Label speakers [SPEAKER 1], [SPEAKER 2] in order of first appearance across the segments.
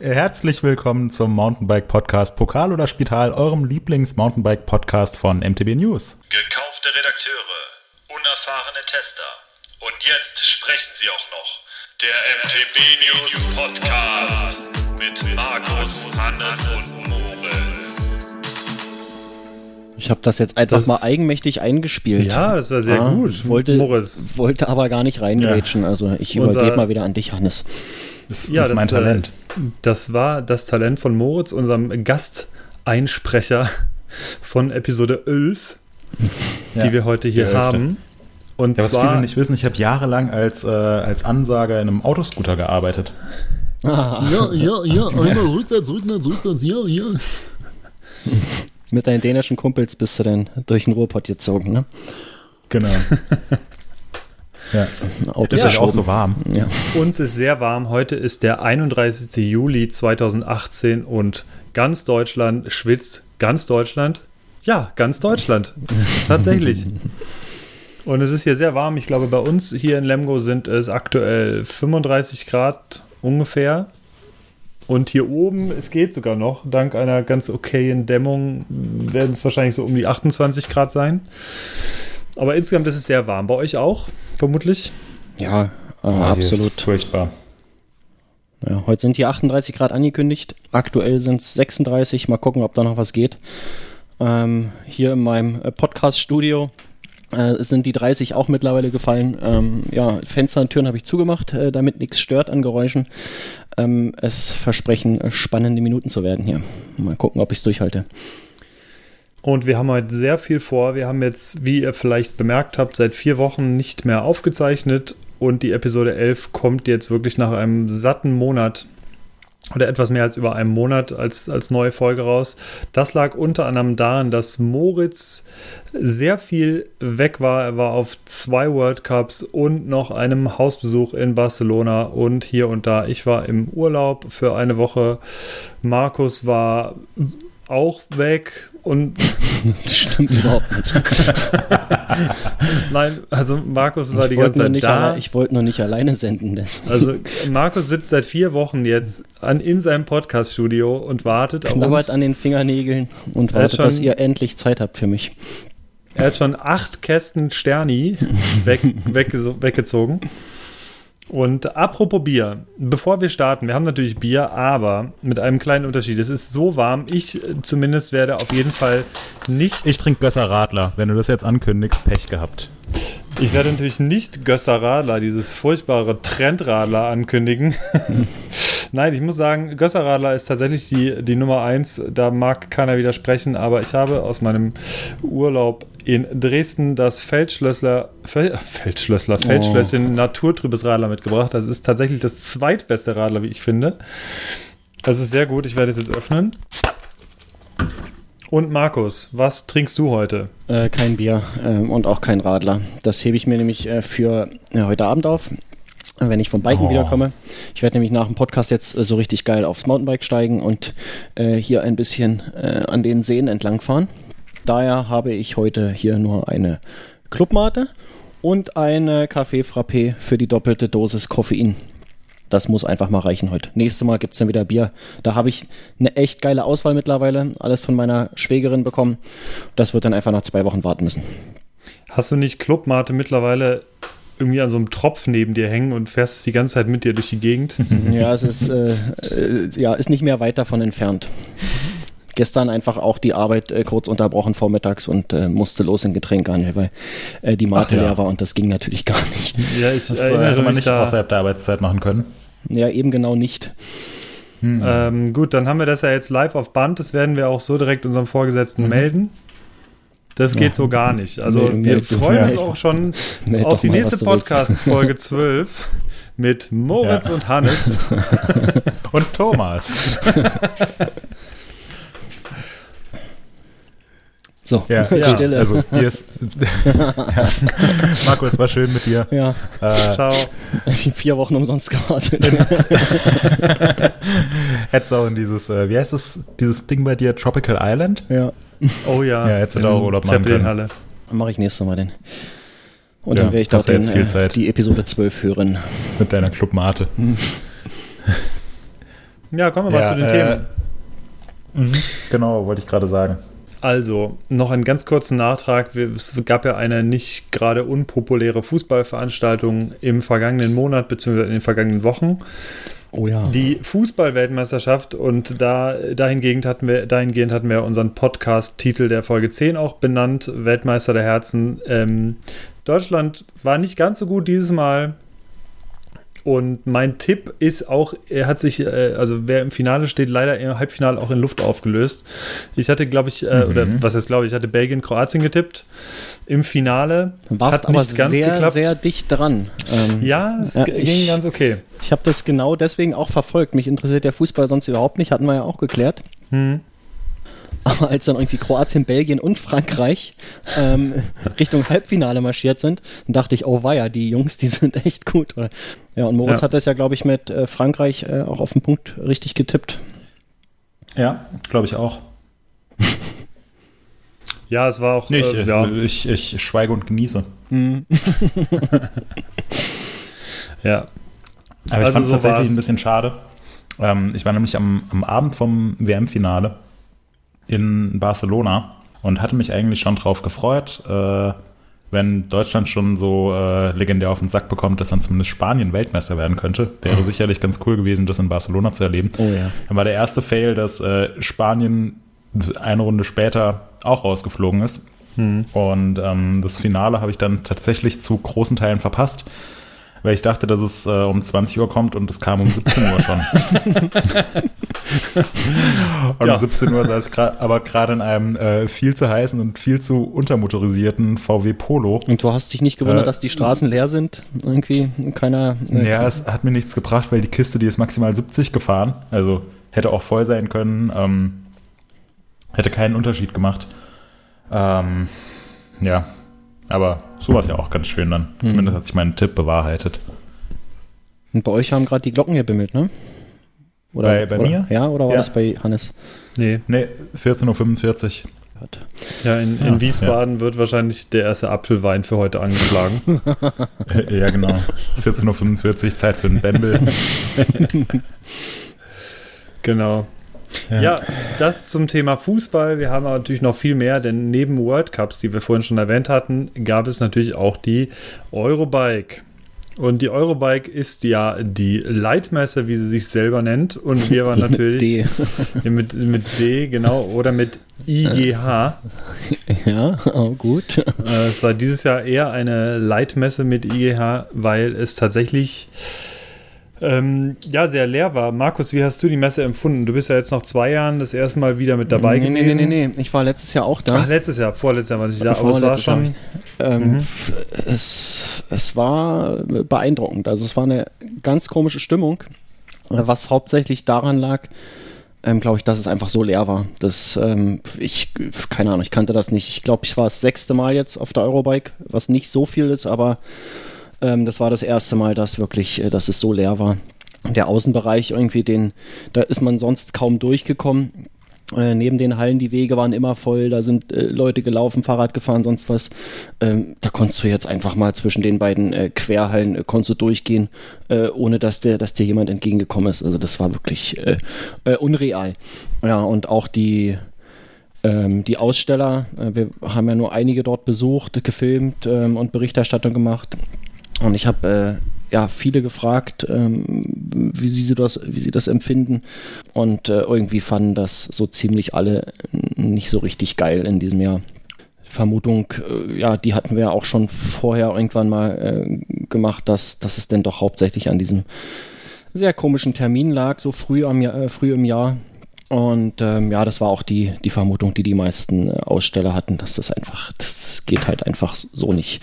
[SPEAKER 1] Herzlich willkommen zum Mountainbike Podcast Pokal oder Spital, eurem Lieblings-Mountainbike Podcast von MTB News.
[SPEAKER 2] Gekaufte Redakteure, unerfahrene Tester. Und jetzt sprechen sie auch noch. Der MTB News Podcast mit Markus, Hannes und Moritz.
[SPEAKER 3] Ich habe das jetzt einfach
[SPEAKER 4] Das-
[SPEAKER 3] mal eigenmächtig eingespielt.
[SPEAKER 4] Ja, das war sehr
[SPEAKER 3] Ja,
[SPEAKER 4] gut.
[SPEAKER 3] Wollte,
[SPEAKER 4] Moritz.
[SPEAKER 3] wollte aber gar nicht reingrätschen. Also ich übergebe mal wieder an dich, Hannes.
[SPEAKER 1] Das
[SPEAKER 4] Ja,
[SPEAKER 1] ist
[SPEAKER 4] das,
[SPEAKER 1] mein
[SPEAKER 4] äh,
[SPEAKER 1] Talent.
[SPEAKER 4] Das war das Talent von Moritz, unserem Gasteinsprecher von Episode 11,
[SPEAKER 1] Ja,
[SPEAKER 4] die wir heute hier haben. Und
[SPEAKER 1] Ja, was
[SPEAKER 4] zwar,
[SPEAKER 1] viele nicht wissen, ich habe jahrelang als, äh, als Ansager in einem Autoscooter gearbeitet.
[SPEAKER 5] Ja, ja, ja, einmal rückwärts, rückwärts, rückwärts, ja, ja.
[SPEAKER 3] Mit deinen dänischen Kumpels bist du dann durch den Ruhrpott gezogen, ne?
[SPEAKER 1] Genau. ja. Ist euch auch so warm?
[SPEAKER 3] Ja.
[SPEAKER 4] uns ist sehr warm. Heute ist der 31. Juli 2018 und ganz Deutschland schwitzt. Ganz Deutschland? Ja, ganz Deutschland. Tatsächlich. Und es ist hier sehr warm. Ich glaube, bei uns hier in Lemgo sind es aktuell 35 Grad ungefähr. Und hier oben, es geht sogar noch, dank einer ganz okayen Dämmung, werden es wahrscheinlich so um die 28 Grad sein. Aber insgesamt ist es sehr warm. Bei euch auch, vermutlich?
[SPEAKER 3] Ja, äh,
[SPEAKER 1] Oh,
[SPEAKER 3] absolut.
[SPEAKER 1] Ist furchtbar.
[SPEAKER 3] Ja, heute sind hier 38 Grad angekündigt. Aktuell sind es 36. Mal gucken, ob da noch was geht. Ähm, hier in meinem äh, Podcast-Studio äh, sind die 30 auch mittlerweile gefallen. Ähm, ja, Fenster und Türen habe ich zugemacht, äh, damit nichts stört an Geräuschen. Ähm, es versprechen äh, spannende Minuten zu werden hier. Mal gucken, ob ich es durchhalte.
[SPEAKER 4] Und wir haben heute sehr viel vor. Wir haben jetzt, wie ihr vielleicht bemerkt habt, seit vier Wochen nicht mehr aufgezeichnet. Und die Episode 11 kommt jetzt wirklich nach einem satten Monat oder etwas mehr als über einem Monat als, als neue Folge raus. Das lag unter anderem daran, dass Moritz sehr viel weg war. Er war auf zwei World Cups und noch einem Hausbesuch in Barcelona und hier und da. Ich war im Urlaub für eine Woche. Markus war auch weg und
[SPEAKER 3] Das stimmt überhaupt nicht.
[SPEAKER 4] Nein, also Markus war die
[SPEAKER 3] Ich wollte
[SPEAKER 4] ganze Zeit
[SPEAKER 3] nicht
[SPEAKER 4] da.
[SPEAKER 3] ich wollte nur nicht alleine senden. Das
[SPEAKER 4] Also Markus sitzt seit vier Wochen jetzt an, in seinem Podcast-Studio und wartet auf
[SPEAKER 3] knabbert
[SPEAKER 4] uns.
[SPEAKER 3] an den Fingernägeln und wartet,
[SPEAKER 4] schon-
[SPEAKER 3] dass ihr endlich Zeit habt für mich.
[SPEAKER 4] Er hat schon acht Kästen Sterni weg, weggezogen. Und apropos Bier, bevor wir starten, wir haben natürlich Bier, aber mit einem kleinen Unterschied. Es ist so warm, ich äh, zumindest werde auf jeden Fall nicht
[SPEAKER 1] Ich trinke Gösser Radler. Wenn du das jetzt ankündigst, Pech gehabt.
[SPEAKER 4] Ich werde natürlich nicht Gösser Radler, dieses furchtbare Trendradler ankündigen. Nein, ich muss sagen, Gösser Radler ist tatsächlich die, die Nummer eins. Da mag keiner widersprechen, aber ich habe aus meinem Urlaub in Dresden das Feldschlössler, Fel, Feldschlössler, Feldschlösschen Naturtrübes Radler mitgebracht. Das ist tatsächlich das zweitbeste Radler, wie ich finde. Das ist sehr gut. Ich werde es jetzt öffnen. Und Markus, was trinkst du heute?
[SPEAKER 3] Äh, kein Bier ähm, und auch kein Radler. Das hebe ich mir nämlich äh, für äh, heute Abend auf, wenn ich vom Biken
[SPEAKER 1] Oh.
[SPEAKER 3] wiederkomme. Ich werde nämlich nach dem Podcast jetzt äh, so richtig geil aufs Mountainbike steigen und äh, hier ein bisschen äh, an den Seen entlang fahren. Daher habe ich heute hier nur eine Clubmate und eine Café Frappé für die doppelte Dosis Koffein. Das muss einfach mal reichen heute. Nächstes Mal gibt es dann wieder Bier. Da habe ich eine echt geile Auswahl mittlerweile. Alles von meiner Schwägerin bekommen. Das wird dann einfach nach zwei Wochen warten müssen.
[SPEAKER 4] Hast du nicht Clubmate mittlerweile irgendwie an so einem Tropf neben dir hängen und fährst es die ganze Zeit mit dir durch die Gegend?
[SPEAKER 3] Ja, es ist, äh, äh, ja, ist nicht mehr weit davon entfernt. Gestern einfach auch die Arbeit äh, kurz unterbrochen vormittags und äh, musste los in Getränkehandel, weil äh, die Mate
[SPEAKER 1] ja.
[SPEAKER 3] leer war und das ging natürlich gar nicht.
[SPEAKER 4] ja, ich
[SPEAKER 1] Das äh,
[SPEAKER 4] erinnere
[SPEAKER 1] hätte man
[SPEAKER 4] mich
[SPEAKER 1] nicht
[SPEAKER 4] da.
[SPEAKER 1] außerhalb der Arbeitszeit machen können.
[SPEAKER 3] Ja, eben genau nicht.
[SPEAKER 4] Ähm, gut, dann haben wir das ja jetzt live auf Band. Das werden wir auch so direkt unserem Vorgesetzten melden. Das geht so gar nicht. Also
[SPEAKER 3] Nee,
[SPEAKER 4] wir freuen
[SPEAKER 3] ja.
[SPEAKER 4] uns auch schon
[SPEAKER 3] Meld
[SPEAKER 4] auf die
[SPEAKER 3] mal,
[SPEAKER 4] nächste. Podcast-Folge 12 mit Moritz
[SPEAKER 1] Ja.
[SPEAKER 4] und Hannes.
[SPEAKER 1] Und Thomas.
[SPEAKER 3] So,
[SPEAKER 1] Ja,
[SPEAKER 3] Stille.
[SPEAKER 1] Also hier ist. ja. Marco, es war schön mit dir.
[SPEAKER 3] ja,
[SPEAKER 1] Äh,
[SPEAKER 4] Ciao.
[SPEAKER 3] die vier Wochen umsonst gewartet.
[SPEAKER 1] hättest auch in dieses, äh, wie heißt das, dieses Ding bei dir, Tropical Island?
[SPEAKER 3] ja,
[SPEAKER 4] Oh ja.
[SPEAKER 1] Ja, hättest du da auch
[SPEAKER 4] in
[SPEAKER 1] Urlaub machen können.
[SPEAKER 4] Zeppelinhalle.
[SPEAKER 3] mache ich nächstes Mal den. Und
[SPEAKER 1] Ja,
[SPEAKER 3] dann werde ich dort den,
[SPEAKER 1] jetzt viel
[SPEAKER 3] äh,
[SPEAKER 1] Zeit.
[SPEAKER 3] die Episode 12 hören.
[SPEAKER 1] Mit deiner Clubmate.
[SPEAKER 4] Ja, kommen wir mal
[SPEAKER 1] Ja,
[SPEAKER 4] zu den
[SPEAKER 1] äh,
[SPEAKER 4] Themen.
[SPEAKER 1] Mhm, genau, wollte ich gerade sagen.
[SPEAKER 4] Also, noch einen ganz kurzen Nachtrag. Es gab ja eine nicht gerade unpopuläre Fußballveranstaltung im vergangenen Monat bzw. in den vergangenen Wochen.
[SPEAKER 3] Oh ja.
[SPEAKER 4] Die Fußball-Weltmeisterschaft und da, dahingehend, hatten wir, dahingehend hatten wir unseren Podcast-Titel der Folge 10 auch benannt, Weltmeister der Herzen. Ähm, Deutschland war nicht ganz so gut dieses Mal. Und mein Tipp ist auch, er hat sich, äh, also wer im Finale steht, leider im Halbfinale auch in Luft aufgelöst. Ich hatte, glaube ich, äh, oder was heißt glaube ich, hatte Belgien, Kroatien getippt im Finale.
[SPEAKER 3] Warst
[SPEAKER 4] hat
[SPEAKER 3] aber sehr,
[SPEAKER 4] geklappt.
[SPEAKER 3] sehr dicht dran. Ähm,
[SPEAKER 4] ja, es
[SPEAKER 3] Ja,
[SPEAKER 4] ging
[SPEAKER 3] ich-
[SPEAKER 4] ganz okay.
[SPEAKER 3] Ich habe das genau deswegen auch verfolgt. Mich interessiert der Fußball sonst überhaupt nicht, hatten wir ja auch geklärt.
[SPEAKER 4] Hm.
[SPEAKER 3] Aber als dann irgendwie Kroatien, Belgien und Frankreich ähm, Richtung Halbfinale marschiert sind, dann dachte ich, oh weia, die Jungs, die sind echt gut. Ja, und Moritz
[SPEAKER 4] Ja.
[SPEAKER 3] hat das ja, glaube ich, mit äh, Frankreich äh, auch auf den Punkt richtig getippt.
[SPEAKER 1] Ja, glaube ich auch.
[SPEAKER 4] Ja, es war auch.
[SPEAKER 1] Nicht,
[SPEAKER 4] äh, ja.
[SPEAKER 1] ich, ich schweige und genieße.
[SPEAKER 4] ja.
[SPEAKER 1] Aber ich
[SPEAKER 4] Also
[SPEAKER 1] fand es
[SPEAKER 4] so
[SPEAKER 1] tatsächlich
[SPEAKER 4] war's.
[SPEAKER 1] ein bisschen schade. Ähm, ich war nämlich am, am Abend vom WM-Finale in Barcelona und hatte mich eigentlich schon drauf gefreut, äh, wenn Deutschland schon so äh, legendär auf den Sack bekommt, dass dann zumindest Spanien Weltmeister werden könnte. Wäre sicherlich ganz cool gewesen, das in Barcelona zu erleben.
[SPEAKER 3] Oh ja.
[SPEAKER 1] Dann war der erste Fail, dass äh, Spanien eine Runde später auch rausgeflogen ist. Und ähm, das Finale habe ich dann tatsächlich zu großen Teilen verpasst, weil ich dachte, dass es äh, um 20 Uhr kommt und es kam um 17 Uhr schon. und
[SPEAKER 4] Ja.
[SPEAKER 1] um 17 Uhr saß ich aber gerade in einem äh, viel zu heißen und viel zu untermotorisierten VW Polo.
[SPEAKER 3] Und du hast dich nicht gewundert,
[SPEAKER 1] Äh,
[SPEAKER 3] dass die Straßen leer sind? Irgendwie keiner. Äh,
[SPEAKER 1] Ja, es hat mir nichts gebracht, weil die Kiste, die ist maximal 70 gefahren. Also hätte auch voll sein können. Ähm, hätte keinen Unterschied gemacht. Ähm, ja, aber so war es ja auch ganz schön dann. Zumindest hat sich mein Tipp bewahrheitet.
[SPEAKER 3] Und bei euch haben gerade die Glocken gebimmelt, ne? Oder,
[SPEAKER 1] Bei- bei
[SPEAKER 3] oder,
[SPEAKER 1] mir?
[SPEAKER 3] Ja, oder war
[SPEAKER 1] Ja.
[SPEAKER 3] das bei Hannes?
[SPEAKER 4] Nee.
[SPEAKER 1] Ne, 14.45
[SPEAKER 3] Hat.
[SPEAKER 4] Ja, in, in
[SPEAKER 1] Ja,
[SPEAKER 4] Wiesbaden wird wahrscheinlich der erste Apfelwein für heute angeschlagen.
[SPEAKER 1] Uhr. ja, genau. 14.45 Uhr, Zeit für einen Bämbel.
[SPEAKER 4] genau. Ja. das zum Thema Fußball. Wir haben aber natürlich noch viel mehr, denn neben World Cups, die wir vorhin schon erwähnt hatten, gab es natürlich auch die Eurobike. Und die Eurobike ist ja die Leitmesse, wie sie sich selber nennt. Und wir waren natürlich
[SPEAKER 3] D.
[SPEAKER 4] Ja, mit, mit D, genau, oder mit IGH.
[SPEAKER 3] Ja, oh, gut.
[SPEAKER 4] Äh, Es war dieses Jahr eher eine Leitmesse mit IGH, weil es tatsächlich ähm, ja sehr leer war. Markus, wie hast du die Messe empfunden? Du bist ja jetzt nach zwei Jahren das erste Mal wieder mit dabei
[SPEAKER 3] nee, nee,
[SPEAKER 4] gewesen.
[SPEAKER 3] nee, nee, nee. Ich war letztes Jahr auch da.
[SPEAKER 4] Ach, letztes Jahr, vorletztes Jahr war ich da, aber es war
[SPEAKER 3] Vorletztes Jahr
[SPEAKER 4] schon.
[SPEAKER 3] Ähm,
[SPEAKER 4] Mhm.
[SPEAKER 3] es, es war beeindruckend. Also es war eine ganz komische Stimmung, was hauptsächlich daran lag, ähm, glaube ich, dass es einfach so leer war. Das, ähm, ich, keine Ahnung, ich kannte das nicht. Ich glaube, ich war das sechste Mal jetzt auf der Eurobike, was nicht so viel ist, aber ähm, das war das erste Mal, dass wirklich, äh, dass es so leer war. Der Außenbereich irgendwie, den, da ist man sonst kaum durchgekommen. Äh, neben den Hallen, die Wege waren immer voll, da sind äh, Leute gelaufen, Fahrrad gefahren, sonst was. Ähm, da konntest du jetzt einfach mal zwischen den beiden äh, Querhallen äh, konntest du durchgehen, äh, ohne dass der, dass dir jemand entgegengekommen ist. Also das war wirklich unreal. Ja, und auch die, ähm, die Aussteller, wir haben ja nur einige dort besucht, gefilmt ähm, und Berichterstattung gemacht. Und ich habe äh, ja viele gefragt, ähm, wie sie das, wie sie das empfinden. Und äh, irgendwie fanden das so ziemlich alle nicht so richtig geil in diesem Jahr. Vermutung, äh, ja, die hatten wir ja auch schon vorher irgendwann mal äh, gemacht, dass, dass es denn doch hauptsächlich an diesem sehr komischen Termin lag, so früh, am äh, früh im Jahr. Und ähm, ja, das war auch die, die Vermutung, die die meisten äh, Aussteller hatten, dass das einfach, das, das geht halt einfach so nicht.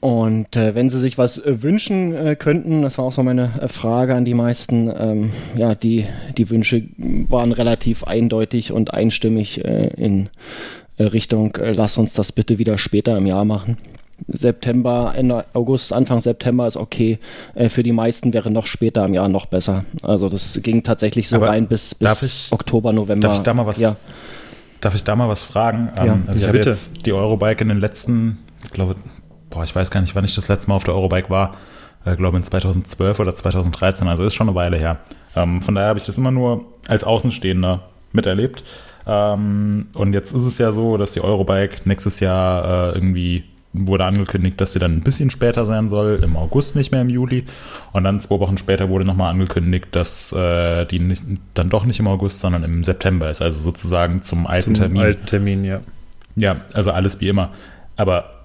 [SPEAKER 3] Und äh, wenn sie sich was äh, wünschen äh, könnten, das war auch so meine äh, Frage an die meisten, ähm, ja, die, die Wünsche waren relativ eindeutig und einstimmig äh, in äh, Richtung, äh, lass uns das bitte wieder später im Jahr machen. September, Ende August, Anfang September ist okay. Äh, für die meisten wäre noch später im Jahr noch besser. Also das ging tatsächlich so
[SPEAKER 1] Aber
[SPEAKER 3] rein bis,
[SPEAKER 1] darf
[SPEAKER 3] bis
[SPEAKER 1] ich-
[SPEAKER 3] Oktober, November.
[SPEAKER 1] Darf ich da mal was,
[SPEAKER 3] Ja.
[SPEAKER 1] darf ich da mal was fragen?
[SPEAKER 3] Ja.
[SPEAKER 1] Ähm, also ich
[SPEAKER 4] Ja,
[SPEAKER 1] habe
[SPEAKER 4] bitte.
[SPEAKER 1] jetzt die Eurobike in den letzten, ich glaube, boah, ich weiß gar nicht, wann ich das letzte Mal auf der Eurobike war. Ich glaube in 2012 oder 2013, also ist schon eine Weile her. Ähm, von daher habe ich das immer nur als Außenstehender miterlebt. Ähm, und jetzt ist es ja so, dass die Eurobike nächstes Jahr äh, irgendwie wurde angekündigt, dass sie dann ein bisschen später sein soll, im August, nicht mehr im Juli. Und dann zwei Wochen später wurde nochmal angekündigt, dass äh, die nicht, dann doch nicht im August, sondern im September ist, also sozusagen zum alten
[SPEAKER 4] Zum
[SPEAKER 1] Termin.
[SPEAKER 4] alten Termin, ja.
[SPEAKER 1] Ja, also alles wie immer. Aber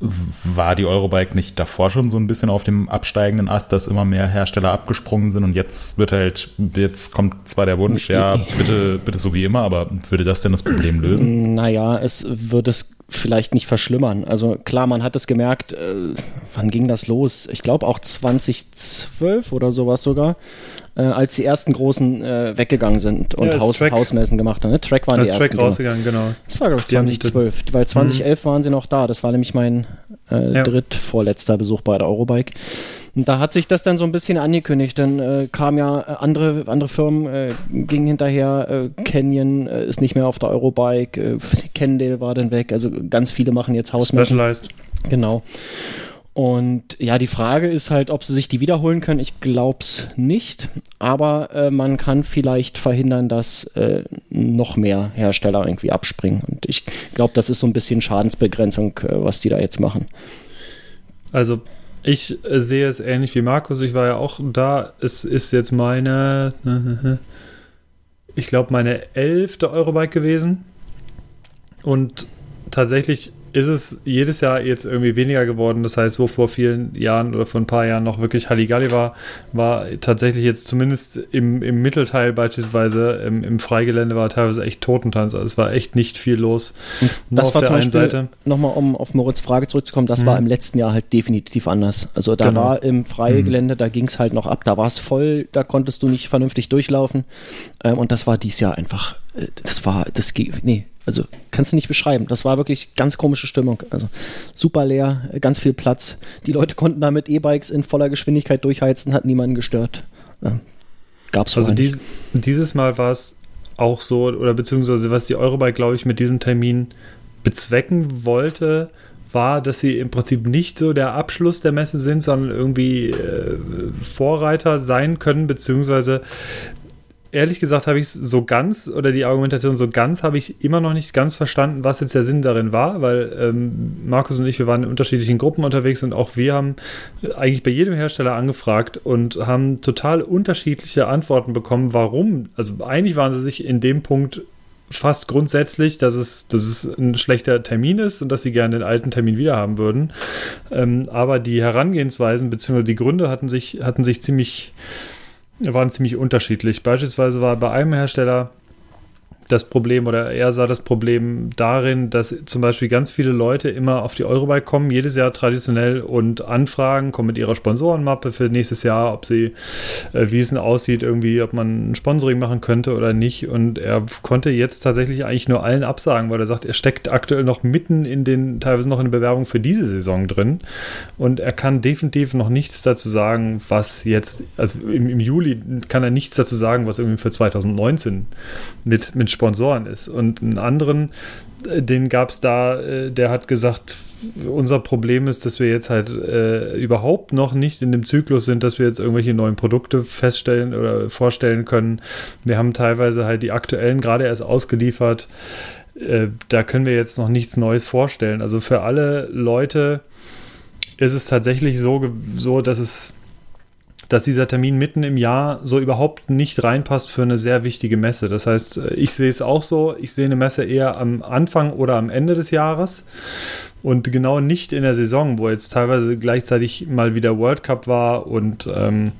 [SPEAKER 1] war die Eurobike nicht davor schon so ein bisschen auf dem absteigenden Ast, dass immer mehr Hersteller abgesprungen sind und jetzt wird halt, jetzt kommt zwar der Wunsch, ja, bitte, bitte so wie immer, aber würde das denn das Problem lösen?
[SPEAKER 3] Naja, es wird es vielleicht nicht verschlimmern. Also klar, man hat es gemerkt, äh, wann ging das los? Ich glaube auch 2012 oder sowas sogar, äh, als die ersten großen äh, weggegangen sind und
[SPEAKER 4] Ja,
[SPEAKER 3] Haus, Hausmessen gemacht haben. Ne? Track waren
[SPEAKER 4] Das
[SPEAKER 3] die
[SPEAKER 4] Track
[SPEAKER 3] ersten. genau.
[SPEAKER 4] rausgegangen, genau.
[SPEAKER 3] Das war, glaube ich,
[SPEAKER 4] Die haben Mhm.
[SPEAKER 3] 2012, weil 2011 waren sie noch da. Das war nämlich mein äh,
[SPEAKER 4] Ja.
[SPEAKER 3] drittvorletzter Besuch bei der Eurobike. Und da hat sich das dann so ein bisschen angekündigt. Dann äh, kam ja äh, andere, andere Firmen, äh, gingen hinterher. Äh, Canyon äh, ist nicht mehr auf der Eurobike. Äh, Cannondale war dann weg. Also ganz viele machen jetzt Hausmessen.
[SPEAKER 4] Specialized.
[SPEAKER 3] Genau. Und ja, die Frage ist halt, ob sie sich die wiederholen können. Ich glaub's nicht. Aber äh, man kann vielleicht verhindern, dass äh, noch mehr Hersteller irgendwie abspringen. Und ich glaube, das ist so ein bisschen Schadensbegrenzung, äh, was die da jetzt machen.
[SPEAKER 4] Also ich äh, sehe es ähnlich wie Markus. Ich war ja auch da. Es ist jetzt meine, ich glaube, meine elfte Eurobike gewesen. Und tatsächlich ist es jedes Jahr jetzt irgendwie weniger geworden. Das heißt, wo vor vielen Jahren oder vor ein paar Jahren noch wirklich Halligalli war, war tatsächlich jetzt zumindest im, im Mittelteil beispielsweise im, im Freigelände war teilweise echt Totentanz. Also es war echt nicht viel los. Nur
[SPEAKER 3] Das war zum Beispiel, nochmal um auf Moritz Frage zurückzukommen, das
[SPEAKER 4] Mhm.
[SPEAKER 3] war im letzten Jahr halt definitiv anders. Also da
[SPEAKER 4] Genau.
[SPEAKER 3] war im freien Gelände, da ging es halt noch ab, da war es voll, da konntest du nicht vernünftig durchlaufen. Ähm, und das war dies Jahr einfach, äh, das war, das ging, nee, also kannst du nicht beschreiben. Das war wirklich ganz komische Stimmung. Also super leer, ganz viel Platz. Die Leute konnten da mit E-Bikes in voller Geschwindigkeit durchheizen, hat niemanden gestört. Ähm, gab's
[SPEAKER 4] Also dies, dieses Mal war es auch so, oder beziehungsweise was die Eurobike, glaube ich, mit diesem Termin bezwecken wollte, war, dass sie im Prinzip nicht so der Abschluss der Messe sind, sondern irgendwie äh, Vorreiter sein können, beziehungsweise ehrlich gesagt habe ich es so ganz, oder die Argumentation so ganz, habe ich immer noch nicht ganz verstanden, was jetzt der Sinn darin war, weil ähm, Markus und ich, wir waren in unterschiedlichen Gruppen unterwegs und auch wir haben eigentlich bei jedem Hersteller angefragt und haben total unterschiedliche Antworten bekommen, warum. Also eigentlich waren sie sich in dem Punkt fast grundsätzlich, dass es, dass es ein schlechter Termin ist und dass sie gerne den alten Termin wieder haben würden. Ähm, aber die Herangehensweisen bzw. die Gründe hatten sich, hatten sich ziemlich, waren ziemlich unterschiedlich. Beispielsweise war bei einem Hersteller das Problem oder er sah das Problem darin, dass zum Beispiel ganz viele Leute immer auf die Eurobike kommen, jedes Jahr traditionell und anfragen, kommen mit ihrer Sponsorenmappe für nächstes Jahr, ob sie, äh, wie es denn aussieht, irgendwie, ob man ein Sponsoring machen könnte oder nicht. Und er konnte jetzt tatsächlich eigentlich nur allen absagen, weil er sagt, er steckt aktuell noch mitten in den, teilweise noch in der Bewerbung für diese Saison drin. Und er kann definitiv noch nichts dazu sagen, was jetzt, also im, im Juli kann er nichts dazu sagen, was irgendwie für 2019 mit, mit Sponsoren ist. Und einen anderen, äh, den gab es da, äh, der hat gesagt, unser Problem ist, dass wir jetzt halt äh, überhaupt noch nicht in dem Zyklus sind, dass wir jetzt irgendwelche neuen Produkte feststellen oder vorstellen können. Wir haben teilweise halt die aktuellen gerade erst ausgeliefert. Äh, da können wir jetzt noch nichts Neues vorstellen. Also für alle Leute ist es tatsächlich so, so dass es dass dieser Termin mitten im Jahr so überhaupt nicht reinpasst für eine sehr wichtige Messe. Das heißt, ich sehe es auch so, ich sehe eine Messe eher am Anfang oder am Ende des Jahres und genau nicht in der Saison, wo jetzt teilweise gleichzeitig mal wieder World Cup war und ähm,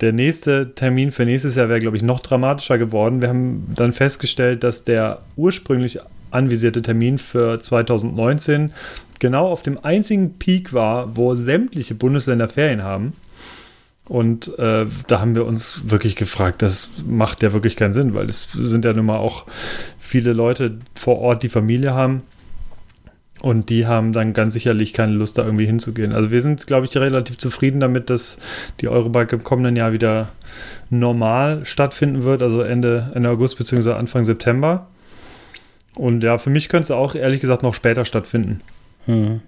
[SPEAKER 4] der nächste Termin für nächstes Jahr wäre, glaube ich, noch dramatischer geworden. Wir haben dann festgestellt, dass der ursprünglich anvisierte Termin für 2019 genau auf dem einzigen Peak war, wo sämtliche Bundesländer Ferien haben. Und äh, da haben wir uns wirklich gefragt, das macht ja wirklich keinen Sinn, weil es sind ja nun mal auch viele Leute vor Ort, die Familie haben. Und die haben dann ganz sicherlich keine Lust, da irgendwie hinzugehen. Also wir sind, glaube ich, relativ zufrieden damit, dass die Eurobike im kommenden Jahr wieder normal stattfinden wird, also Ende, Ende August bzw. Anfang September. Und ja, für mich könnte es auch ehrlich gesagt noch später stattfinden.
[SPEAKER 3] Hm.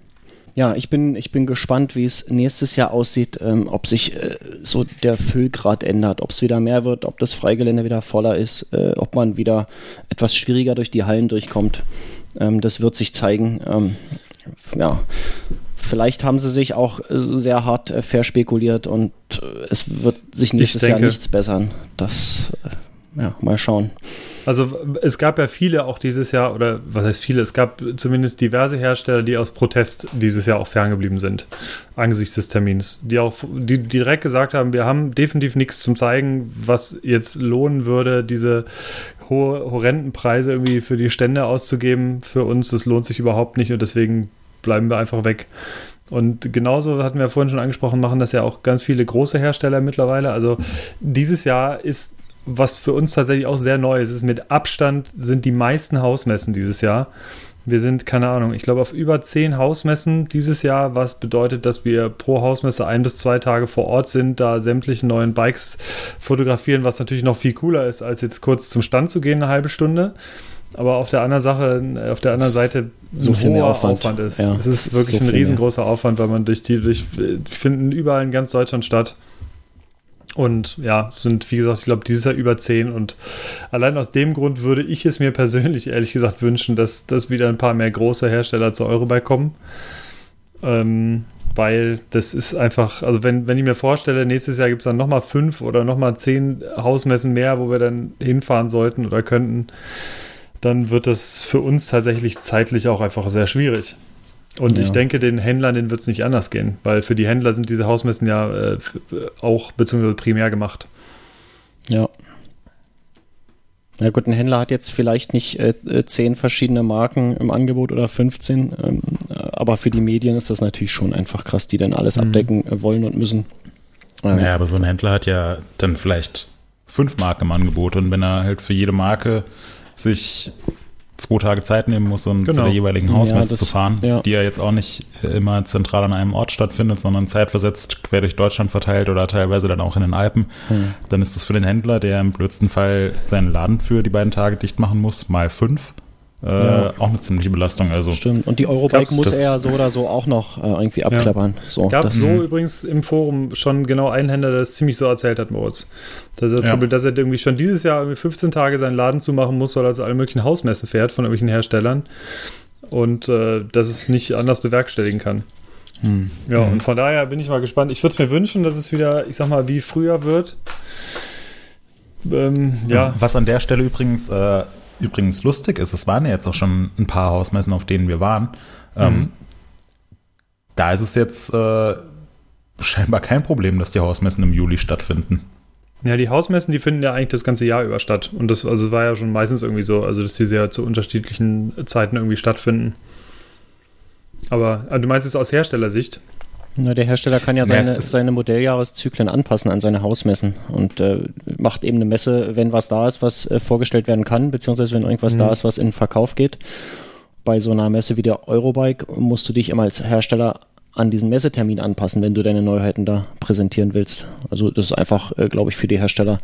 [SPEAKER 3] Ja, ich bin, ich bin gespannt, wie es nächstes Jahr aussieht, ähm, ob sich äh, so der Füllgrad ändert, ob es wieder mehr wird, ob das Freigelände wieder voller ist, äh, ob man wieder etwas schwieriger durch die Hallen durchkommt. Ähm, das wird sich zeigen. Ähm, ja, vielleicht haben sie sich auch äh, sehr hart äh, verspekuliert und äh, es wird sich nächstes Jahr nichts bessern. Das, äh, ja, mal schauen.
[SPEAKER 4] Also es gab ja viele auch dieses Jahr, oder was heißt viele, es gab zumindest diverse Hersteller, die aus Protest dieses Jahr auch ferngeblieben sind, angesichts des Termins. Die auch, die direkt gesagt haben, wir haben definitiv nichts zum zeigen, was jetzt lohnen würde, diese hohe, horrenden Preise irgendwie für die Stände auszugeben. Für uns, das lohnt sich überhaupt nicht und deswegen bleiben wir einfach weg. Und genauso hatten wir vorhin schon angesprochen, machen das ja auch ganz viele große Hersteller mittlerweile. Also dieses Jahr ist was für uns tatsächlich auch sehr neu ist, ist mit Abstand sind die meisten Hausmessen dieses Jahr. Wir sind, keine Ahnung, ich glaube auf über zehn Hausmessen dieses Jahr, was bedeutet, dass wir pro Hausmesse ein bis zwei Tage vor Ort sind, da sämtliche neuen Bikes fotografieren, was natürlich noch viel cooler ist, als jetzt kurz zum Stand zu gehen, eine halbe Stunde. Aber auf der anderen Sache, auf der anderen Seite
[SPEAKER 3] So
[SPEAKER 4] ein
[SPEAKER 3] viel mehr
[SPEAKER 4] hoher
[SPEAKER 3] Aufwand.
[SPEAKER 4] ist.
[SPEAKER 3] Ja,
[SPEAKER 4] es ist wirklich
[SPEAKER 3] so
[SPEAKER 4] ein riesengroßer Aufwand, weil man durch die, durch, die finden überall in ganz Deutschland statt. Und ja, sind, wie gesagt, ich glaube, dieses Jahr über 10. Und allein aus dem Grund würde ich es mir persönlich, ehrlich gesagt, wünschen, dass, dass wieder ein paar mehr große Hersteller zur Eurobike kommen. Ähm, weil das ist einfach, also wenn, wenn ich mir vorstelle, nächstes Jahr gibt es dann nochmal fünf oder nochmal zehn Hausmessen mehr, wo wir dann hinfahren sollten oder könnten, dann wird das für uns tatsächlich zeitlich auch einfach sehr schwierig. Und
[SPEAKER 3] Ja.
[SPEAKER 4] ich denke, den Händlern, denen wird es nicht anders gehen, weil für die Händler sind diese Hausmessen ja äh, f- auch beziehungsweise primär gemacht.
[SPEAKER 3] Ja. Na gut, ein Händler hat jetzt vielleicht nicht äh, äh, zehn verschiedene Marken im Angebot oder 15, ähm, äh, aber für die Medien ist das natürlich schon einfach krass, die dann alles abdecken äh, wollen und müssen. Äh,
[SPEAKER 1] Naja, aber so ein Händler hat ja dann vielleicht fünf Marken im Angebot und wenn er halt für jede Marke sich zwei Tage Zeit nehmen muss, um
[SPEAKER 4] Genau.
[SPEAKER 1] zu der jeweiligen
[SPEAKER 3] Ja,
[SPEAKER 1] Hausmesse
[SPEAKER 3] das-
[SPEAKER 1] zu fahren,
[SPEAKER 3] ja.
[SPEAKER 1] die ja jetzt auch nicht äh, immer zentral an einem Ort stattfindet, sondern zeitversetzt quer durch Deutschland verteilt oder teilweise dann auch in den Alpen,
[SPEAKER 3] Hm.
[SPEAKER 1] dann ist das für den Händler, der im blödsten Fall seinen Laden für die beiden Tage dicht machen muss, mal fünf, äh,
[SPEAKER 3] Ja.
[SPEAKER 1] auch eine ziemliche Belastung. Also
[SPEAKER 3] Stimmt. Und die Eurobike
[SPEAKER 4] Gab's
[SPEAKER 3] muss er ja so oder so auch noch äh, irgendwie abklappern. So,
[SPEAKER 4] Gab so übrigens im Forum schon genau einen Händler, der das ziemlich so erzählt hat, Moritz. Dass er,
[SPEAKER 1] Ja.
[SPEAKER 4] Dass er irgendwie schon dieses Jahr irgendwie 15 Tage seinen Laden zumachen muss, weil er zu allen möglichen Hausmessen fährt von irgendwelchen Herstellern. Und äh, dass es nicht anders bewerkstelligen kann.
[SPEAKER 3] Hm.
[SPEAKER 4] Ja, und von daher bin ich mal gespannt. Ich würde es mir wünschen, dass es wieder, ich sag mal, wie früher wird. Ähm, ja,
[SPEAKER 1] Was an der Stelle übrigens, äh, übrigens lustig ist, es waren ja jetzt auch schon ein paar Hausmessen, auf denen wir waren. Ähm,
[SPEAKER 4] Mhm.
[SPEAKER 1] Da ist es jetzt äh, scheinbar kein Problem, dass die Hausmessen im Juli stattfinden.
[SPEAKER 4] Ja, die Hausmessen, die finden ja eigentlich das ganze Jahr über statt. Und das also es war ja schon meistens irgendwie so, also dass die sehr zu unterschiedlichen Zeiten irgendwie stattfinden. Aber also du meinst es aus Herstellersicht?
[SPEAKER 3] Na, der Hersteller kann ja
[SPEAKER 1] Ja,
[SPEAKER 3] seine,
[SPEAKER 1] ist-
[SPEAKER 3] seine Modelljahreszyklen anpassen an seine Hausmessen und äh, macht eben eine Messe, wenn was da ist, was äh, vorgestellt werden kann, beziehungsweise wenn irgendwas
[SPEAKER 4] Mhm.
[SPEAKER 3] da ist, was in den Verkauf geht. Bei so einer Messe wie der Eurobike musst du dich immer als Hersteller an diesen Messetermin anpassen, wenn du deine Neuheiten da präsentieren willst. Also das ist einfach, äh, glaube ich, für die Hersteller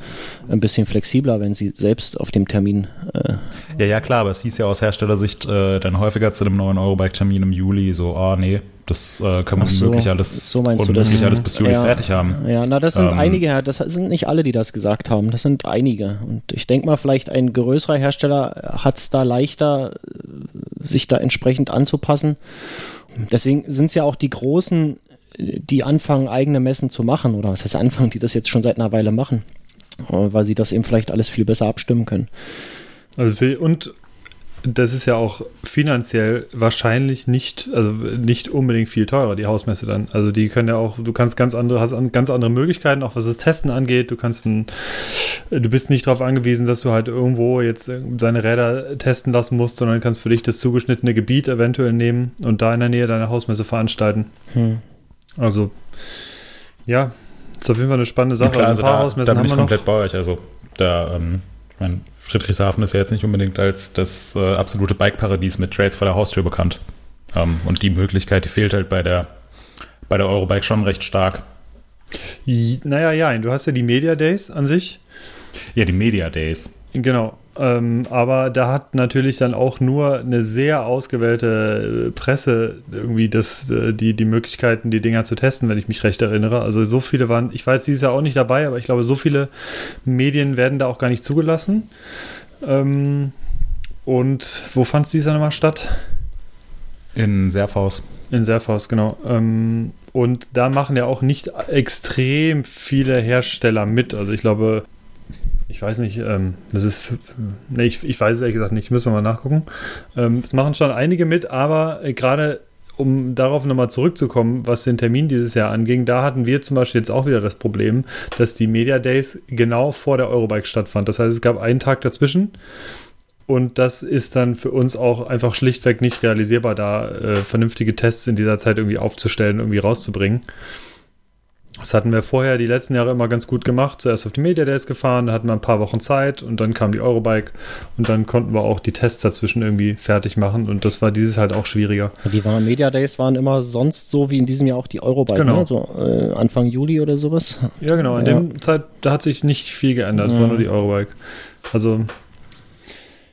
[SPEAKER 3] ein bisschen flexibler, wenn sie selbst auf dem Termin äh,
[SPEAKER 1] Ja, ja, klar, aber es hieß ja aus Herstellersicht äh, dann häufiger zu einem neuen Eurobike-Termin im Juli so, oh nee, das äh, können wir
[SPEAKER 3] so,
[SPEAKER 1] unmöglich alles,
[SPEAKER 3] so meinst du
[SPEAKER 1] unmöglich
[SPEAKER 3] das?
[SPEAKER 1] alles bis Juli
[SPEAKER 3] Ja.
[SPEAKER 1] fertig haben.
[SPEAKER 3] Ja, na, das sind
[SPEAKER 1] Ähm.
[SPEAKER 3] einige, das sind nicht alle, die das gesagt haben. Das sind einige. Und ich denke mal, vielleicht ein größerer Hersteller hat es da leichter, äh, sich da entsprechend anzupassen. Deswegen sind es ja auch die Großen, die anfangen, eigene Messen zu machen. Oder was heißt anfangen, die das jetzt schon seit einer Weile machen. Äh, Weil sie das eben vielleicht alles viel besser abstimmen können.
[SPEAKER 4] Also und das ist ja auch finanziell wahrscheinlich nicht, also nicht unbedingt viel teurer, die Hausmesse dann. Also die können ja auch, du kannst ganz andere, hast an- ganz andere Möglichkeiten, auch was das Testen angeht. Du kannst ein, du bist nicht darauf angewiesen, dass du halt irgendwo jetzt seine Räder testen lassen musst, sondern kannst für dich das zugeschnittene Gebiet eventuell nehmen und da in der Nähe deine Hausmesse veranstalten.
[SPEAKER 3] Hm.
[SPEAKER 4] Also, ja, ist auf jeden Fall eine spannende
[SPEAKER 1] Ja,
[SPEAKER 4] Sache.
[SPEAKER 1] klar,
[SPEAKER 4] also
[SPEAKER 1] also
[SPEAKER 4] ein paar
[SPEAKER 1] da,
[SPEAKER 4] Hausmessen
[SPEAKER 1] da bin
[SPEAKER 4] haben
[SPEAKER 1] ich
[SPEAKER 4] wir noch.
[SPEAKER 1] komplett bei euch. Also da, ähm, ich mein, Friedrichshafen ist ja jetzt nicht unbedingt als das äh, absolute Bike-Paradies mit Trails vor der Haustür bekannt. Ähm, und die Möglichkeit, die fehlt halt bei der, bei der Eurobike schon recht stark.
[SPEAKER 4] Naja, ja, du hast ja die Media Days an sich.
[SPEAKER 1] Ja, die Media Days.
[SPEAKER 4] Genau. Ähm, aber da hat natürlich dann auch nur eine sehr ausgewählte äh, Presse irgendwie das, äh, die, die Möglichkeiten, die Dinger zu testen, wenn ich mich recht erinnere. Also so viele waren, ich war jetzt dieses Jahr auch nicht dabei, aber ich glaube, so viele Medien werden da auch gar nicht zugelassen. Ähm, und wo fand es dieses Jahr nochmal statt?
[SPEAKER 1] In Serfaus.
[SPEAKER 4] In Serfaus, genau. Ähm, und da machen ja auch nicht extrem viele Hersteller mit. Also ich glaube, ich weiß nicht, ähm, das ist, nee, ich, ich weiß es ehrlich gesagt nicht, müssen wir mal nachgucken. Ähm, es machen schon einige mit, aber äh, gerade um darauf nochmal zurückzukommen, was den Termin dieses Jahr anging, da hatten wir zum Beispiel jetzt auch wieder das Problem, dass die Media Days genau vor der Eurobike stattfand. Das heißt, es gab einen Tag dazwischen und das ist dann für uns auch einfach schlichtweg nicht realisierbar, da äh, vernünftige Tests in dieser Zeit irgendwie aufzustellen, irgendwie rauszubringen. Das hatten wir vorher die letzten Jahre immer ganz gut gemacht. Zuerst auf die Media Days gefahren, da hatten wir ein paar Wochen Zeit und dann kam die Eurobike und dann konnten wir auch die Tests dazwischen irgendwie fertig machen und das war dieses halt auch schwieriger.
[SPEAKER 3] Die waren Media Days waren immer sonst so wie in diesem Jahr auch die Eurobike,
[SPEAKER 4] Genau.
[SPEAKER 3] ne? so äh, Anfang Juli oder sowas.
[SPEAKER 4] Ja, genau. In
[SPEAKER 3] Ja.
[SPEAKER 4] dem Zeit, da hat sich nicht viel geändert. Es war nur die Eurobike. Also,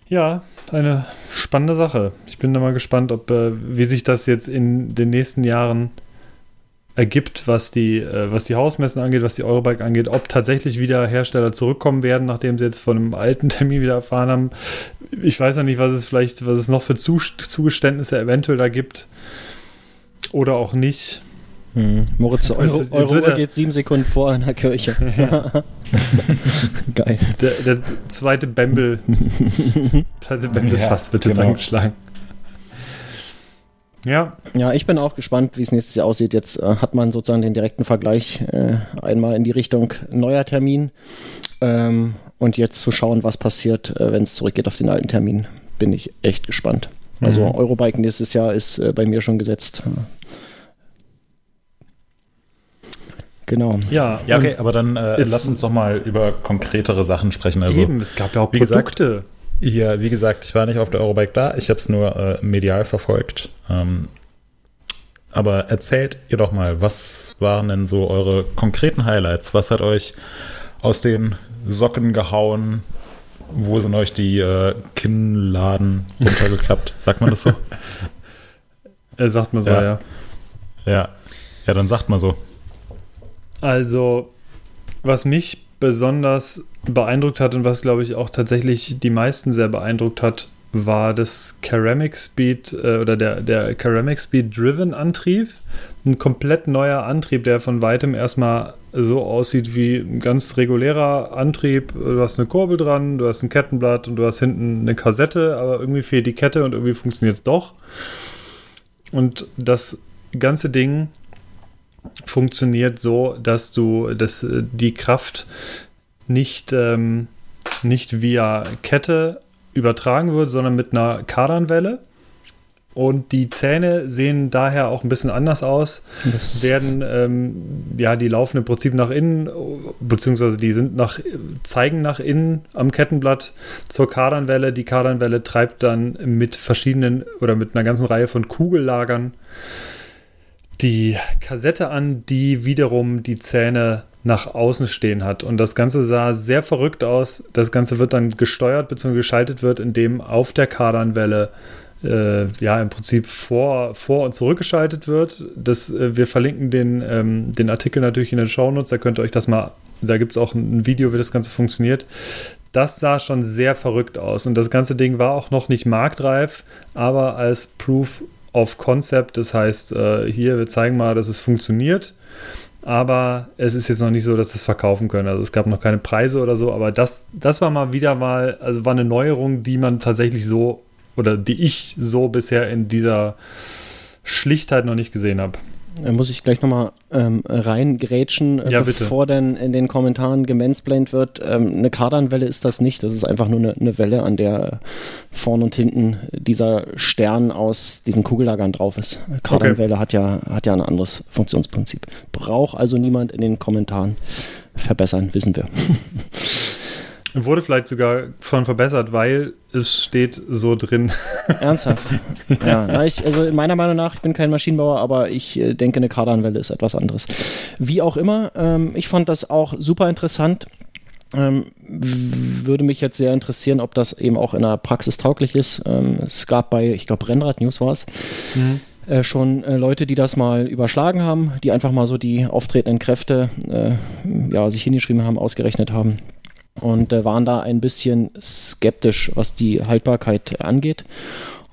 [SPEAKER 4] ja, eine spannende Sache. Ich bin da mal gespannt, ob, äh, wie sich das jetzt in den nächsten Jahren ergibt, was die, äh, was die Hausmessen angeht, was die Eurobike angeht, ob tatsächlich wieder Hersteller zurückkommen werden, nachdem sie jetzt von einem alten Termin wieder erfahren haben. Ich weiß ja nicht, was es vielleicht, was es noch für Zugeständnisse eventuell da gibt. Oder auch nicht.
[SPEAKER 3] Hm. Moritz, Euro, Euro
[SPEAKER 4] er-
[SPEAKER 3] geht sieben Sekunden vor in der Kirche. Geil.
[SPEAKER 4] Der, der zweite Bembel, zweite Bembel-Fass
[SPEAKER 1] Ja,
[SPEAKER 4] wird jetzt
[SPEAKER 1] genau.
[SPEAKER 4] angeschlagen. Ja,
[SPEAKER 3] Ja, ich bin auch gespannt, wie es nächstes Jahr aussieht. Jetzt äh, hat man sozusagen den direkten Vergleich äh, einmal in die Richtung neuer Termin ähm, und jetzt zu schauen, was passiert, äh, wenn es zurückgeht auf den alten Termin, bin ich echt gespannt. Also
[SPEAKER 4] Mhm.
[SPEAKER 3] Eurobike nächstes Jahr ist äh, bei mir schon gesetzt. Genau.
[SPEAKER 4] ja,
[SPEAKER 1] Ja, okay, aber dann äh, lass uns doch mal über konkretere Sachen sprechen. Also,
[SPEAKER 4] eben, es gab ja auch
[SPEAKER 1] wie gesagt,
[SPEAKER 4] Produkte.
[SPEAKER 1] Ja, wie gesagt, ich war nicht auf der Eurobike da, ich habe es nur äh, medial verfolgt. Ähm, aber erzählt ihr doch mal, was waren denn so eure konkreten Highlights? Was hat euch aus den Socken gehauen? Wo sind euch die äh, Kinnladen runtergeklappt? Sagt man das so?
[SPEAKER 4] äh, sagt man so,
[SPEAKER 1] Ja.
[SPEAKER 4] ja.
[SPEAKER 1] Ja. Ja, dann sagt mal so.
[SPEAKER 4] Also, was mich besonders beeindruckt hat und was, glaube ich, auch tatsächlich die meisten sehr beeindruckt hat, war das Ceramic Speed äh, oder der, der Ceramic Speed Driven Antrieb. Ein komplett neuer Antrieb, der von weitem erstmal so aussieht wie ein ganz regulärer Antrieb. Du hast eine Kurbel dran, du hast ein Kettenblatt und du hast hinten eine Kassette, aber irgendwie fehlt die Kette und irgendwie funktioniert es doch. Und das ganze Ding funktioniert so, dass du dass äh, die Kraft nicht, ähm, nicht via Kette übertragen wird, sondern mit einer Kardanwelle. Und die Zähne sehen daher auch ein bisschen anders aus.
[SPEAKER 3] Das
[SPEAKER 4] Werden, ähm, ja, die laufen im Prinzip nach innen, beziehungsweise die sind nach, zeigen nach innen am Kettenblatt zur Kardanwelle. Die Kardanwelle treibt dann mit verschiedenen oder mit einer ganzen Reihe von Kugellagern die Kassette an, die wiederum die Zähne nach außen stehen hat. Und das Ganze sah sehr verrückt aus. Das Ganze wird dann gesteuert bzw. geschaltet wird, indem auf der Kardanwelle äh, ja im Prinzip vor, vor und zurückgeschaltet wird. Das, äh, wir verlinken den, ähm, den Artikel natürlich in den Shownotes, da könnt ihr euch das mal, da gibt es auch ein, Video, wie das Ganze funktioniert. Das sah schon sehr verrückt aus und das ganze Ding war auch noch nicht marktreif, aber als Proof of Concept, das heißt, äh, hier, wir zeigen mal, dass es funktioniert, aber es ist jetzt noch nicht so, dass wir es verkaufen können. Also es gab noch keine Preise oder so, aber das, das war mal wieder mal, also war eine Neuerung, die man tatsächlich so oder die ich so bisher in dieser Schlichtheit noch nicht gesehen habe.
[SPEAKER 3] Da muss ich gleich nochmal ähm, reingrätschen, äh,
[SPEAKER 4] Ja, bitte.
[SPEAKER 3] bevor dann in den Kommentaren gemansplained wird. Ähm, eine Kardanwelle ist das nicht. Das ist einfach nur eine, eine Welle, an der äh, vorn und hinten dieser Stern aus diesen Kugellagern drauf ist. Kardanwelle hat, ja, hat ja ein anderes Funktionsprinzip. Braucht also niemand in den Kommentaren verbessern, wissen wir.
[SPEAKER 4] Wurde vielleicht sogar von verbessert, weil es steht so drin.
[SPEAKER 3] Ernsthaft. ja, na, ich, also meiner Meinung nach, ich bin kein Maschinenbauer, aber ich äh, denke, eine Kardanwelle ist etwas anderes. Wie auch immer, ähm, ich fand das auch super interessant. Ähm, würde mich jetzt sehr interessieren, ob das eben auch in der Praxis tauglich ist. Ähm, es gab bei, ich glaube, Rennrad News war es, mhm. äh, schon äh, Leute, die das mal überschlagen haben, die einfach mal so die auftretenden Kräfte äh, ja, sich hingeschrieben haben, ausgerechnet haben und äh, waren da ein bisschen skeptisch, was die Haltbarkeit angeht.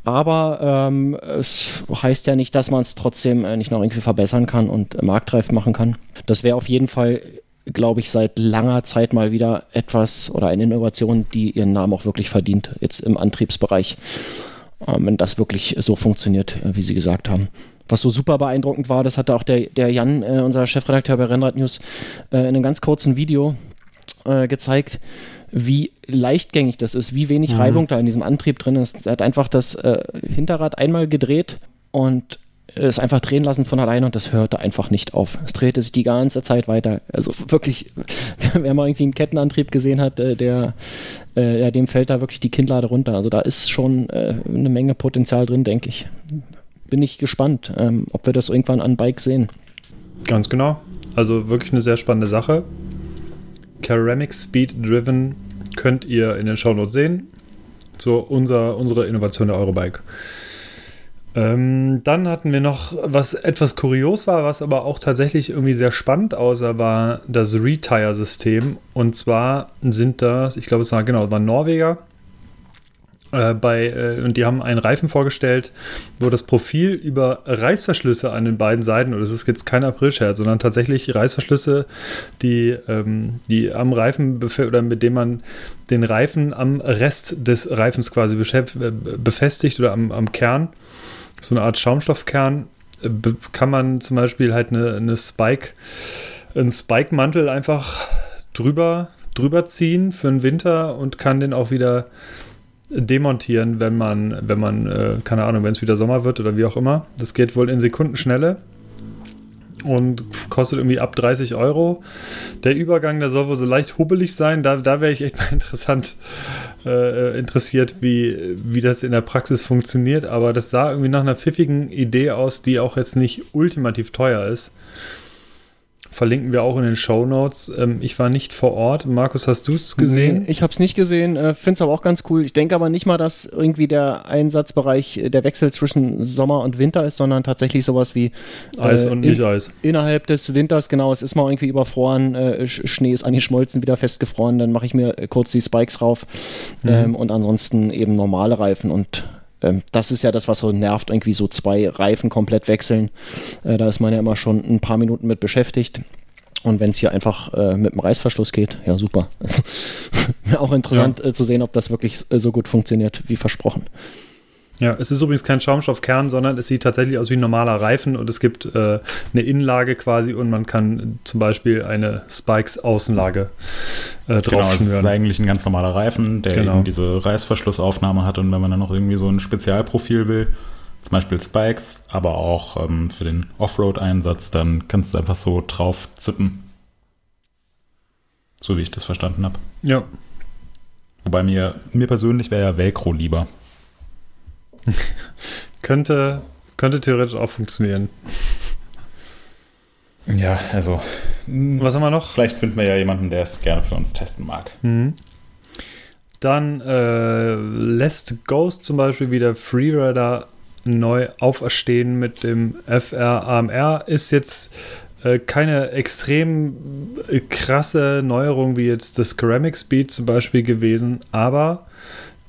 [SPEAKER 3] Aber ähm, es heißt ja nicht, dass man es trotzdem äh, nicht noch irgendwie verbessern kann und äh, marktreif machen kann. Das wäre auf jeden Fall, glaube ich, seit langer Zeit mal wieder etwas oder eine Innovation, die ihren Namen auch wirklich verdient, jetzt im Antriebsbereich, äh, wenn das wirklich so funktioniert, äh, wie Sie gesagt haben. Was so super beeindruckend war, das hatte auch der, der Jan, äh, unser Chefredakteur bei Rennrad News, äh, in einem ganz kurzen Video gezeigt wie leichtgängig das ist, wie wenig mhm. Reibung da in diesem Antrieb drin ist. Er hat einfach das äh, Hinterrad einmal gedreht und es einfach drehen lassen von alleine und das hörte einfach nicht auf. Es drehte sich die ganze Zeit weiter. Also wirklich, wer mal irgendwie einen Kettenantrieb gesehen hat, äh, der, äh, ja, dem fällt da wirklich die Kinnlade runter. Also da ist schon äh, eine Menge Potenzial drin, denke ich. Bin ich gespannt, ähm, ob wir das irgendwann an Bike sehen.
[SPEAKER 4] Ganz genau. Also wirklich eine sehr spannende Sache. Ceramic Speed Driven könnt ihr in den Shownotes sehen. So unser, unsere Innovation der Eurobike. Ähm, dann hatten wir noch, was etwas kurios war, was aber auch tatsächlich irgendwie sehr spannend aussah, war das Retire-System. Und zwar sind das, ich glaube, es war genau, es waren Norweger, äh, bei, äh, und die haben einen Reifen vorgestellt, wo das Profil über Reißverschlüsse an den beiden Seiten, und das ist jetzt kein Aprilscherz, sondern tatsächlich Reißverschlüsse, die, ähm, die am Reifen oder mit dem man den Reifen am Rest des Reifens quasi befestigt oder am, am Kern, so eine Art Schaumstoffkern, äh, kann man zum Beispiel halt eine, eine Spike, einen Spike-Mantel einfach drüber, drüber ziehen für den Winter und kann den auch wieder demontieren, wenn man, wenn man, äh, keine Ahnung, wenn es wieder Sommer wird oder wie auch immer. Das geht wohl in Sekundenschnelle und kostet irgendwie ab 30 Euro. Der Übergang, der soll wohl so leicht hubbelig sein. Da, da wäre ich echt mal interessant äh, interessiert, wie, wie das in der Praxis funktioniert. Aber das sah irgendwie nach einer pfiffigen Idee aus, die auch jetzt nicht ultimativ teuer ist. Verlinken wir auch in den Show Notes. Ähm, ich war nicht vor Ort. Markus, hast du es gesehen?
[SPEAKER 3] Nee, ich habe es nicht gesehen. Äh, Finde es aber auch ganz cool. Ich denke aber nicht mal, dass irgendwie der Einsatzbereich äh, der Wechsel zwischen Sommer und Winter ist, sondern tatsächlich sowas wie
[SPEAKER 4] Eis äh, und nicht in, Eis.
[SPEAKER 3] Innerhalb des Winters, genau. Es ist mal irgendwie überfroren, äh, Schnee ist angeschmolzen, wieder festgefroren. Dann mache ich mir äh, kurz die Spikes rauf mhm. ähm, und ansonsten eben normale Reifen und ähm, das ist ja das, was so nervt, irgendwie so zwei Reifen komplett wechseln. Äh, da ist man ja immer schon ein paar Minuten mit beschäftigt. Und wenn es hier einfach äh, mit dem Reißverschluss geht, ja super. auch interessant ja. äh, zu sehen, ob das wirklich äh, so gut funktioniert wie versprochen.
[SPEAKER 4] Ja, es ist übrigens kein Schaumstoffkern, sondern es sieht tatsächlich aus wie ein normaler Reifen und es gibt äh, eine Innenlage quasi und man kann zum Beispiel eine Spikes-Außenlage
[SPEAKER 1] äh, drauf Genau, es ist eigentlich ein ganz normaler Reifen, der genau. eben diese Reißverschlussaufnahme hat und wenn man dann noch irgendwie so ein Spezialprofil will, zum Beispiel Spikes, aber auch ähm, für den Offroad-Einsatz, dann kannst du einfach so drauf zippen. So wie ich das verstanden habe.
[SPEAKER 4] Ja.
[SPEAKER 1] Wobei mir, mir persönlich wäre ja Velcro lieber.
[SPEAKER 4] könnte, könnte theoretisch auch funktionieren.
[SPEAKER 1] Ja, also.
[SPEAKER 4] Was haben wir noch?
[SPEAKER 1] Vielleicht finden wir ja jemanden, der es gerne für uns testen mag.
[SPEAKER 4] Mhm. Dann äh, lässt Ghost zum Beispiel wieder Freerider neu auferstehen mit dem FR AMR. Ist jetzt äh, keine extrem äh, krasse Neuerung wie jetzt das Ceramic Speed zum Beispiel gewesen, aber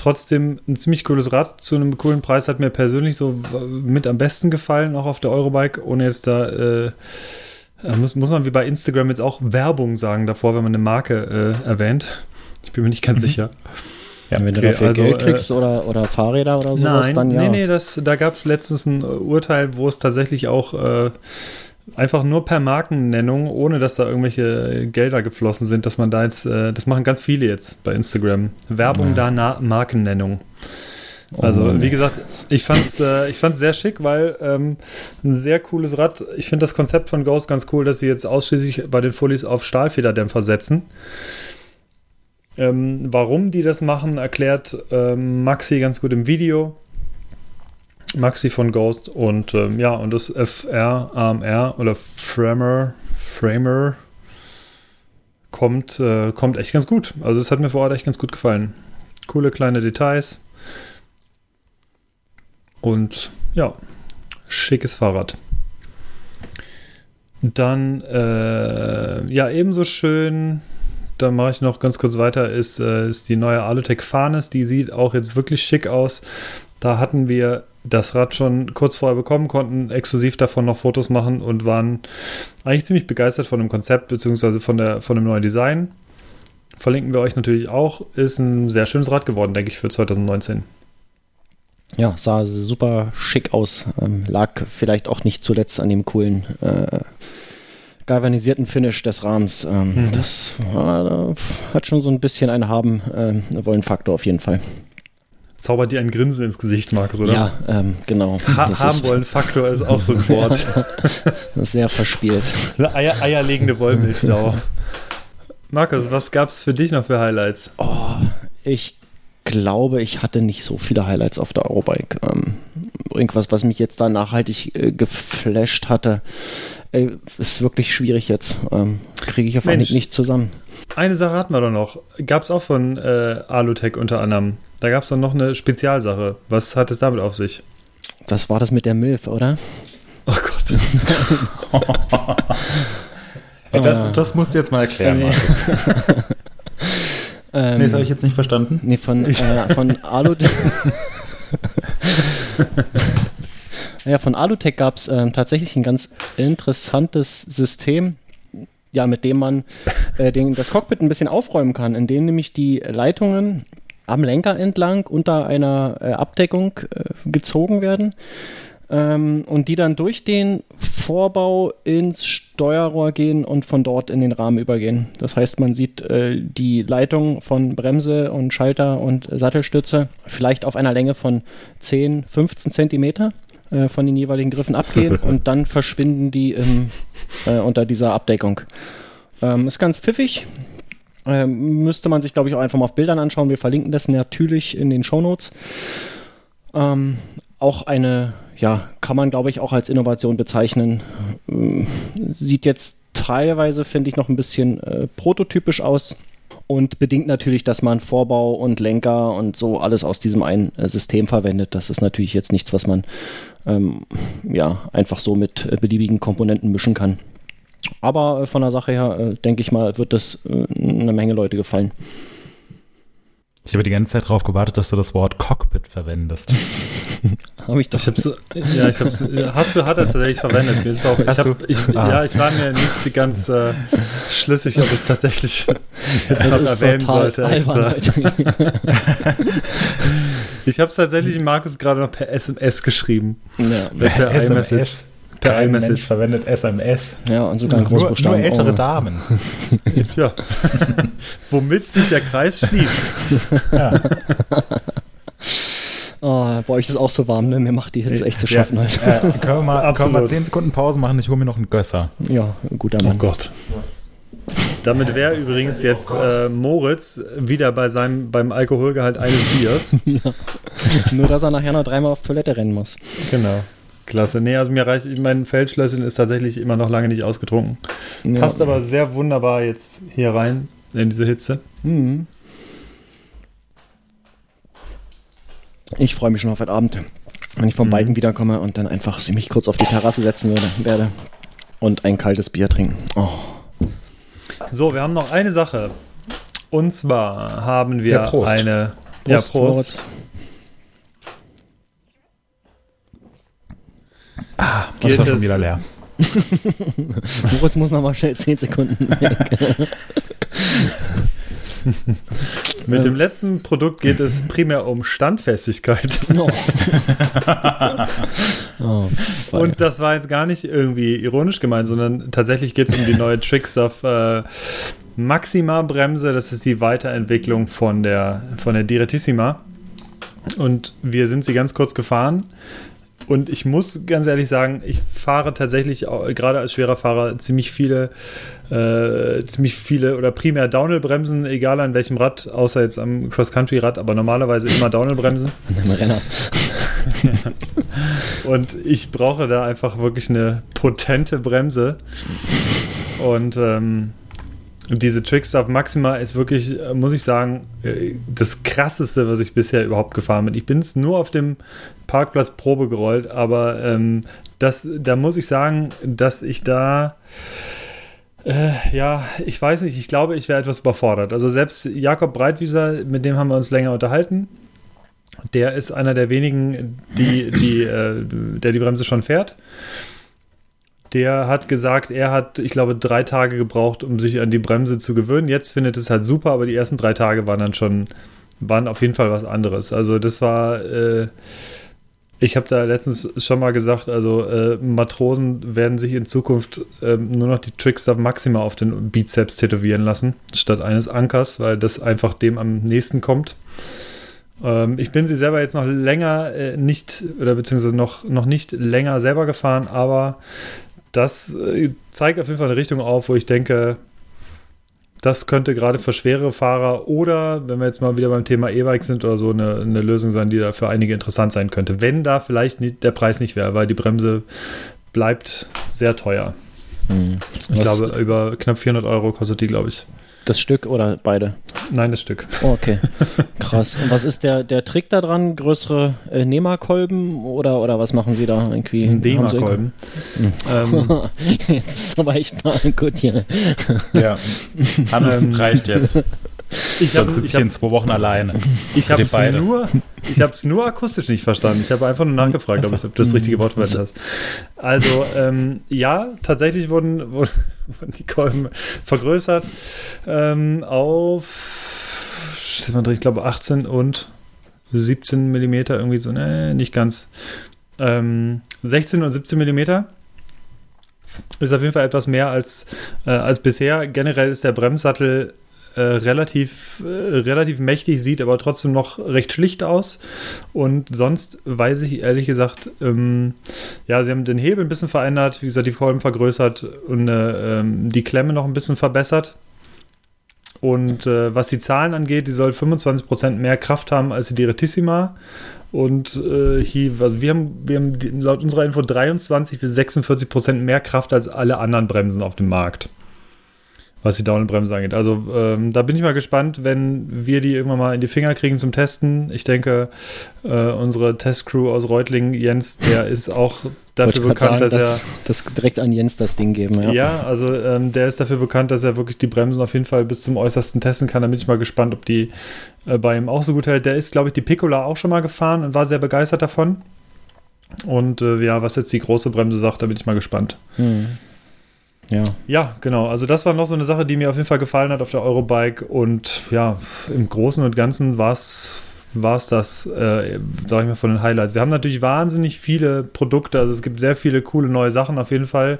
[SPEAKER 4] trotzdem ein ziemlich cooles Rad zu einem coolen Preis. Hat mir persönlich so mit am besten gefallen, auch auf der Eurobike, ohne jetzt da. Äh, äh, muss, muss man wie bei Instagram jetzt auch Werbung sagen davor, wenn man eine Marke äh, erwähnt. Ich bin mir nicht ganz mhm. sicher.
[SPEAKER 3] Ja, wenn du okay, dafür also, Geld kriegst äh, oder, oder Fahrräder oder sowas,
[SPEAKER 4] nein,
[SPEAKER 3] dann ja.
[SPEAKER 4] Nee, nee, das, da gab es letztens ein Urteil, wo es tatsächlich auch äh, einfach nur per Markennennung, ohne dass da irgendwelche Gelder geflossen sind, dass man da jetzt, äh, das machen ganz viele jetzt bei Instagram. Werbung ja. da na Markennennung. Oh also, oh wie gesagt, ich fand es äh, ich fand's sehr schick, weil ähm, ein sehr cooles Rad. Ich finde das Konzept von Ghost ganz cool, dass sie jetzt ausschließlich bei den Fullies auf Stahlfederdämpfer setzen. Ähm, warum die das machen, erklärt ähm, Maxi ganz gut im Video. Maxi von Ghost und ähm, ja, und das FR AMR oder Framer, Framer kommt, äh, kommt echt ganz gut. Also es hat mir vor Ort echt ganz gut gefallen. Coole kleine Details. Und ja, schickes Fahrrad. Dann, äh, ja, ebenso schön, da mache ich noch ganz kurz weiter, ist, äh, ist die neue Alutech Farnes. Die sieht auch jetzt wirklich schick aus. Da hatten wir das Rad schon kurz vorher bekommen, konnten exklusiv davon noch Fotos machen und waren eigentlich ziemlich begeistert von dem Konzept beziehungsweise von, der, von dem neuen Design. Verlinken wir euch natürlich auch. Ist ein sehr schönes Rad geworden, denke ich, für 2019.
[SPEAKER 3] Ja, sah super schick aus. Ähm, lag vielleicht auch nicht zuletzt an dem coolen äh, galvanisierten Finish des Rahmens. Ähm, mhm. Das äh, hat schon so ein bisschen einen haben äh, wollen Faktor auf jeden Fall.
[SPEAKER 4] Zaubert dir ein Grinsen ins Gesicht, Markus, oder?
[SPEAKER 3] Ja, ähm, genau.
[SPEAKER 4] Ha haben wollen Faktor ist auch so ein Wort.
[SPEAKER 3] das sehr verspielt.
[SPEAKER 4] Eine Eier, eierlegende Wollmilchsau. Markus, was gab es für dich noch für Highlights?
[SPEAKER 3] Oh, ich glaube, ich hatte nicht so viele Highlights auf der Eurobike. Ähm, irgendwas, was mich jetzt da nachhaltig äh, geflasht hatte, äh, ist wirklich schwierig jetzt. Ähm, Kriege ich auf Anhieb nicht zusammen.
[SPEAKER 4] Eine Sache hatten wir doch noch. Gab es auch von äh, Alutech unter anderem. Da gab es doch noch eine Spezialsache. Was hat es damit auf sich?
[SPEAKER 3] Das war das mit der Milf, oder?
[SPEAKER 4] Oh Gott.
[SPEAKER 1] ja, das, das musst du jetzt mal erklären, Markus. ähm, nee, das habe ich jetzt nicht verstanden.
[SPEAKER 3] Nee, von, äh, von Alutech. ja, von Alutech gab es ähm, tatsächlich ein ganz interessantes System, ja, mit dem man äh, den, das Cockpit ein bisschen aufräumen kann, indem nämlich die Leitungen am Lenker entlang unter einer äh, Abdeckung äh, gezogen werden ähm, und die dann durch den Vorbau ins Steuerrohr gehen und von dort in den Rahmen übergehen. Das heißt, man sieht äh, die Leitung von Bremse und Schalter und Sattelstütze vielleicht auf einer Länge von 10, 15 Zentimeter äh, von den jeweiligen Griffen abgehen und dann verschwinden die im, äh, unter dieser Abdeckung. Ähm, ist ganz pfiffig. Ähm, müsste man sich, glaube ich, auch einfach mal auf Bildern anschauen. Wir verlinken das natürlich in den Shownotes. Ähm, auch eine, ja, kann man, glaube ich, auch als Innovation bezeichnen. Ähm, sieht jetzt teilweise, finde ich, noch ein bisschen äh, prototypisch aus und bedingt natürlich, dass man Vorbau und Lenker und so alles aus diesem einen äh, System verwendet. Das ist natürlich jetzt nichts, was man ähm, ja, einfach so mit äh, beliebigen Komponenten mischen kann. Aber äh, von der Sache her, äh, denke ich mal, wird das eine Menge Leute gefallen.
[SPEAKER 1] Ich habe die ganze Zeit darauf gewartet, dass du das Wort Cockpit verwendest.
[SPEAKER 3] habe ich doch.
[SPEAKER 4] Ich hab's, ja, ich hab's, hast du, hat er tatsächlich verwendet. Mir ist auch, ich hab, ich, ah. Ja, ich war mir nicht ganz äh, schlüssig, ob es tatsächlich jetzt noch erwähnen sollte. Ich habe es tatsächlich Markus gerade noch per SMS geschrieben.
[SPEAKER 1] Ja. Per SMS. Per Kein iMessage. Mensch verwendet SMS.
[SPEAKER 3] Ja, und sogar ein Großbuchstaben.
[SPEAKER 1] Nur, nur ältere oh. Damen.
[SPEAKER 4] ja. Womit sich der Kreis schließt.
[SPEAKER 3] ja. Oh, bei euch ist auch so warm, ne? Mir macht die Hitze echt zu schaffen ja, halt.
[SPEAKER 1] Ja, können, wir mal, können wir mal 10 Sekunden Pause machen? Ich hole mir noch einen Gösser.
[SPEAKER 3] Ja, guter Mann.
[SPEAKER 4] Oh Gott. Damit wäre übrigens jetzt äh, Moritz wieder bei seinem, beim Alkoholgehalt eines Biers. ja.
[SPEAKER 3] Nur, dass er nachher noch dreimal auf Toilette rennen muss.
[SPEAKER 4] Genau. Klasse. Nee, also mir reicht, mein Feldschlösschen ist tatsächlich immer noch lange nicht ausgetrunken. Ja. Passt aber sehr wunderbar jetzt hier rein in diese Hitze. Mhm.
[SPEAKER 3] Ich freue mich schon auf heute Abend, wenn ich vom mhm. Biken wiederkomme und dann einfach mich kurz auf die Terrasse setzen würde, werde und ein kaltes Bier trinken. Oh.
[SPEAKER 4] So, wir haben noch eine Sache. Und zwar haben wir ja, Prost. eine. Prost, ja, Prost.
[SPEAKER 1] Ah, das war schon wieder leer.
[SPEAKER 3] Moritz muss noch mal schnell 10 Sekunden weg.
[SPEAKER 4] Mit dem letzten Produkt geht es primär um Standfestigkeit. No. oh, und das war jetzt gar nicht irgendwie ironisch gemeint, sondern tatsächlich geht es um die neue Trickstuff äh, Maxima Bremse. Das ist die Weiterentwicklung von der, von der Direttissima. Und wir sind sie ganz kurz gefahren. Und ich muss ganz ehrlich sagen, ich fahre tatsächlich gerade als schwerer Fahrer ziemlich viele, äh, ziemlich viele oder primär Downhill-Bremsen, egal an welchem Rad, außer jetzt am Cross-Country-Rad, aber normalerweise immer Downhill-Bremsen. An dem Renner. Und ich brauche da einfach wirklich eine potente Bremse. Und ähm, diese Trickstuff Maxima ist wirklich, äh, muss ich sagen, äh, das krasseste, was ich bisher überhaupt gefahren bin. Ich bin es nur auf dem Parkplatz Probe gerollt, aber ähm, das, da muss ich sagen, dass ich da äh, ja, ich weiß nicht, ich glaube, ich wäre etwas überfordert. Also selbst Jakob Breitwieser, mit dem haben wir uns länger unterhalten, der ist einer der wenigen, die, die, äh, der die Bremse schon fährt. Der hat gesagt, er hat, ich glaube, drei Tage gebraucht, um sich an die Bremse zu gewöhnen. Jetzt findet es halt super, aber die ersten drei Tage waren dann schon, waren auf jeden Fall was anderes. Also das war, äh, ich habe da letztens schon mal gesagt, also äh, Matrosen werden sich in Zukunft äh, nur noch die Trickstuff Maxima auf den Bizeps tätowieren lassen, statt eines Ankers, weil das einfach dem am nächsten kommt. Ähm, ich bin sie selber jetzt noch länger äh, nicht, oder beziehungsweise noch, noch nicht länger selber gefahren, aber das äh, zeigt auf jeden Fall eine Richtung auf, wo ich denke, das könnte gerade für schwere Fahrer oder, wenn wir jetzt mal wieder beim Thema E-Bike sind oder so, eine, eine, Lösung sein, die da für einige interessant sein könnte. Wenn da vielleicht nicht, der Preis nicht wäre, weil die Bremse bleibt sehr teuer. Hm. Ich glaube, über knapp 400 Euro kostet die, glaube ich.
[SPEAKER 3] Das Stück oder beide?
[SPEAKER 4] Nein, das Stück.
[SPEAKER 3] Oh, okay. Krass. Und was ist der, der Trick da dran? Größere äh, Nehmerkolben oder, oder was machen Sie da irgendwie?
[SPEAKER 4] Nehmerkolben.
[SPEAKER 3] Hm. Ähm. jetzt ist aber echt mal gut hier.
[SPEAKER 1] Ja, Hannes reicht jetzt. Ich Sonst sitze ich, in zwei Wochen alleine.
[SPEAKER 4] Ich habe es nur, nur akustisch nicht verstanden. Ich habe einfach nur nachgefragt, ob, ich, ob das richtige Wort verwendet hast. Also ähm, ja, tatsächlich wurden, wurden, die Kolben vergrößert ähm, auf, ich glaube 18 und 17 Millimeter irgendwie so, ne, nicht ganz. Ähm, 16 und 17 Millimeter ist auf jeden Fall etwas mehr als, äh, als bisher. Generell ist der Bremssattel äh, relativ, äh, relativ mächtig, sieht aber trotzdem noch recht schlicht aus. Und sonst weiß ich ehrlich gesagt, ähm, ja, sie haben den Hebel ein bisschen verändert, wie gesagt, die Kolben vergrößert und äh, ähm, die Klemme noch ein bisschen verbessert. Und äh, was die Zahlen angeht, die soll 25% mehr Kraft haben als die Direttissima. Und äh, hier, also wir haben, wir haben laut unserer Info 23 bis 46 Prozent mehr Kraft als alle anderen Bremsen auf dem Markt was die Downbremse angeht. Also ähm, da bin ich mal gespannt, wenn wir die irgendwann mal in die Finger kriegen zum Testen. Ich denke, äh, unsere Testcrew aus Reutlingen, Jens, der ist auch dafür bekannt, sagen, dass, dass, er
[SPEAKER 3] das direkt an Jens das Ding geben.
[SPEAKER 4] Ja, ja also ähm, der ist dafür bekannt, dass er wirklich die Bremsen auf jeden Fall bis zum äußersten testen kann. Da bin ich mal gespannt, ob die äh, bei ihm auch so gut hält. Der ist, glaube ich, die Piccola auch schon mal gefahren und war sehr begeistert davon. Und äh, ja, was jetzt die große Bremse sagt, da bin ich mal gespannt. Hm. Ja. ja, genau. Also das war noch so eine Sache, die mir auf jeden Fall gefallen hat auf der Eurobike. Und ja, im Großen und Ganzen war es war es das, äh, sage ich mal, von den Highlights. Wir haben natürlich wahnsinnig viele Produkte, also es gibt sehr viele coole neue Sachen auf jeden Fall.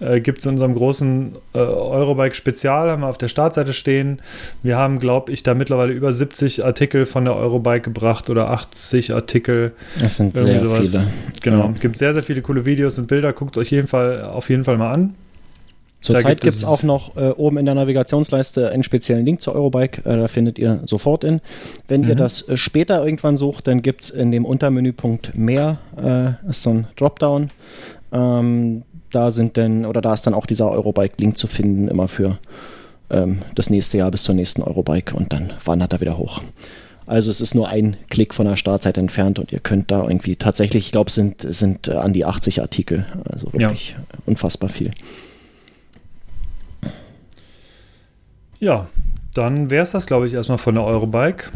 [SPEAKER 4] Äh, gibt es in unserem großen äh, Eurobike Spezial, haben wir auf der Startseite stehen. Wir haben, glaube ich, da mittlerweile über 70 Artikel von der Eurobike gebracht oder 80 Artikel.
[SPEAKER 3] Das sind sehr sowas. viele.
[SPEAKER 4] Genau, ja. es gibt sehr, sehr viele coole Videos und Bilder. Guckt es euch jeden Fall, auf jeden Fall mal an.
[SPEAKER 3] Zurzeit gibt es auch noch äh, oben in der Navigationsleiste einen speziellen Link zur Eurobike. Äh, da findet ihr sofort in. Wenn mhm. ihr das äh, später irgendwann sucht, dann gibt es in dem Untermenüpunkt mehr, äh, ist so ein Dropdown. Ähm, da sind denn, oder da ist dann auch dieser Eurobike-Link zu finden, immer für ähm, das nächste Jahr bis zur nächsten Eurobike und dann wandert er wieder hoch. Also es ist nur ein Klick von der Startzeit entfernt und ihr könnt da irgendwie tatsächlich, ich glaube, es sind, sind äh, an die 80 Artikel. Also wirklich ja. unfassbar viel.
[SPEAKER 4] Ja, dann wäre es das, glaube ich, erstmal von der Eurobike.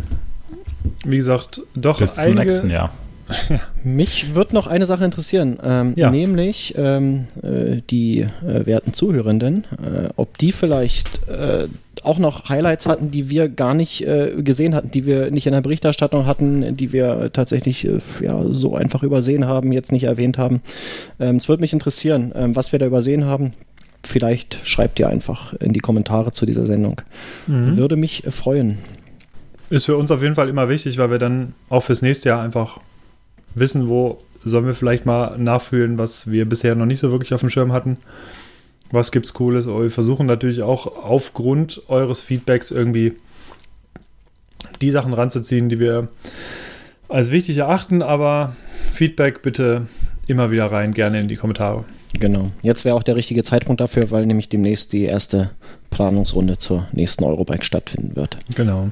[SPEAKER 4] Wie gesagt, doch
[SPEAKER 1] Bis zum nächsten Jahr.
[SPEAKER 3] Mich würde noch eine Sache interessieren, ähm, ja. nämlich ähm, äh, die äh, werten Zuhörenden, äh, ob die vielleicht äh, auch noch Highlights hatten, die wir gar nicht äh, gesehen hatten, die wir nicht in der Berichterstattung hatten, die wir tatsächlich äh, ja, so einfach übersehen haben, jetzt nicht erwähnt haben. Ähm, es würde mich interessieren, ähm, was wir da übersehen haben vielleicht schreibt ihr einfach in die Kommentare zu dieser Sendung. Mhm. Würde mich freuen.
[SPEAKER 4] Ist für uns auf jeden Fall immer wichtig, weil wir dann auch fürs nächste Jahr einfach wissen, wo sollen wir vielleicht mal nachfühlen, was wir bisher noch nicht so wirklich auf dem Schirm hatten. Was gibt's Cooles? Aber wir versuchen natürlich auch aufgrund eures Feedbacks irgendwie die Sachen ranzuziehen, die wir als wichtig erachten. Aber Feedback bitte immer wieder rein, gerne in die Kommentare.
[SPEAKER 3] Genau. Jetzt wäre auch der richtige Zeitpunkt dafür, weil nämlich demnächst die erste Planungsrunde zur nächsten Eurobike stattfinden wird.
[SPEAKER 4] Genau.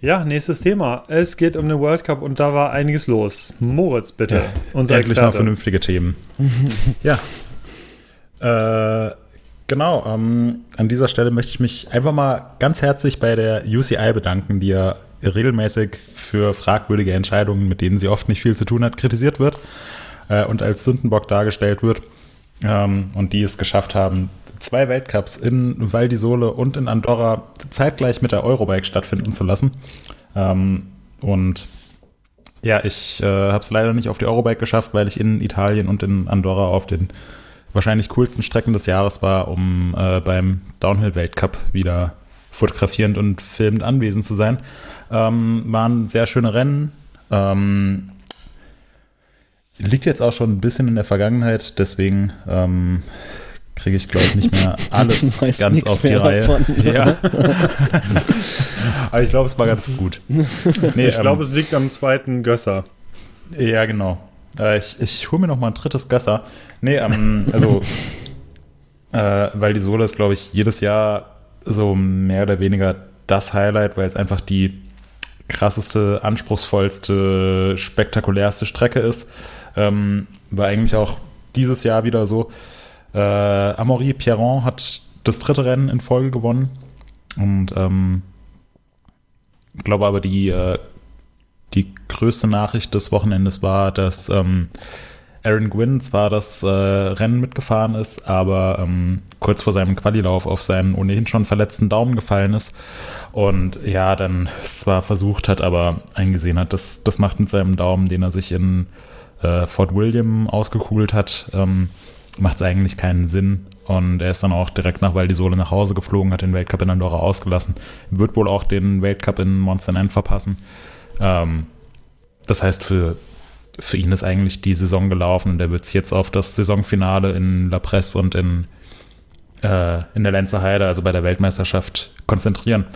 [SPEAKER 4] Ja, nächstes Thema. Es geht um den World Cup und da war einiges los. Moritz, bitte. unser
[SPEAKER 1] Endlich mal
[SPEAKER 4] Experte.
[SPEAKER 1] vernünftige Themen. ja. Äh, genau. Ähm, an dieser Stelle möchte ich mich einfach mal ganz herzlich bei der UCI bedanken, die ja regelmäßig für fragwürdige Entscheidungen, mit denen sie oft nicht viel zu tun hat, kritisiert wird äh, und als Sündenbock dargestellt wird. Ähm, und die es geschafft haben, zwei Weltcups in Val di Sole und in Andorra zeitgleich mit der Eurobike stattfinden zu lassen. Ähm, und ja, ich äh, habe es leider nicht auf die Eurobike geschafft, weil ich in Italien und in Andorra auf den wahrscheinlich coolsten Strecken des Jahres war, um äh, beim Downhill-Weltcup wieder fotografierend und filmend anwesend zu sein. Ähm, waren sehr schöne Rennen. Ähm, liegt jetzt auch schon ein bisschen in der Vergangenheit, deswegen ähm, kriege ich, glaube ich, nicht mehr alles ganz auf die Reihe.
[SPEAKER 3] davon.
[SPEAKER 1] Ja. Aber ich glaube, es war ganz gut. Nee,
[SPEAKER 4] Ich
[SPEAKER 1] ähm,
[SPEAKER 4] glaube, es liegt am zweiten Gösser.
[SPEAKER 1] ja, genau. Äh, ich ich hole mir noch mal ein drittes Gösser. Nee, ähm, also, äh, weil die Sohle ist, glaube ich, jedes Jahr so mehr oder weniger das Highlight, weil es einfach die krasseste, anspruchsvollste, spektakulärste Strecke ist. Ähm, war eigentlich auch dieses Jahr wieder so. Äh, Amaury Pierron hat das dritte Rennen in Folge gewonnen. Und ähm, ich glaube aber, die, äh, die größte Nachricht des Wochenendes war, dass ähm, Aaron Gwynn zwar das äh, Rennen mitgefahren ist, aber ähm, kurz vor seinem Qualilauf auf seinen ohnehin schon verletzten Daumen gefallen ist und ja, dann zwar versucht hat, aber eingesehen hat, dass das macht mit seinem Daumen, den er sich in äh, Fort William ausgekugelt hat, ähm, macht es eigentlich keinen Sinn. Und er ist dann auch direkt nach Val di Sole nach Hause geflogen, hat den Weltcup in Andorra ausgelassen. Wird wohl auch den Weltcup in Monster N verpassen. Ähm, das heißt, für, für ihn ist eigentlich die Saison gelaufen und er wird jetzt auf das Saisonfinale in La Presse und in, äh, in der Lenzer Heide, also bei der Weltmeisterschaft, konzentrieren.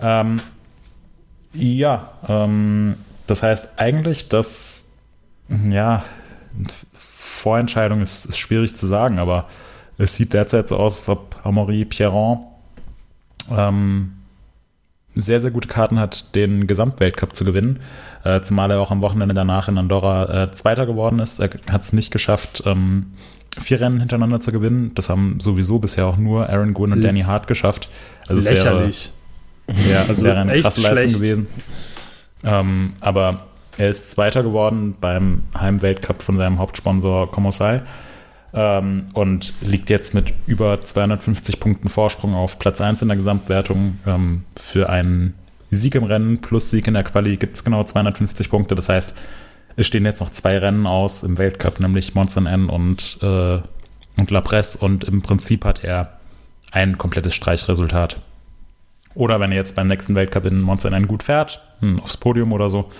[SPEAKER 1] Ähm, ja, ähm, das heißt eigentlich, dass, ja, Vorentscheidung ist, ist schwierig zu sagen, aber es sieht derzeit so aus, als ob Amaury Pierron ähm, sehr, sehr gute Karten hat, den Gesamtweltcup zu gewinnen. Äh, zumal er auch am Wochenende danach in Andorra äh, Zweiter geworden ist. Er hat es nicht geschafft, ähm, vier Rennen hintereinander zu gewinnen. Das haben sowieso bisher auch nur Aaron Gwynn und Danny Hart geschafft. Also es
[SPEAKER 4] Lächerlich.
[SPEAKER 1] Wäre, ja, also wäre eine krasse Leistung
[SPEAKER 4] schlecht.
[SPEAKER 1] gewesen. Ähm, aber er ist Zweiter geworden beim Heimweltcup von seinem Hauptsponsor Comosal ähm, und liegt jetzt mit über 250 Punkten Vorsprung auf Platz 1 in der Gesamtwertung. Ähm, für einen Sieg im Rennen plus Sieg in der Quali gibt es genau 250 Punkte. Das heißt, es stehen jetzt noch zwei Rennen aus im Weltcup, nämlich Monster N und, äh, und La Presse. Und im Prinzip hat er ein komplettes Streichresultat. Oder wenn er jetzt beim nächsten Weltcup in Monster N gut fährt, hm, aufs Podium oder so,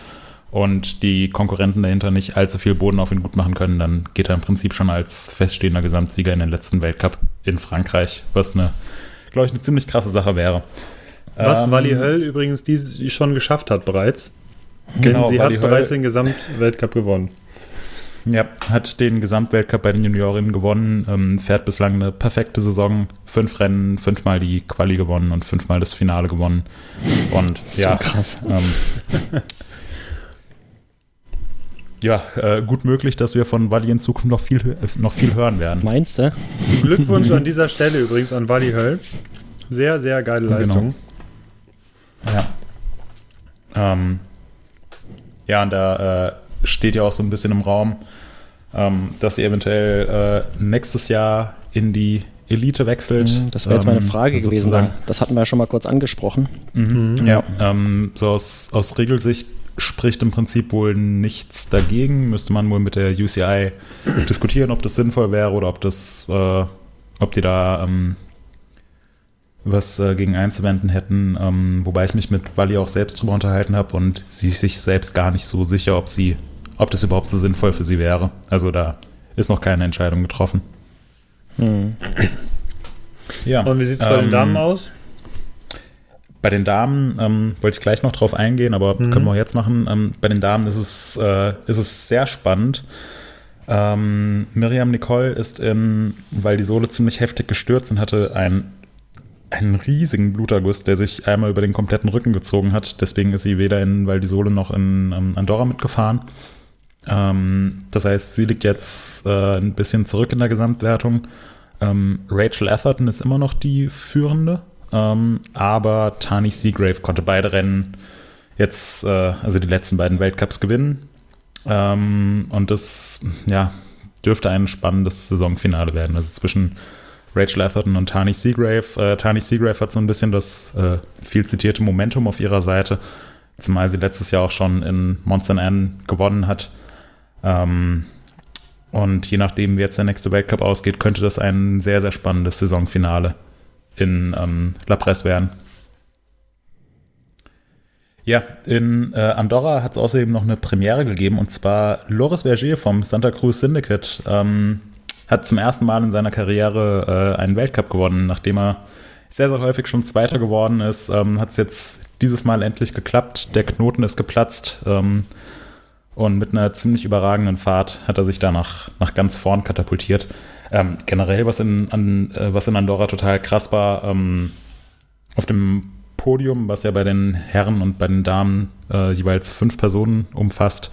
[SPEAKER 1] und die Konkurrenten dahinter nicht allzu viel Boden auf ihn gut machen können, dann geht er im Prinzip schon als feststehender Gesamtsieger in den letzten Weltcup in Frankreich, was eine, glaube ich, eine ziemlich krasse Sache wäre.
[SPEAKER 4] Was
[SPEAKER 1] Ähm,
[SPEAKER 4] Wally Höll übrigens dies schon geschafft hat bereits.
[SPEAKER 1] Genau,
[SPEAKER 4] Denn sie
[SPEAKER 1] Wally
[SPEAKER 4] hat
[SPEAKER 1] Höll-
[SPEAKER 4] bereits den Gesamtweltcup gewonnen.
[SPEAKER 1] Ja, hat den Gesamtweltcup bei den Juniorinnen gewonnen, ähm, fährt bislang eine perfekte Saison, fünf Rennen, fünfmal die Quali gewonnen und fünfmal das Finale gewonnen. Und
[SPEAKER 3] So
[SPEAKER 1] ja,
[SPEAKER 3] krass.
[SPEAKER 1] Ähm, ja, äh, gut möglich, dass wir von Wally in Zukunft noch viel, noch viel hören werden.
[SPEAKER 3] Meinst du?
[SPEAKER 4] Glückwunsch an dieser Stelle übrigens an Wally Höll. Sehr, sehr geile
[SPEAKER 1] Genau.
[SPEAKER 4] Leistung.
[SPEAKER 1] Ja. Ähm, ja, und da äh, steht ja auch so ein bisschen im Raum, ähm, dass sie eventuell äh, nächstes Jahr in die Elite wechselt.
[SPEAKER 3] Mhm, Das wäre jetzt meine
[SPEAKER 1] Ähm,
[SPEAKER 3] Frage gewesen.
[SPEAKER 1] sozusagen.
[SPEAKER 3] Das hatten wir ja schon mal kurz angesprochen.
[SPEAKER 1] Mhm. Ja, ähm, so aus, aus Regelsicht spricht im Prinzip wohl nichts dagegen. Müsste man wohl mit der UCI diskutieren, ob das sinnvoll wäre oder ob das, äh, ob die da ähm, was äh, gegen einzuwenden hätten. Ähm, wobei ich mich mit Wally auch selbst drüber unterhalten habe und sie ist sich selbst gar nicht so sicher, ob sie, ob das überhaupt so sinnvoll für sie wäre. Also da ist noch keine Entscheidung getroffen. Ja.
[SPEAKER 4] Und wie sieht es bei den
[SPEAKER 1] Ähm,
[SPEAKER 4] Damen aus?
[SPEAKER 1] Bei den Damen ähm, wollte ich gleich noch drauf eingehen, aber können wir auch jetzt machen. Ähm, bei den Damen ist es, äh, ist es sehr spannend. Ähm, Miriam Nicole ist in Val di Sole ziemlich heftig gestürzt und hatte ein, einen riesigen Bluterguss, der sich einmal über den kompletten Rücken gezogen hat. Deswegen ist sie weder in Val di Sole noch in ähm, Andorra mitgefahren. Ähm, das heißt, sie liegt jetzt äh, ein bisschen zurück in der Gesamtwertung. Ähm, Rachel Atherton ist immer noch die führende, ähm, aber Tani Seagrave konnte beide Rennen jetzt, äh, also die letzten beiden Weltcups gewinnen. Ähm, und das, ja, dürfte ein spannendes Saisonfinale werden. Also zwischen Rachel Atherton und Tani Seagrave. Äh, Tani Seagrave hat so ein bisschen das äh, viel zitierte Momentum auf ihrer Seite, zumal sie letztes Jahr auch schon in Monster Anne gewonnen hat. Ähm, und je nachdem, wie jetzt der nächste Weltcup ausgeht, könnte das ein sehr, sehr spannendes Saisonfinale in ähm, La Presse werden. Ja, in äh, Andorra hat es außerdem noch eine Premiere gegeben und zwar Loris Vergier vom Santa Cruz Syndicate ähm, hat zum ersten Mal in seiner Karriere äh, einen Weltcup gewonnen, nachdem er sehr, sehr häufig schon Zweiter geworden ist. Ähm, hat es jetzt dieses Mal endlich geklappt. Der Knoten ist geplatzt. Ähm, und mit einer ziemlich überragenden Fahrt hat er sich da nach, nach ganz vorn katapultiert. Ähm, generell, was in, an, äh, was in Andorra total krass war, ähm, auf dem Podium, was ja bei den Herren und bei den Damen äh, jeweils fünf Personen umfasst,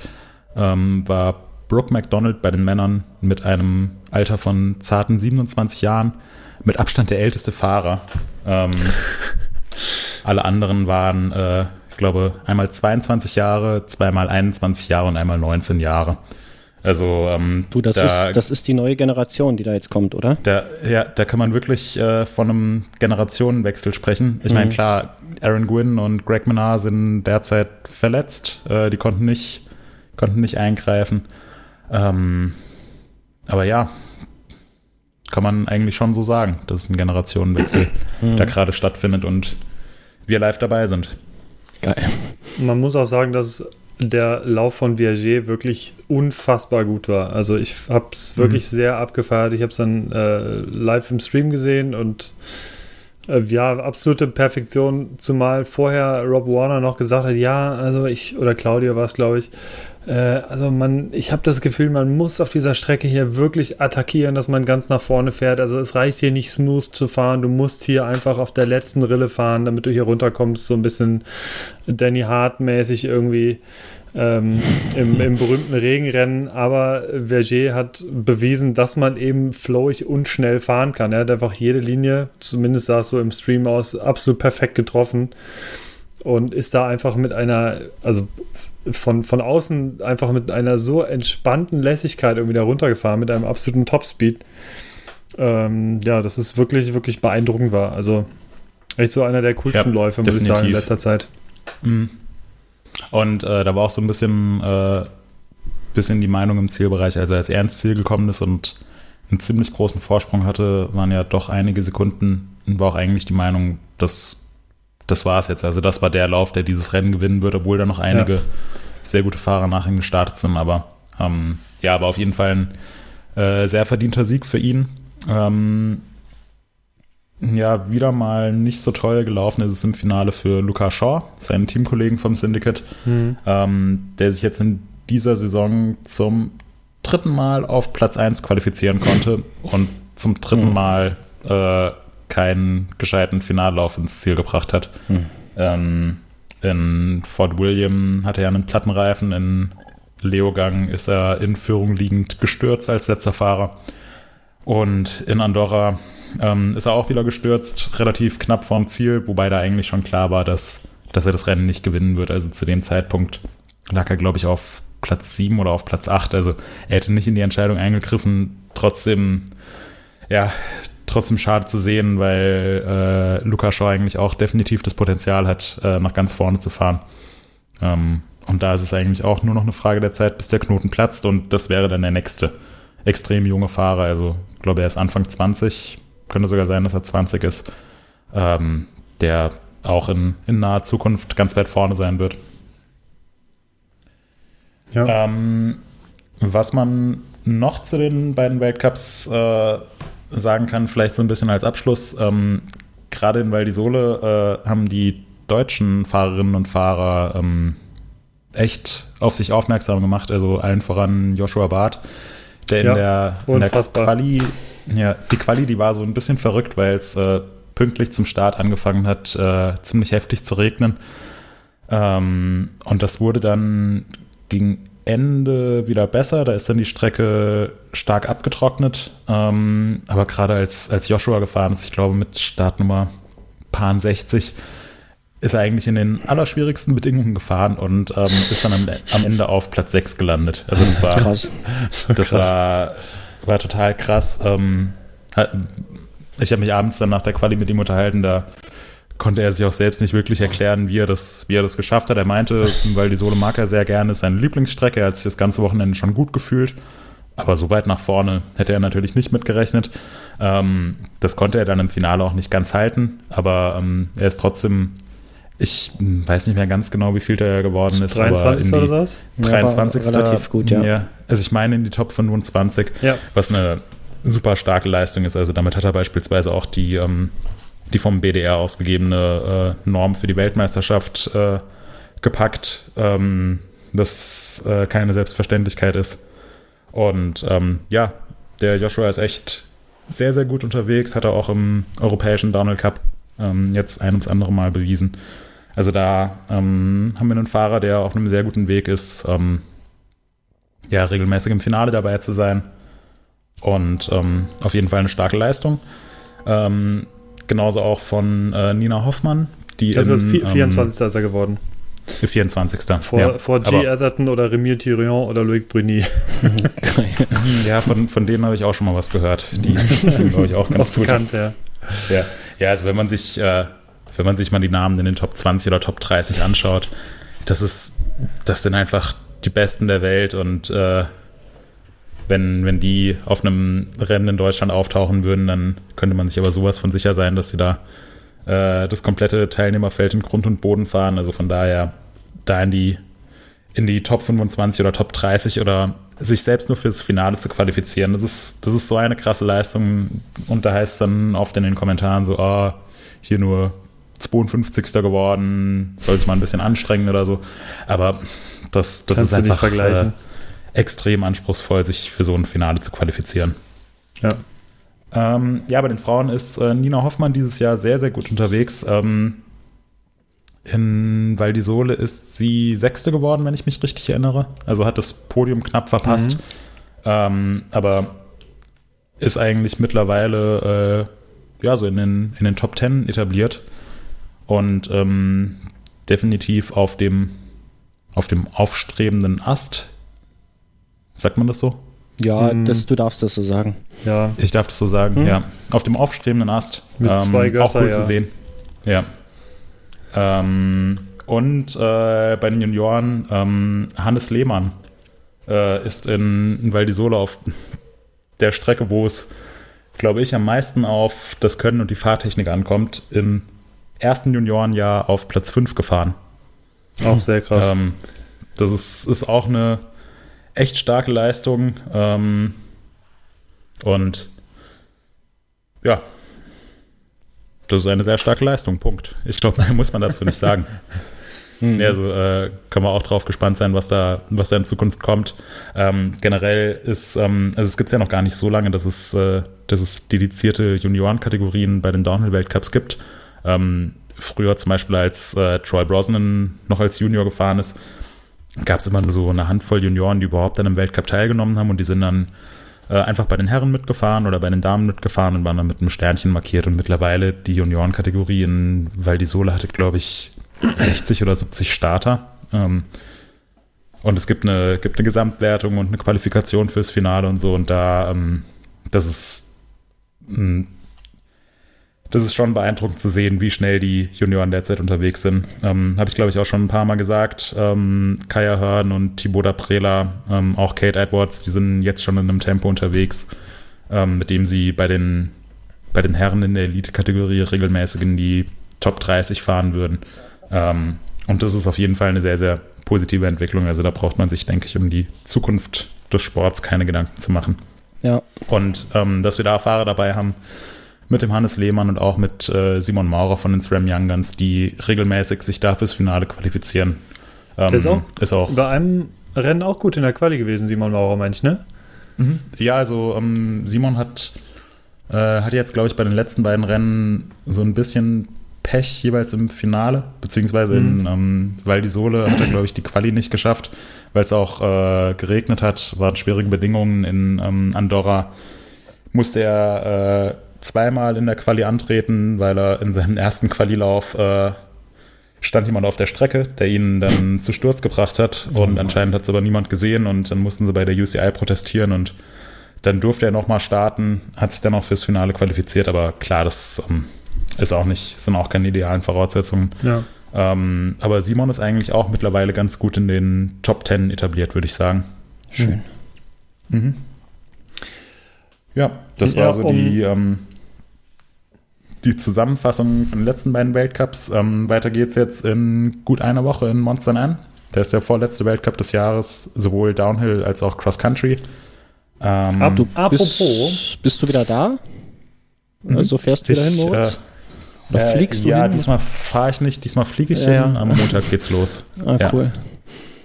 [SPEAKER 1] ähm, war Brooke McDonald bei den Männern mit einem Alter von zarten 27 Jahren, mit Abstand der älteste Fahrer. Ähm, alle anderen waren äh, ich glaube, einmal 22 Jahre, zweimal 21 Jahre und einmal 19 Jahre. Also, ähm,
[SPEAKER 3] du, das, da, ist, das ist die neue Generation, die da jetzt kommt, oder?
[SPEAKER 1] Da, ja, da kann man wirklich äh, von einem Generationenwechsel sprechen. Ich mhm. meine, klar, Aaron Gwynn und Greg Menard sind derzeit verletzt. Äh, die konnten nicht, konnten nicht eingreifen. Ähm, aber ja, kann man eigentlich schon so sagen, dass es ein Generationenwechsel mhm. da gerade stattfindet und wir live dabei sind.
[SPEAKER 4] Geil. Man muss auch sagen, dass der Lauf von Viager wirklich unfassbar gut war. Also ich habe es wirklich mhm. sehr abgefeiert. Ich habe es dann äh, live im Stream gesehen und äh, ja, absolute Perfektion, zumal vorher Rob Warner noch gesagt hat, ja, also ich, oder Claudia war es, glaube ich, also man, ich habe das Gefühl, man muss auf dieser Strecke hier wirklich attackieren, dass man ganz nach vorne fährt. Also es reicht hier nicht smooth zu fahren, du musst hier einfach auf der letzten Rille fahren, damit du hier runterkommst, so ein bisschen Danny Hart mäßig irgendwie. Ähm, im, im, berühmten Regenrennen, aber Verger hat bewiesen, dass man eben flowig und schnell fahren kann. Er hat einfach jede Linie, zumindest sah es so im Stream aus, absolut perfekt getroffen und ist da einfach mit einer, also von, von außen einfach mit einer so entspannten Lässigkeit irgendwie da runtergefahren, mit einem absoluten Topspeed. Ähm, ja, das ist wirklich, wirklich beeindruckend war. Also echt so einer der coolsten ja, Läufe, muss definitiv. ich sagen, in letzter Zeit.
[SPEAKER 1] Mhm. Und äh, da war auch so ein bisschen, äh, bisschen die Meinung im Zielbereich, also als er ins Ziel gekommen ist und einen ziemlich großen Vorsprung hatte, waren ja doch einige Sekunden, war auch eigentlich die Meinung, dass das war es jetzt. Also das war der Lauf, der dieses Rennen gewinnen wird, obwohl da noch einige ja. sehr gute Fahrer nach ihm gestartet sind. Aber ähm, ja, aber auf jeden Fall ein äh, sehr verdienter Sieg für ihn. Ähm, ja, wieder mal nicht so teuer gelaufen ist es im Finale für Luca Shaw, seinen Teamkollegen vom Syndicate, mhm. ähm, der sich jetzt in dieser Saison zum dritten Mal auf Platz 1 qualifizieren konnte und zum dritten mhm. Mal äh, keinen gescheiten Finallauf ins Ziel gebracht hat. Hm. Ähm, in Fort William hatte er einen Plattenreifen, in Leogang ist er in Führung liegend gestürzt als letzter Fahrer. Und in Andorra ähm, ist er auch wieder gestürzt, relativ knapp vorm Ziel, wobei da eigentlich schon klar war, dass, dass er das Rennen nicht gewinnen wird. Also zu dem Zeitpunkt lag er, glaube ich, auf Platz 7 oder auf Platz 8. Also er hätte nicht in die Entscheidung eingegriffen. Trotzdem, ja, trotzdem schade zu sehen, weil äh, Luca Shaw eigentlich auch definitiv das Potenzial hat, äh, nach ganz vorne zu fahren. Ähm, und da ist es eigentlich auch nur noch eine Frage der Zeit, bis der Knoten platzt und das wäre dann der nächste extrem junge Fahrer. Also ich glaube, er ist Anfang 20, könnte sogar sein, dass er 20 ist, ähm, der auch in, in naher Zukunft ganz weit vorne sein wird. Ja. Ähm, was man noch zu den beiden Weltcups äh, sagen kann, vielleicht so ein bisschen als Abschluss, ähm, gerade in Val di Sole äh, haben die deutschen Fahrerinnen und Fahrer ähm, echt auf sich aufmerksam gemacht, also allen voran Joshua Barth, Der in
[SPEAKER 4] Ja,
[SPEAKER 1] der, in der. Quali, ja, die Quali, die war so ein bisschen verrückt, weil es äh, pünktlich zum Start angefangen hat, äh, ziemlich heftig zu regnen. Ähm, und das wurde dann gegen Ende wieder besser. Da ist dann die Strecke stark abgetrocknet. Ähm, aber gerade als, als Joshua gefahren ist, ich glaube mit Startnummer Paar 60, ist er eigentlich in den allerschwierigsten Bedingungen gefahren und ähm, ist dann am, am Ende auf Platz 6 gelandet. Also das war
[SPEAKER 3] Krass.
[SPEAKER 1] das war, war total krass. Ähm, ich habe mich abends dann nach der Quali mit ihm unterhalten, da konnte er sich auch selbst nicht wirklich erklären, wie er das, wie er das geschafft hat. Er meinte, weil die Sole mag er sehr gerne, ist seine Lieblingsstrecke. Er hat sich das ganze Wochenende schon gut gefühlt. Aber so weit nach vorne hätte er natürlich nicht mitgerechnet. Ähm, das konnte er dann im Finale auch nicht ganz halten. Aber ähm, er ist trotzdem, ich weiß nicht mehr ganz genau, wie viel der geworden ist. aber
[SPEAKER 4] 23.
[SPEAKER 1] in die-
[SPEAKER 4] oder sowas?
[SPEAKER 3] Ja, war
[SPEAKER 1] 23.
[SPEAKER 3] relativ gut, ja.
[SPEAKER 1] Also ich meine in die Top 25,
[SPEAKER 4] Ja.
[SPEAKER 1] was eine super starke Leistung ist. Also damit hat er beispielsweise auch die, ähm, die vom BDR ausgegebene äh, Norm für die Weltmeisterschaft äh, gepackt, ähm, das äh, keine Selbstverständlichkeit ist. Und ähm, ja, der Joshua ist echt sehr, sehr gut unterwegs, hat er auch im europäischen Downhill Cup ähm, jetzt ein ums andere Mal bewiesen. Also da ähm, haben wir einen Fahrer, der auf einem sehr guten Weg ist, ähm, ja, regelmäßig im Finale dabei zu sein. Und ähm, auf jeden Fall eine starke Leistung. Ähm, genauso auch von äh, Nina Hoffmann, die
[SPEAKER 4] Also das vi-
[SPEAKER 1] ähm,
[SPEAKER 4] 24. ist er geworden.
[SPEAKER 1] 24.
[SPEAKER 4] Vor,
[SPEAKER 1] ja.
[SPEAKER 4] vor G. Atherton oder Remir Thirion oder Loic Bruni.
[SPEAKER 1] Ja, von, von denen habe ich auch schon mal was gehört. Die sind, glaube ich, auch ganz
[SPEAKER 4] Auch
[SPEAKER 1] gut.
[SPEAKER 4] bekannt, ja.
[SPEAKER 1] Ja. ja, also wenn man sich, äh, wenn man sich mal die Namen in den Top 20 oder Top 30 anschaut, das ist, das sind einfach die Besten der Welt und äh, wenn, wenn die auf einem Rennen in Deutschland auftauchen würden, dann könnte man sich aber sowas von sicher sein, dass sie da äh, das komplette Teilnehmerfeld in Grund und Boden fahren. Also von daher da in die, in die Top 25 oder Top 30 oder sich selbst nur fürs Finale zu qualifizieren, das ist, das ist so eine krasse Leistung. Und da heißt es dann oft in den Kommentaren so, ah, hier nur 52. geworden, soll sich mal ein bisschen anstrengen oder so. Aber das, das
[SPEAKER 4] Kannst
[SPEAKER 1] ist
[SPEAKER 4] du nicht
[SPEAKER 1] einfach
[SPEAKER 4] vergleichen.
[SPEAKER 1] Äh, extrem anspruchsvoll, sich für so ein Finale zu qualifizieren.
[SPEAKER 4] Ja.
[SPEAKER 1] Ähm, ja, bei den Frauen ist äh, Nina Hoffmann dieses Jahr sehr, sehr gut unterwegs. Ähm, in Val di Sole ist sie Sechste geworden, wenn ich mich richtig erinnere. Also hat das Podium knapp verpasst. Ähm, aber ist eigentlich mittlerweile äh, ja, so in den, in den Top Ten etabliert. Und ähm, definitiv auf dem, auf dem aufstrebenden Ast. Sagt man das so?
[SPEAKER 3] Ja,
[SPEAKER 4] Hm.
[SPEAKER 3] das, du darfst das so sagen.
[SPEAKER 4] Ja,
[SPEAKER 1] Ich darf das so sagen, ja. Auf dem aufstrebenden Ast.
[SPEAKER 4] Mit zwei
[SPEAKER 1] auch
[SPEAKER 4] Gösser,
[SPEAKER 1] cool
[SPEAKER 4] ja.
[SPEAKER 1] zu sehen. Ja. Ähm, und äh, bei den Junioren ähm, Hannes Lehmann äh, ist in, in Val di Sole auf der Strecke, wo es, glaube ich, am meisten auf das Können und die Fahrtechnik ankommt, im ersten Juniorenjahr auf Platz 5 gefahren.
[SPEAKER 4] auch sehr krass.
[SPEAKER 1] Ähm, das ist, ist auch eine echt starke Leistung. Ähm, und ja, das ist eine sehr starke Leistung, Punkt. Ich glaube, mehr muss man dazu nicht sagen. Ja, also äh, können wir auch drauf gespannt sein, was da, was da in Zukunft kommt. Ähm, generell ist, ähm, also es gibt ja noch gar nicht so lange, dass es, äh, dass es dedizierte Juniorenkategorien bei den Downhill-Weltcups gibt. Ähm, früher zum Beispiel, als äh, Troy Brosnan noch als Junior gefahren ist, gab es immer nur so eine Handvoll Junioren, die überhaupt an einem Weltcup teilgenommen haben und die sind dann äh, einfach bei den Herren mitgefahren oder bei den Damen mitgefahren und waren dann mit einem Sternchen markiert und mittlerweile die Juniorenkategorie in Val di Sole hatte, glaube ich, 60 oder 70 Starter. Ähm, und es gibt eine, gibt eine Gesamtwertung und eine Qualifikation fürs Finale und so und da, ähm, das ist mh, das ist schon beeindruckend zu sehen, wie schnell die Junioren derzeit unterwegs sind. Ähm, Habe ich, glaube ich, auch schon ein paar Mal gesagt. Ähm, Kaya Hearn und Thibaut Prela, ähm, auch Kate Edwards, die sind jetzt schon in einem Tempo unterwegs, ähm, mit dem sie bei den, bei den Herren in der Elite-Kategorie regelmäßig in die Top 30 fahren würden. Ähm, und das ist auf jeden Fall eine sehr, sehr positive Entwicklung. Also da braucht man sich, denke ich, um die Zukunft des Sports keine Gedanken zu machen.
[SPEAKER 3] Ja,
[SPEAKER 1] Und ähm, dass wir da Fahrer dabei haben, mit dem Hannes Lehmann und auch mit äh, Simon Maurer von den SRAM Young Guns, die regelmäßig sich da fürs Finale qualifizieren. Ähm,
[SPEAKER 4] ist auch-
[SPEAKER 1] ist auch
[SPEAKER 4] Bei einem Rennen auch gut in der Quali gewesen, Simon Maurer, meine ich, ne?
[SPEAKER 1] Mhm. Ja, also ähm, Simon hat, äh, hat jetzt, glaube ich, bei den letzten beiden Rennen so ein bisschen Pech jeweils im Finale, beziehungsweise
[SPEAKER 4] Mhm.
[SPEAKER 1] in, ähm, weil die Sohle hat er, glaube ich, die Quali nicht geschafft, weil es auch äh, geregnet hat, waren schwierige Bedingungen in ähm, Andorra. Musste er äh, zweimal in der Quali antreten, weil er in seinem ersten Qualilauf äh, stand jemand auf der Strecke, der ihn dann zu Sturz gebracht hat und anscheinend hat es aber niemand gesehen und dann mussten sie bei der UCI protestieren und dann durfte er nochmal starten, hat sich dann auch fürs Finale qualifiziert, aber klar, das ähm, ist auch nicht, sind auch keine idealen Voraussetzungen.
[SPEAKER 4] Ja.
[SPEAKER 1] Ähm, aber Simon ist eigentlich auch mittlerweile ganz gut in den Top Ten etabliert, würde ich sagen.
[SPEAKER 3] Schön.
[SPEAKER 1] Mhm. Ja, das
[SPEAKER 4] Ja,
[SPEAKER 1] war so
[SPEAKER 4] um-
[SPEAKER 1] die, ähm, die Zusammenfassung von den letzten beiden Weltcups. Ähm, weiter geht's jetzt in gut einer Woche in Monster N. Der ist der vorletzte Weltcup des Jahres, sowohl Downhill als auch Cross Country. Ähm,
[SPEAKER 4] Ab-
[SPEAKER 3] Du
[SPEAKER 4] Apropos.
[SPEAKER 3] Bist, bist du wieder da? Also fährst du wieder hin, Moritz?
[SPEAKER 1] äh,
[SPEAKER 3] Oder fliegst du
[SPEAKER 1] ja,
[SPEAKER 3] hin?
[SPEAKER 1] diesmal fahre ich nicht, diesmal fliege ich
[SPEAKER 3] Ja,
[SPEAKER 1] hin.
[SPEAKER 3] ja.
[SPEAKER 1] Am Montag geht's los.
[SPEAKER 3] Ah,
[SPEAKER 1] ja.
[SPEAKER 3] cool.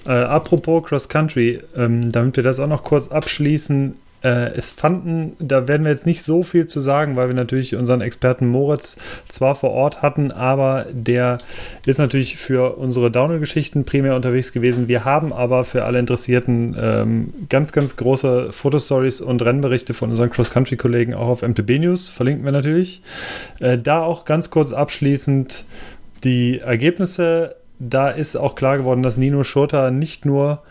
[SPEAKER 4] Äh, apropos Cross Country, ähm, damit wir das auch noch kurz abschließen. Äh, es fanden, da werden wir jetzt nicht so viel zu sagen, weil wir natürlich unseren Experten Moritz zwar vor Ort hatten, aber der ist natürlich für unsere Downhill-Geschichten primär unterwegs gewesen. Wir haben aber für alle Interessierten ähm, ganz, ganz große Fotostories und Rennberichte von unseren Cross-Country-Kollegen auch auf MTB News, verlinken wir natürlich. Äh, da auch ganz kurz abschließend die Ergebnisse. Da ist auch klar geworden, dass Nino Schurter nicht nur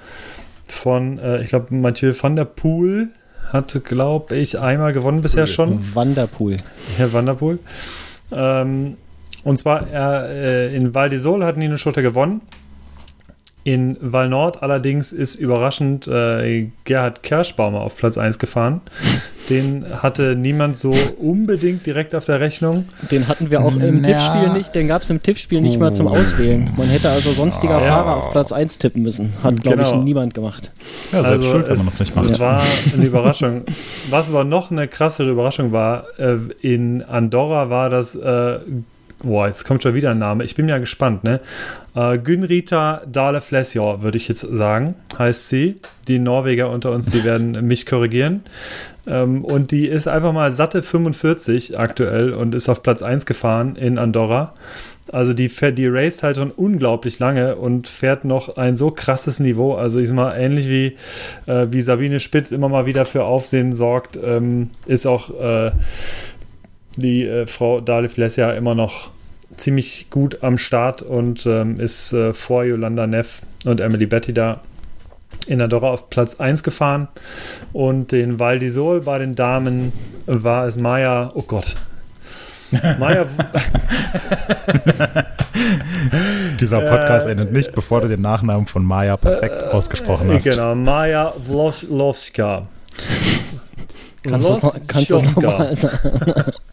[SPEAKER 4] von, äh, ich glaube, Mathieu van der Poel hat, glaube ich, einmal gewonnen bisher schon.
[SPEAKER 3] Wanderpool.
[SPEAKER 4] Herr Vanderpoel. Ähm, und zwar er, äh, in Val d'Isole hat Nino Schurter gewonnen. In Val Nord allerdings ist überraschend äh, Gerhard Kerschbaumer auf Platz 1 gefahren. Den hatte niemand so unbedingt direkt auf der Rechnung.
[SPEAKER 3] Den hatten wir auch im
[SPEAKER 1] Ja.
[SPEAKER 3] Tippspiel nicht, den gab es im Tippspiel nicht mal zum
[SPEAKER 1] Oh.
[SPEAKER 3] Auswählen. Man hätte also sonstiger
[SPEAKER 4] Ja.
[SPEAKER 3] Fahrer auf Platz 1 tippen müssen. Hat, glaube ich,
[SPEAKER 4] Genau.
[SPEAKER 3] niemand gemacht.
[SPEAKER 1] Ja, selbst schuld, wenn man das
[SPEAKER 4] Also es
[SPEAKER 1] nicht macht.
[SPEAKER 4] war eine Überraschung. Was aber noch eine krassere Überraschung war, äh, in Andorra war das, äh, boah, jetzt kommt schon wieder ein Name, ich bin ja gespannt, ne? Äh, Günrita Dale Flesjor, würde ich jetzt sagen, heißt sie. Die Norweger unter uns, die werden mich korrigieren. Ähm, und die ist einfach mal satte 45 aktuell und ist auf Platz 1 gefahren in Andorra. Also die, fährt, die raced halt schon unglaublich lange und fährt noch ein so krasses Niveau. Also ich sag mal, ähnlich wie, äh, wie Sabine Spitz immer mal wieder für Aufsehen sorgt, ähm, ist auch äh, die äh, Frau Dale Flesja immer noch ziemlich gut am Start und ähm, ist äh, vor Yolanda Neff und Emily Betty da in Andorra auf Platz 1 gefahren. Und den Val d'Isole bei den Damen war es Maya, oh Gott. Maya,
[SPEAKER 1] Dieser Podcast endet nicht, bevor du den Nachnamen von Maya perfekt ausgesprochen hast.
[SPEAKER 4] Genau, Maja Wloschka.
[SPEAKER 3] Kannst du es noch, kannst du es noch mal sagen?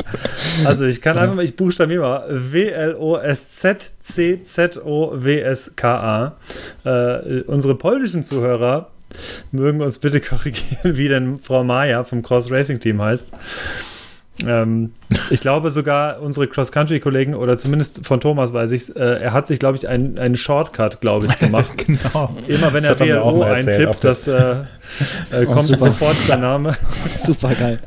[SPEAKER 4] Also ich kann einfach mal, ich buchstabiere mal W-L-O-S-Z-C-Z-O-W-S-K-A. Äh, unsere polnischen Zuhörer mögen uns bitte korrigieren, wie denn Frau Maja vom Cross Racing Team heißt. Ähm, ich glaube sogar unsere Cross-Country-Kollegen oder zumindest von Thomas weiß ich, äh, er hat sich, glaube ich, einen, einen Shortcut, glaube ich, gemacht.
[SPEAKER 1] Genau.
[SPEAKER 4] Immer wenn er
[SPEAKER 1] Das er
[SPEAKER 4] WLO eintippt, das äh, äh, kommt
[SPEAKER 3] super.
[SPEAKER 4] sofort sein Name.
[SPEAKER 3] Super geil.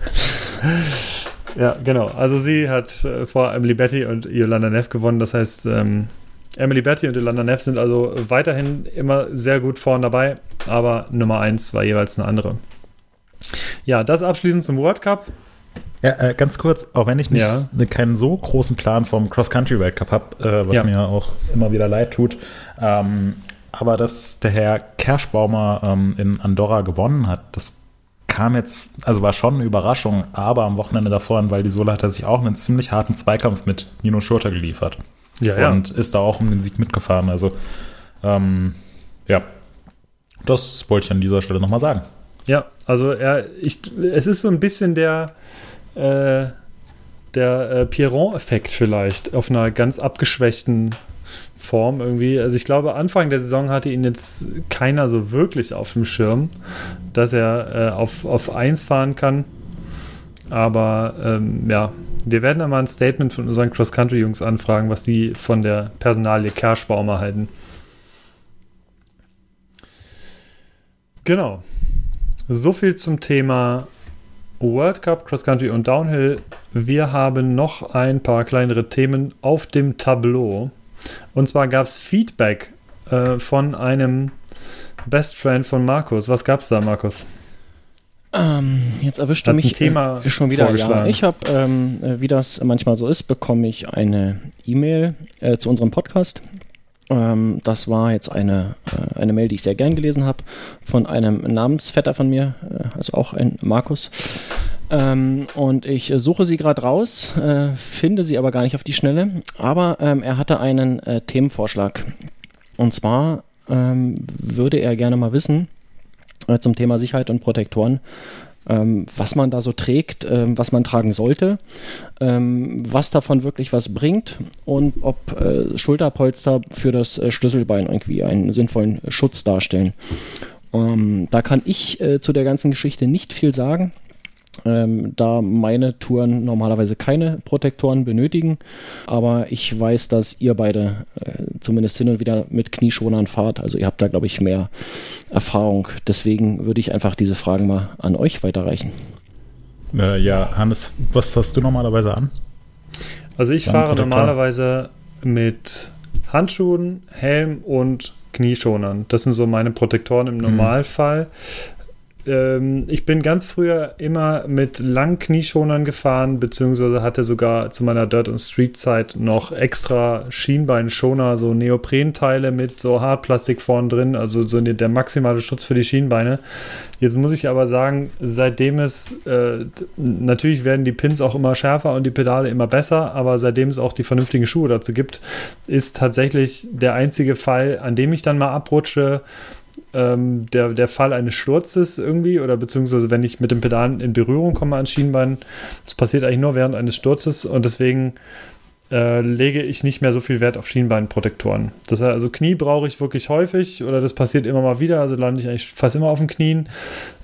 [SPEAKER 4] Ja, genau. Also sie hat äh, vor Emily Betty und Yolanda Neff gewonnen. Das heißt, ähm, Emily Betty und Yolanda Neff sind also weiterhin immer sehr gut vorn dabei, aber Nummer 1 war jeweils eine andere. Ja, das abschließend zum World Cup.
[SPEAKER 1] Ja, äh, ganz kurz, auch wenn ich nicht
[SPEAKER 4] Ja.
[SPEAKER 1] ne, keinen so großen Plan vom Cross-Country-Weltcup habe, äh, was
[SPEAKER 4] Ja.
[SPEAKER 1] mir auch immer wieder leid tut, ähm, aber dass der Herr Kerschbaumer ähm, in Andorra gewonnen hat, das kam jetzt, also war schon eine Überraschung, aber am Wochenende davor in Val d'Isole hat er sich auch einen ziemlich harten Zweikampf mit Nino Schurter geliefert
[SPEAKER 4] Ja,
[SPEAKER 1] und ist da auch um den Sieg mitgefahren. Also, ähm, ja, das wollte ich an dieser Stelle nochmal sagen.
[SPEAKER 4] Ja, also er, ich, es ist so ein bisschen der, äh, der äh, Pierron-Effekt vielleicht auf einer ganz abgeschwächten Form irgendwie. Also ich glaube, Anfang der Saison hatte ihn jetzt keiner so wirklich auf dem Schirm, dass er äh, auf, auf 1 fahren kann. Aber ähm, ja, wir werden einmal ein Statement von unseren Cross-Country-Jungs anfragen, was die von der Personalie Kerschbaumer halten. Genau. So viel zum Thema World Cup, Cross Country und Downhill. Wir haben noch ein paar kleinere Themen auf dem Tableau. Und zwar gab es Feedback äh, von einem Best Friend von Markus. Was gab es da, Markus?
[SPEAKER 3] Ähm, jetzt erwischt du
[SPEAKER 4] Hat ein
[SPEAKER 3] mich
[SPEAKER 4] Thema
[SPEAKER 3] äh, schon wieder. Ja, ich habe, ähm, äh, wie das manchmal so ist, bekomme ich eine E-Mail äh, zu unserem Podcast. Ähm, das war jetzt eine, äh, eine Mail, die ich sehr gern gelesen habe, von einem Namensvetter von mir, äh, also auch ein Markus. Ähm, und ich suche sie gerade raus, äh, finde sie aber gar nicht auf die Schnelle. Aber ähm, er hatte einen äh, Themenvorschlag. Und zwar ähm, würde er gerne mal wissen äh, zum Thema Sicherheit und Protektoren, ähm, was man da so trägt, ähm, was man tragen sollte, ähm, was davon wirklich was bringt und ob äh, Schulterpolster für das äh, Schlüsselbein irgendwie einen sinnvollen Schutz darstellen. Ähm, da kann ich äh, zu der ganzen Geschichte nicht viel sagen. Ähm, da meine Touren normalerweise keine Protektoren benötigen, aber ich weiß, dass ihr beide äh, zumindest hin und wieder mit Knieschonern fahrt. Also ihr habt da, glaube ich, mehr Erfahrung. Deswegen würde ich einfach diese Fragen mal an euch weiterreichen.
[SPEAKER 1] Äh, ja, Hannes, was hast du normalerweise an?
[SPEAKER 4] Also ich
[SPEAKER 1] Dann
[SPEAKER 4] fahre
[SPEAKER 1] Protektor.
[SPEAKER 4] normalerweise mit Handschuhen, Helm und Knieschonern. Das sind so meine Protektoren im Normalfall. Ähm, ich bin ganz früher immer mit langen Knieschonern gefahren, beziehungsweise hatte sogar zu meiner Dirt- und Street-Zeit noch extra Schienbeinschoner, so Neoprenteile mit so Hartplastik vorn drin, also so der maximale Schutz für die Schienbeine. Jetzt muss ich aber sagen, seitdem es, äh, natürlich werden die Pins auch immer schärfer und die Pedale immer besser, aber seitdem es auch die vernünftigen Schuhe dazu gibt, ist tatsächlich der einzige Fall, an dem ich dann mal abrutsche, ähm, der, der Fall eines Sturzes irgendwie oder beziehungsweise wenn ich mit dem Pedal in Berührung komme an Schienbein. Das passiert eigentlich nur während eines Sturzes und deswegen äh, lege ich nicht mehr so viel Wert auf Schienbeinprotektoren. Das heißt, also Knie brauche ich wirklich häufig oder das passiert immer mal wieder, also lande ich eigentlich fast immer auf den Knien.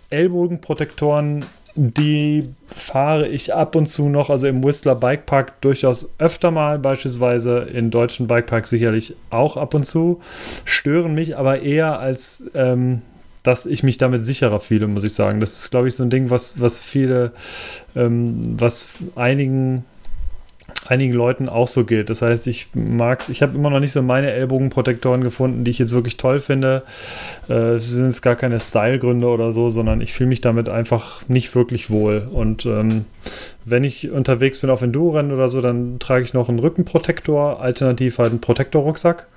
[SPEAKER 4] Ellbogenprotektoren, die fahre ich ab und zu noch, also im Whistler Bikepark durchaus öfter mal, beispielsweise in deutschen Bikeparks sicherlich auch ab und zu, stören mich aber eher als ähm, dass ich mich damit sicherer fühle, muss ich sagen. Das ist, glaube ich, so ein Ding, was, was viele, ähm, was einigen einigen Leuten auch so gilt. Das heißt, ich mag's, ich habe immer noch nicht so meine Ellbogenprotektoren gefunden, die ich jetzt wirklich toll finde. Äh, Es sind jetzt gar keine Stylegründe oder so, sondern ich fühle mich damit einfach nicht wirklich wohl. Und ähm, wenn ich unterwegs bin auf Enduro-Rennen oder so, dann trage ich noch einen Rückenprotektor, alternativ halt einen Protektorrucksack.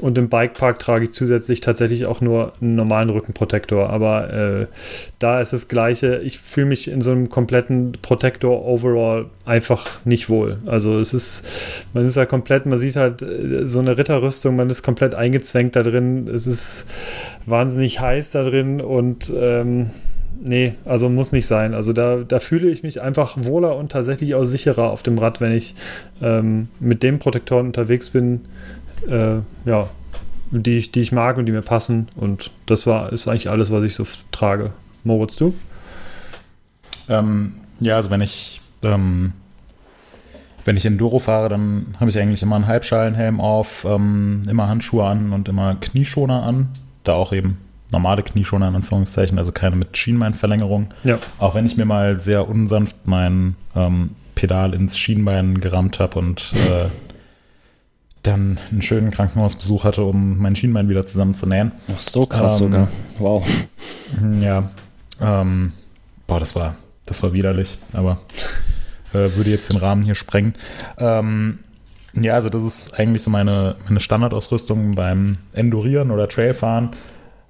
[SPEAKER 4] Und im Bikepark trage ich zusätzlich tatsächlich auch nur einen normalen Rückenprotektor. Aber äh, da ist das Gleiche. Ich fühle mich in so einem kompletten Protektor overall einfach nicht wohl. Also es ist, man ist ja komplett, man sieht halt äh, so eine Ritterrüstung, man ist komplett eingezwängt da drin. Es ist wahnsinnig heiß da drin und ähm, nee, also muss nicht sein. Also da, da fühle ich mich einfach wohler und tatsächlich auch sicherer auf dem Rad, wenn ich ähm, mit dem Protektoren unterwegs bin, äh, ja, die ich, die ich mag und die mir passen. Und das war, ist eigentlich alles, was ich so trage. Moritz, du?
[SPEAKER 1] Ähm, ja, also wenn ich, ähm, wenn ich Enduro fahre, dann habe ich eigentlich immer einen Halbschalenhelm auf, ähm, immer Handschuhe an und immer Knieschoner an. Da auch eben normale Knieschoner in Anführungszeichen, also keine mit Schienbeinverlängerung.
[SPEAKER 4] Ja.
[SPEAKER 1] Auch wenn ich mir mal sehr unsanft mein ähm, Pedal ins Schienbein gerammt habe und äh, dann einen schönen Krankenhausbesuch hatte, um mein Schienbein wieder zusammenzunähen.
[SPEAKER 3] Ach, so krass
[SPEAKER 1] Ähm,
[SPEAKER 3] sogar. Wow.
[SPEAKER 1] Ja. Ähm, boah, das war, das war widerlich, aber äh, würde jetzt den Rahmen hier sprengen. Ähm, ja, also das ist eigentlich so meine, meine Standardausrüstung beim Endurieren oder Trailfahren.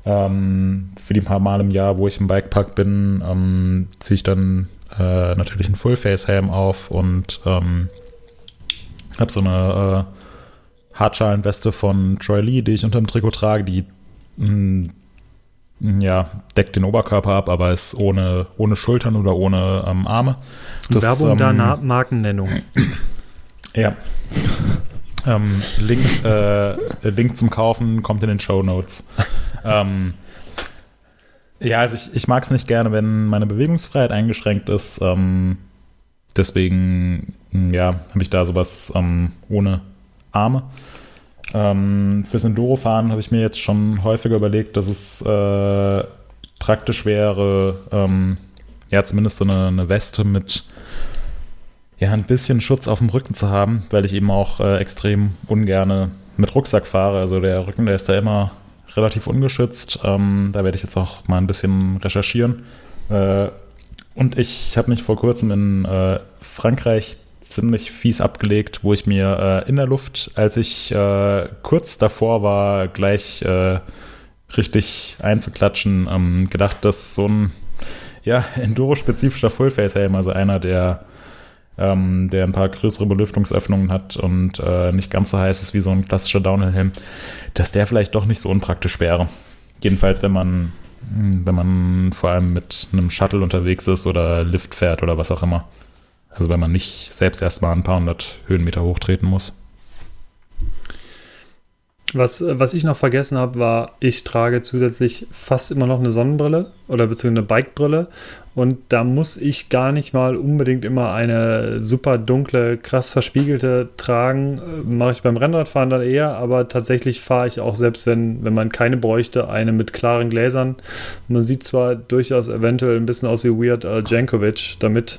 [SPEAKER 1] Ähm, für die paar Mal im Jahr, wo ich im Bikepark bin, ähm, ziehe ich dann äh, natürlich einen Full-Face-Helm auf und ähm, habe so eine äh, Hartschalenweste von Troy Lee, die ich unter dem Trikot trage, die mh, ja, deckt den Oberkörper ab, aber ist ohne, ohne Schultern oder ohne ähm, Arme.
[SPEAKER 4] Werbung
[SPEAKER 1] ähm,
[SPEAKER 4] da, Na Markennennung.
[SPEAKER 1] Ja. ähm, Link, äh, Link zum Kaufen kommt in den Show Notes. ähm, ja, also ich, ich mag es nicht gerne, wenn meine Bewegungsfreiheit eingeschränkt ist. Ähm, deswegen, ja, habe ich da sowas ähm, ohne Arme. Ähm, fürs Enduro-Fahren habe ich mir jetzt schon häufiger überlegt, dass es äh, praktisch wäre, ähm, ja, zumindest so eine, eine Weste mit ja, ein bisschen Schutz auf dem Rücken zu haben, weil ich eben auch äh, extrem ungerne mit Rucksack fahre. Also der Rücken, der ist da immer relativ ungeschützt. Ähm, da werde ich jetzt auch mal ein bisschen recherchieren. Äh, und ich habe mich vor kurzem in äh, Frankreich ziemlich fies abgelegt, wo ich mir äh, in der Luft, als ich äh, kurz davor war, gleich äh, richtig einzuklatschen, ähm, gedacht, dass so ein ja, Enduro-spezifischer Fullface-Helm, also einer, der, ähm, der ein paar größere Belüftungsöffnungen hat und äh, nicht ganz so heiß ist wie so ein klassischer Downhill-Helm, dass der vielleicht doch nicht so unpraktisch wäre. Jedenfalls, wenn man, wenn man vor allem mit einem Shuttle unterwegs ist oder Lift fährt oder was auch immer. Also wenn man nicht selbst erstmal ein paar hundert Höhenmeter hochtreten muss.
[SPEAKER 4] Was, was ich noch vergessen habe, war, ich trage zusätzlich fast immer noch eine Sonnenbrille oder beziehungsweise eine Bikebrille. Und da muss ich gar nicht mal unbedingt immer eine super dunkle, krass verspiegelte tragen. Mache ich beim Rennradfahren dann eher, aber tatsächlich fahre ich auch, selbst wenn, wenn man keine bräuchte, eine mit klaren Gläsern. Man sieht zwar durchaus eventuell ein bisschen aus wie Weird Jankovic damit.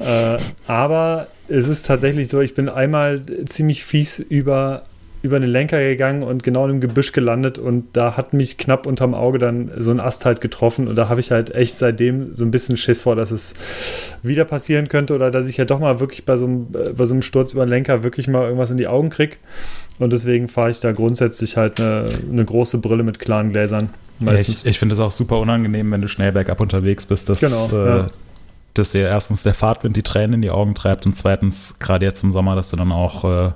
[SPEAKER 4] Äh, aber es ist tatsächlich so, ich bin einmal ziemlich fies über über den Lenker gegangen und genau im Gebüsch gelandet und da hat mich knapp unterm Auge dann so ein Ast halt getroffen und da habe ich halt echt seitdem so ein bisschen Schiss vor, dass es wieder passieren könnte oder dass ich ja doch mal wirklich bei so einem, bei so einem Sturz über den Lenker wirklich mal irgendwas in die Augen kriege. Und deswegen fahre ich da grundsätzlich halt eine, eine große Brille mit klaren Gläsern.
[SPEAKER 1] Ja, ich ich finde es auch super unangenehm, wenn du schnell bergab unterwegs bist, dass,
[SPEAKER 4] Genau,
[SPEAKER 1] äh,
[SPEAKER 4] ja.
[SPEAKER 1] Dass dir erstens der Fahrtwind die Tränen in die Augen treibt und zweitens, gerade jetzt im Sommer, dass du dann auch, äh,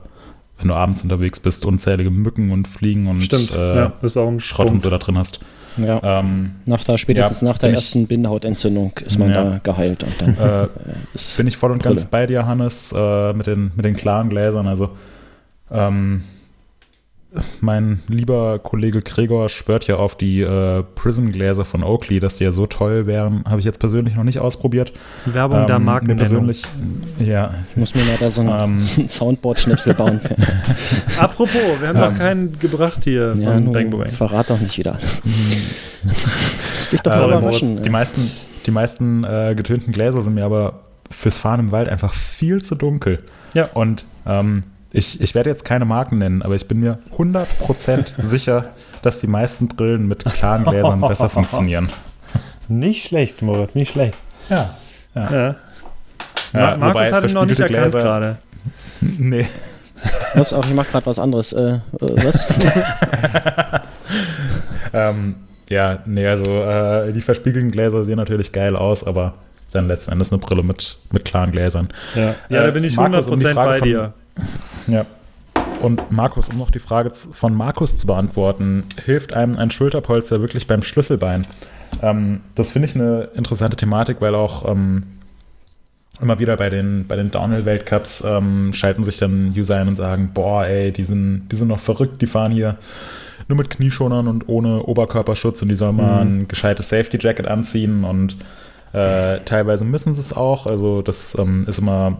[SPEAKER 1] wenn du abends unterwegs bist, unzählige Mücken und Fliegen und
[SPEAKER 4] Stimmt,
[SPEAKER 1] äh,
[SPEAKER 4] ja, ist auch ein
[SPEAKER 1] Schrott und
[SPEAKER 4] Punkt.
[SPEAKER 1] so da drin hast.
[SPEAKER 3] Ja.
[SPEAKER 1] Ähm,
[SPEAKER 3] Nach der, spätestens
[SPEAKER 1] Ja,
[SPEAKER 3] nach der
[SPEAKER 1] ich-
[SPEAKER 3] ersten Bindehautentzündung ist man
[SPEAKER 1] Ja.
[SPEAKER 3] da geheilt und dann
[SPEAKER 1] äh,
[SPEAKER 3] äh, ist
[SPEAKER 1] bin ich voll und ganz
[SPEAKER 3] Brille.
[SPEAKER 1] bei dir, Hannes, äh, mit, den, mit den klaren Gläsern. Also, ähm, mein lieber Kollege Gregor schwört ja auf die äh, Prism-Gläser von Oakley, dass die ja so toll wären. Habe ich jetzt persönlich noch nicht ausprobiert.
[SPEAKER 4] Werbung der
[SPEAKER 1] Ähm,
[SPEAKER 4] Marken
[SPEAKER 1] mir persönlich, ja,
[SPEAKER 3] Ich muss mir mal da so ein,
[SPEAKER 1] Ähm.
[SPEAKER 3] so ein Soundboard-Schnipsel bauen.
[SPEAKER 4] Apropos, wir haben noch keinen gebracht hier
[SPEAKER 3] ja,
[SPEAKER 4] von Bang Bang.
[SPEAKER 3] verrat doch nicht wieder alles. Lass dich doch
[SPEAKER 1] Äh,
[SPEAKER 3] mal
[SPEAKER 1] Moritz,
[SPEAKER 3] überraschen.
[SPEAKER 1] die meisten, die meisten äh, getönten Gläser sind mir aber fürs Fahren im Wald einfach viel zu dunkel.
[SPEAKER 4] Ja.
[SPEAKER 1] Und ähm, ich, ich werde jetzt keine Marken nennen, aber ich bin mir 100% sicher, dass die meisten Brillen mit klaren Gläsern besser funktionieren.
[SPEAKER 4] Nicht schlecht, Moritz, nicht schlecht.
[SPEAKER 1] Ja.
[SPEAKER 4] Ja.
[SPEAKER 1] Ja,
[SPEAKER 4] Ma- Markus hat ihn noch nicht erkannt gerade.
[SPEAKER 1] Nee.
[SPEAKER 3] Was, auch ich mache gerade was anderes. Äh, äh, was?
[SPEAKER 1] Ähm, ja, nee, also äh, die verspiegelten Gläser sehen natürlich geil aus, aber dann letzten Endes eine Brille mit, mit klaren Gläsern.
[SPEAKER 4] Ja, ja
[SPEAKER 1] Äh,
[SPEAKER 4] da bin ich
[SPEAKER 1] Markus,
[SPEAKER 4] 100%
[SPEAKER 1] um
[SPEAKER 4] bei
[SPEAKER 1] von-
[SPEAKER 4] dir.
[SPEAKER 1] Ja. Und Markus, um noch die Frage von Markus zu beantworten, hilft einem ein Schulterpolster wirklich beim Schlüsselbein? Ähm, das finde ich eine interessante Thematik, weil auch ähm, immer wieder bei den, bei den Downhill-Weltcups ähm, schalten sich dann User ein und sagen, boah, ey, die sind, die sind noch verrückt, die fahren hier nur mit Knieschonern und ohne Oberkörperschutz und die sollen mal ein gescheites Safety-Jacket anziehen und äh, teilweise müssen sie es auch. Also das ähm, ist immer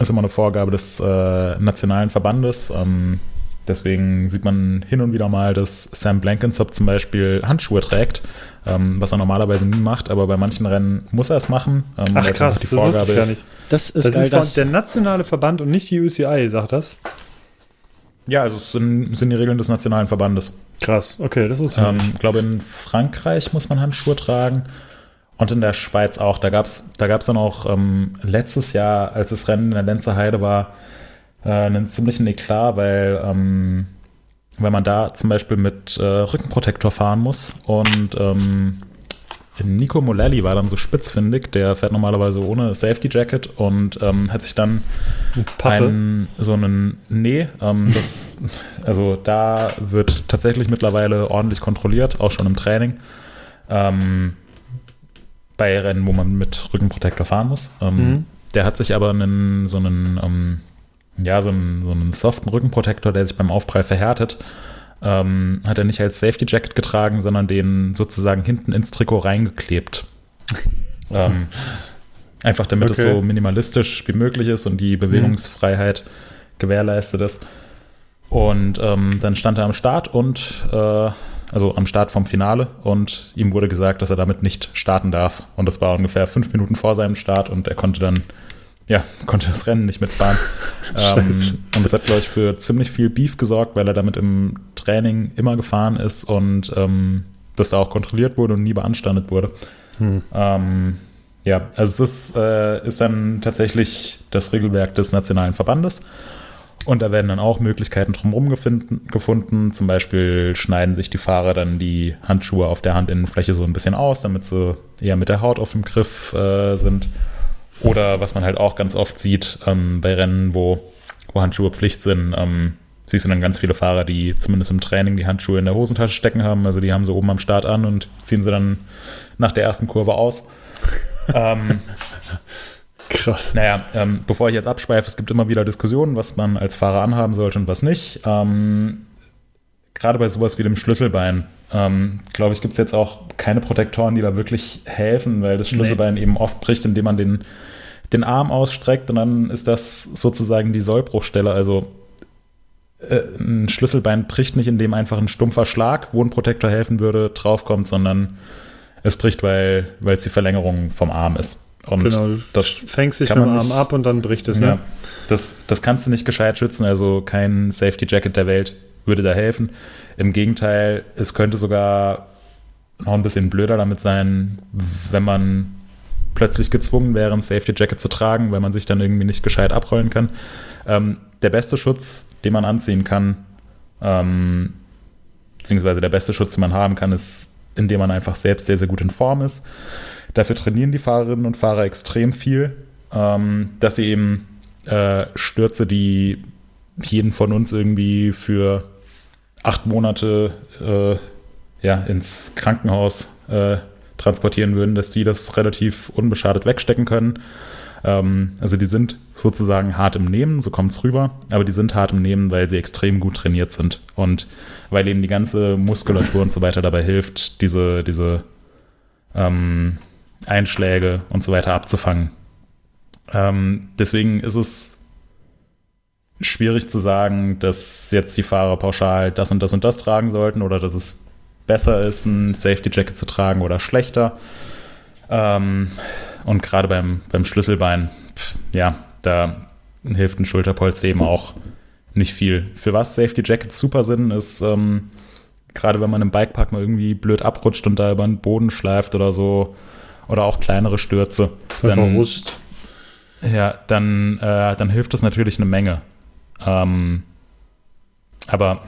[SPEAKER 1] ist immer eine Vorgabe des äh, nationalen Verbandes. Ähm, deswegen sieht man hin und wieder mal, dass Sam Blankensop zum Beispiel Handschuhe trägt, ähm, was er normalerweise nie macht, aber bei manchen Rennen muss er es machen. Ähm,
[SPEAKER 4] Ach krass,
[SPEAKER 1] einfach
[SPEAKER 4] das wusste ich gar nicht.
[SPEAKER 3] Das ist
[SPEAKER 4] Das
[SPEAKER 3] geil,
[SPEAKER 4] ist von
[SPEAKER 3] dass,
[SPEAKER 4] der nationale Verband und nicht die UCI, sagt das?
[SPEAKER 1] Ja, also es sind, sind die Regeln des nationalen Verbandes.
[SPEAKER 4] Krass, okay, das wusste ich
[SPEAKER 1] Ähm, ich glaube, in Frankreich muss man Handschuhe tragen und in der Schweiz auch. Da gab es da gab's dann auch ähm, letztes Jahr, als das Rennen in der Lenzer Heide war, äh, einen ziemlichen Eklat, weil, ähm, weil man da zum Beispiel mit äh, Rückenprotektor fahren muss und ähm, Nico Molelli war dann so spitzfindig, der fährt normalerweise ohne Safety Jacket und ähm, hat sich dann einen, so einen, nee, ähm, das, also da wird tatsächlich mittlerweile ordentlich kontrolliert, auch schon im Training. Ähm, bei Rennen, wo man mit Rückenprotektor fahren muss. Ähm,
[SPEAKER 4] Mhm.
[SPEAKER 1] Der hat sich aber einen, so einen, ähm, ja, so einen, so einen soften Rückenprotektor, der sich beim Aufprall verhärtet, ähm, hat er nicht als Safety Jacket getragen, sondern den sozusagen hinten ins Trikot reingeklebt. ähm, einfach damit es
[SPEAKER 4] Okay.
[SPEAKER 1] so minimalistisch wie möglich ist und die Bewegungsfreiheit gewährleistet ist. Und ähm, dann stand er am Start und äh, also am Start vom Finale und ihm wurde gesagt, dass er damit nicht starten darf. Und das war ungefähr fünf Minuten vor seinem Start und er konnte dann, ja, konnte das Rennen nicht mitfahren. ähm, und das hat, glaube ich, für ziemlich viel Beef gesorgt, weil er damit im Training immer gefahren ist und ähm, das da auch kontrolliert wurde und nie beanstandet wurde.
[SPEAKER 4] Hm.
[SPEAKER 1] Ähm, ja, also es ist, äh, ist dann tatsächlich das Regelwerk des nationalen Verbandes. Und da werden dann auch Möglichkeiten drumherum gefunden, gefunden. Zum Beispiel schneiden sich die Fahrer dann die Handschuhe auf der Handinnenfläche so ein bisschen aus, damit sie eher mit der Haut auf dem Griff äh, sind. Oder was man halt auch ganz oft sieht ähm, bei Rennen, wo, wo Handschuhe Pflicht sind, ähm, siehst du dann ganz viele Fahrer, die zumindest im Training die Handschuhe in der Hosentasche stecken haben. Also die haben sie oben am Start an und ziehen sie dann nach der ersten Kurve aus. ähm,
[SPEAKER 4] Krass.
[SPEAKER 1] naja, ähm, bevor ich jetzt abschweife, es gibt immer wieder Diskussionen, was man als Fahrer anhaben sollte und was nicht. Ähm, Gerade bei sowas wie dem Schlüsselbein, ähm, glaube ich, gibt es jetzt auch keine Protektoren, die da wirklich helfen, weil das Schlüsselbein eben oft bricht, indem man den, den Arm ausstreckt und dann ist das sozusagen die Sollbruchstelle. Also äh, ein Schlüsselbein bricht nicht, indem einfach ein stumpfer Schlag, wo ein Protektor helfen würde, draufkommt, sondern es bricht, weil es die Verlängerung vom Arm ist. Und
[SPEAKER 4] genau,
[SPEAKER 1] das
[SPEAKER 4] fängst dich
[SPEAKER 1] kann
[SPEAKER 4] mit dem
[SPEAKER 1] man
[SPEAKER 4] Arm ab und dann bricht es,
[SPEAKER 1] ja,
[SPEAKER 4] ne?
[SPEAKER 1] das, das kannst du nicht gescheit schützen, also kein Safety Jacket der Welt würde da helfen. Im Gegenteil, es könnte sogar noch ein bisschen blöder damit sein, wenn man plötzlich gezwungen wäre, ein Safety Jacket zu tragen, weil man sich dann irgendwie nicht gescheit abrollen kann. Ähm, der beste Schutz, den man anziehen kann, ähm, beziehungsweise der beste Schutz, den man haben kann, ist, indem man einfach selbst sehr, sehr gut in Form ist. Dafür trainieren die Fahrerinnen und Fahrer extrem viel, ähm, dass sie eben äh, Stürze, die jeden von uns irgendwie für acht Monate äh, ja, ins Krankenhaus äh, transportieren würden, dass die das relativ unbeschadet wegstecken können. Ähm, also die sind sozusagen hart im Nehmen, so kommt es rüber, aber die sind hart im Nehmen, weil sie extrem gut trainiert sind und weil eben die ganze Muskulatur und so weiter dabei hilft, diese, diese ähm, Einschläge und so weiter abzufangen. Ähm, deswegen ist es schwierig zu sagen, dass jetzt die Fahrer pauschal das und das und das tragen sollten oder dass es besser ist, ein Safety Jacket zu tragen oder schlechter. Ähm, und gerade beim, beim Schlüsselbein, ja, da hilft ein Schulterpolster eben auch nicht viel. Für was Safety Jackets super sind, ist ähm, gerade wenn man im Bikepark mal irgendwie blöd abrutscht und da über den Boden schleift oder so oder auch kleinere Stürze.
[SPEAKER 4] Das ist einfach Rust.
[SPEAKER 1] Ja, dann, äh, dann hilft das natürlich eine Menge. Ähm, aber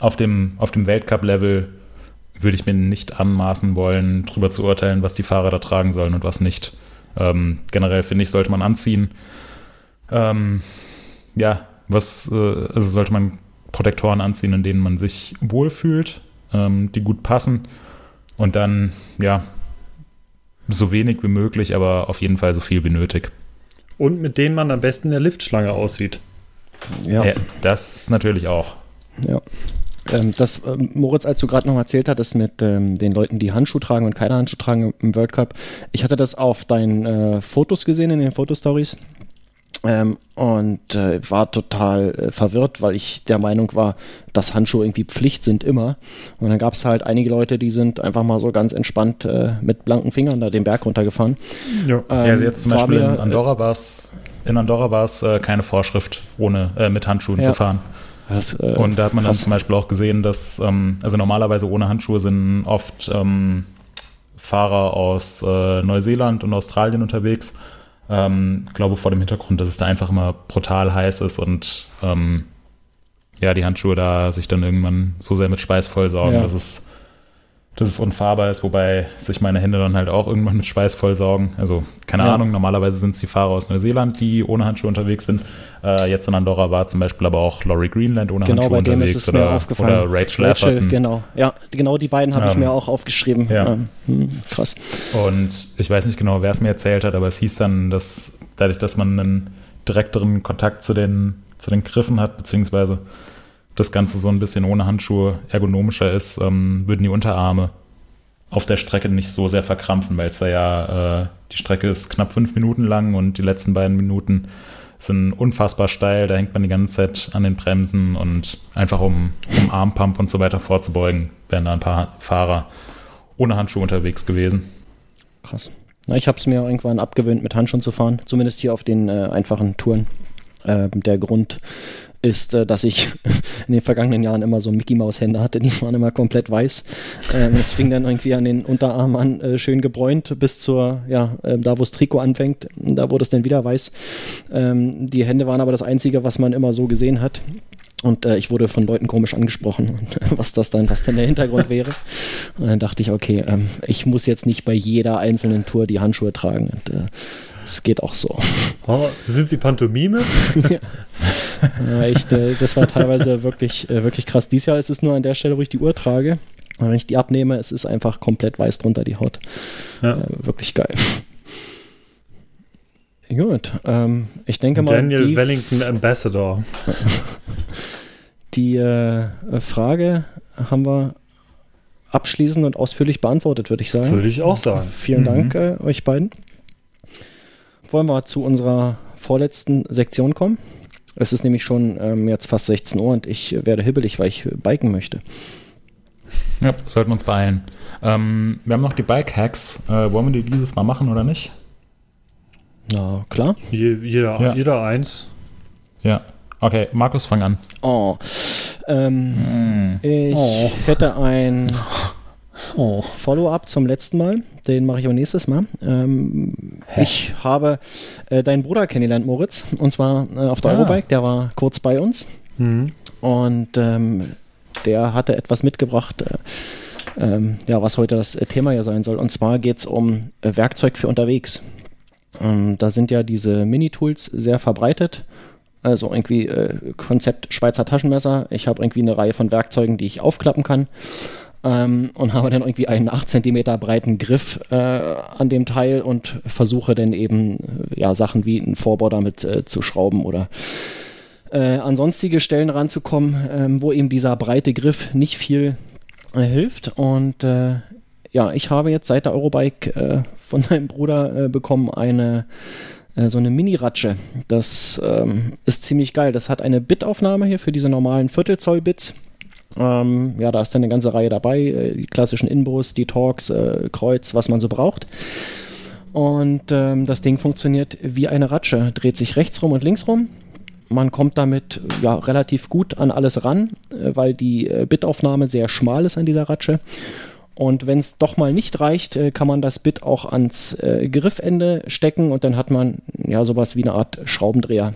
[SPEAKER 1] auf dem, auf dem Weltcup-Level würde ich mir nicht anmaßen wollen, darüber zu urteilen, was die Fahrer da tragen sollen und was nicht. Ähm, generell finde ich, sollte man anziehen. Ähm, ja, was, äh, also sollte man Protektoren anziehen, in denen man sich wohlfühlt, ähm, die gut passen und dann, ja, so wenig wie möglich, aber auf jeden Fall so viel wie nötig.
[SPEAKER 4] Und mit denen man am besten in der Liftschlange aussieht.
[SPEAKER 3] Ja.
[SPEAKER 1] Ja, das natürlich auch.
[SPEAKER 3] Ja. Ähm, das, ähm, Moritz, als du gerade noch erzählt hattest mit ähm, den Leuten, die Handschuhe tragen und keine Handschuhe tragen im World Cup, ich hatte das auf deinen äh, Fotos gesehen, in den Fotostories. Ähm, und äh, war total äh, verwirrt, weil ich der Meinung war, dass Handschuhe irgendwie Pflicht sind immer. Und dann gab es halt einige Leute, die sind einfach mal so ganz entspannt äh, mit blanken Fingern da den Berg runtergefahren.
[SPEAKER 4] Ja.
[SPEAKER 3] Ähm,
[SPEAKER 1] ja, also jetzt zum Beispiel
[SPEAKER 3] mir,
[SPEAKER 1] in Andorra war es in Andorra war es äh, keine Vorschrift, ohne äh, mit Handschuhen
[SPEAKER 3] Ja.
[SPEAKER 1] zu fahren.
[SPEAKER 3] äh, das, äh,
[SPEAKER 1] Und da hat man
[SPEAKER 3] krass.
[SPEAKER 1] dann zum Beispiel auch gesehen, dass, ähm, also normalerweise ohne Handschuhe sind oft ähm, Fahrer aus äh, Neuseeland und Australien unterwegs. Ähm, ich glaube vor dem Hintergrund, dass es da einfach immer brutal heiß ist und ähm, ja, die Handschuhe da sich dann irgendwann so sehr mit Schweiß vollsaugen,
[SPEAKER 3] Ja.
[SPEAKER 1] dass es dass es unfahrbar ist, wobei sich meine Hände dann halt auch irgendwann mit Schweiß vollsaugen. Also, keine
[SPEAKER 3] Ja.
[SPEAKER 1] Ahnung, normalerweise sind es die Fahrer aus Neuseeland, die ohne Handschuhe unterwegs sind. Äh, jetzt in Andorra war zum Beispiel aber auch Laurie Greenland ohne
[SPEAKER 3] Genau,
[SPEAKER 1] Handschuhe unterwegs oder,
[SPEAKER 3] aufgefallen.
[SPEAKER 1] oder Rachel Lafferty.
[SPEAKER 3] genau. Ja, genau die beiden habe ich
[SPEAKER 1] Ähm,
[SPEAKER 3] mir auch aufgeschrieben.
[SPEAKER 1] ja.
[SPEAKER 3] Ähm, hm, krass.
[SPEAKER 1] Und ich weiß nicht genau, wer es mir erzählt hat, aber es hieß dann, dass dadurch, dass man einen direkteren Kontakt zu den, zu den Griffen hat, beziehungsweise das Ganze so ein bisschen ohne Handschuhe ergonomischer ist, ähm, würden die Unterarme auf der Strecke nicht so sehr verkrampfen, weil es da ja, äh, die Strecke ist knapp fünf Minuten lang und die letzten beiden Minuten sind unfassbar steil, da hängt man die ganze Zeit an den Bremsen und einfach um, um Armpump und so weiter vorzubeugen, wären da ein paar Fahrer ohne Handschuhe unterwegs gewesen.
[SPEAKER 3] Krass. Na, ich habe es mir irgendwann abgewöhnt, mit Handschuhen zu fahren, zumindest hier auf den äh, einfachen Touren. Äh, der Grund ist, äh, dass ich in den vergangenen Jahren immer so Mickey Maus Hände hatte, die waren immer komplett weiß. Ähm, es fing dann irgendwie an den Unterarm an, äh, schön gebräunt, bis zur, ja, äh, da wo das Trikot anfängt, da wurde es dann wieder weiß. Ähm, die Hände waren aber das Einzige, was man immer so gesehen hat. Und äh, ich wurde von Leuten komisch angesprochen, was das dann, was denn der Hintergrund wäre. Und dann dachte ich, okay, ähm, ich muss jetzt nicht bei jeder einzelnen Tour die Handschuhe tragen. Und äh, es geht auch so.
[SPEAKER 4] Oh, sind Sie Pantomime?
[SPEAKER 3] ja, echt, äh, das war teilweise wirklich, äh, wirklich krass. Dieses Jahr ist es nur an der Stelle, wo ich die Uhr trage. Und wenn ich die abnehme, es ist einfach komplett weiß drunter die Haut.
[SPEAKER 4] Ja.
[SPEAKER 3] Äh, wirklich geil. Gut, ähm, ich denke mal.
[SPEAKER 4] Daniel Wellington Ambassador.
[SPEAKER 3] Die äh, Frage haben wir abschließend und ausführlich beantwortet, würde ich sagen.
[SPEAKER 4] Würde ich auch sagen.
[SPEAKER 3] Vielen Dank äh, euch beiden. Wollen wir zu unserer vorletzten Sektion kommen? Es ist nämlich schon ähm, jetzt fast 16 Uhr und ich werde hibbelig, weil ich biken möchte.
[SPEAKER 1] Ja, sollten wir uns beeilen. Ähm, wir haben noch die Bike-Hacks. Äh, wollen wir die dieses Mal machen oder nicht?
[SPEAKER 3] Na, klar.
[SPEAKER 4] Je, jeder,
[SPEAKER 1] Ja.
[SPEAKER 4] jeder eins.
[SPEAKER 1] Ja. Okay, Markus, fang an.
[SPEAKER 3] Oh. Ähm, ich
[SPEAKER 4] Oh.
[SPEAKER 3] hätte ein
[SPEAKER 4] Oh.
[SPEAKER 3] Follow-up zum letzten Mal. Den mache ich auch nächstes Mal. Ähm, ich habe äh, deinen Bruder kennengelernt, Moritz. Und zwar äh, auf der
[SPEAKER 1] Ah.
[SPEAKER 3] Eurobike. Der war kurz bei uns.
[SPEAKER 4] Mhm.
[SPEAKER 3] Und ähm, der hatte etwas mitgebracht, äh, ähm, ja, was heute das äh, Thema ja sein soll. Und zwar geht es um äh, Werkzeug für unterwegs. Ähm, da sind ja diese Mini-Tools sehr verbreitet. Also irgendwie äh, Konzept Schweizer Taschenmesser. Ich habe irgendwie eine Reihe von Werkzeugen, die ich aufklappen kann. Ähm, und habe dann irgendwie einen 8 cm breiten Griff äh, an dem Teil und versuche dann eben ja, Sachen wie einen Vorbau damit äh, zu schrauben oder äh, an sonstige Stellen ranzukommen, ähm, wo eben dieser breite Griff nicht viel äh, hilft. Und äh, ja, ich habe jetzt seit der Eurobike äh, von meinem Bruder bekommen eine so eine Mini-Ratsche. Das ähm, ist ziemlich geil. Das hat eine Bitaufnahme hier für diese normalen Viertelzoll-Bits. Ähm, ja, da ist dann eine ganze Reihe dabei, äh, die klassischen Inbos, die Torx, äh, Kreuz, was man so braucht. Und ähm, das Ding funktioniert wie eine Ratsche, dreht sich rechts rum und links rum. Man kommt damit ja relativ gut an alles ran, äh, weil die äh, Bitaufnahme sehr schmal ist an dieser Ratsche. Und wenn es doch mal nicht reicht, kann man das Bit auch ans Griffende stecken und dann hat man ja sowas wie eine Art Schraubendreher.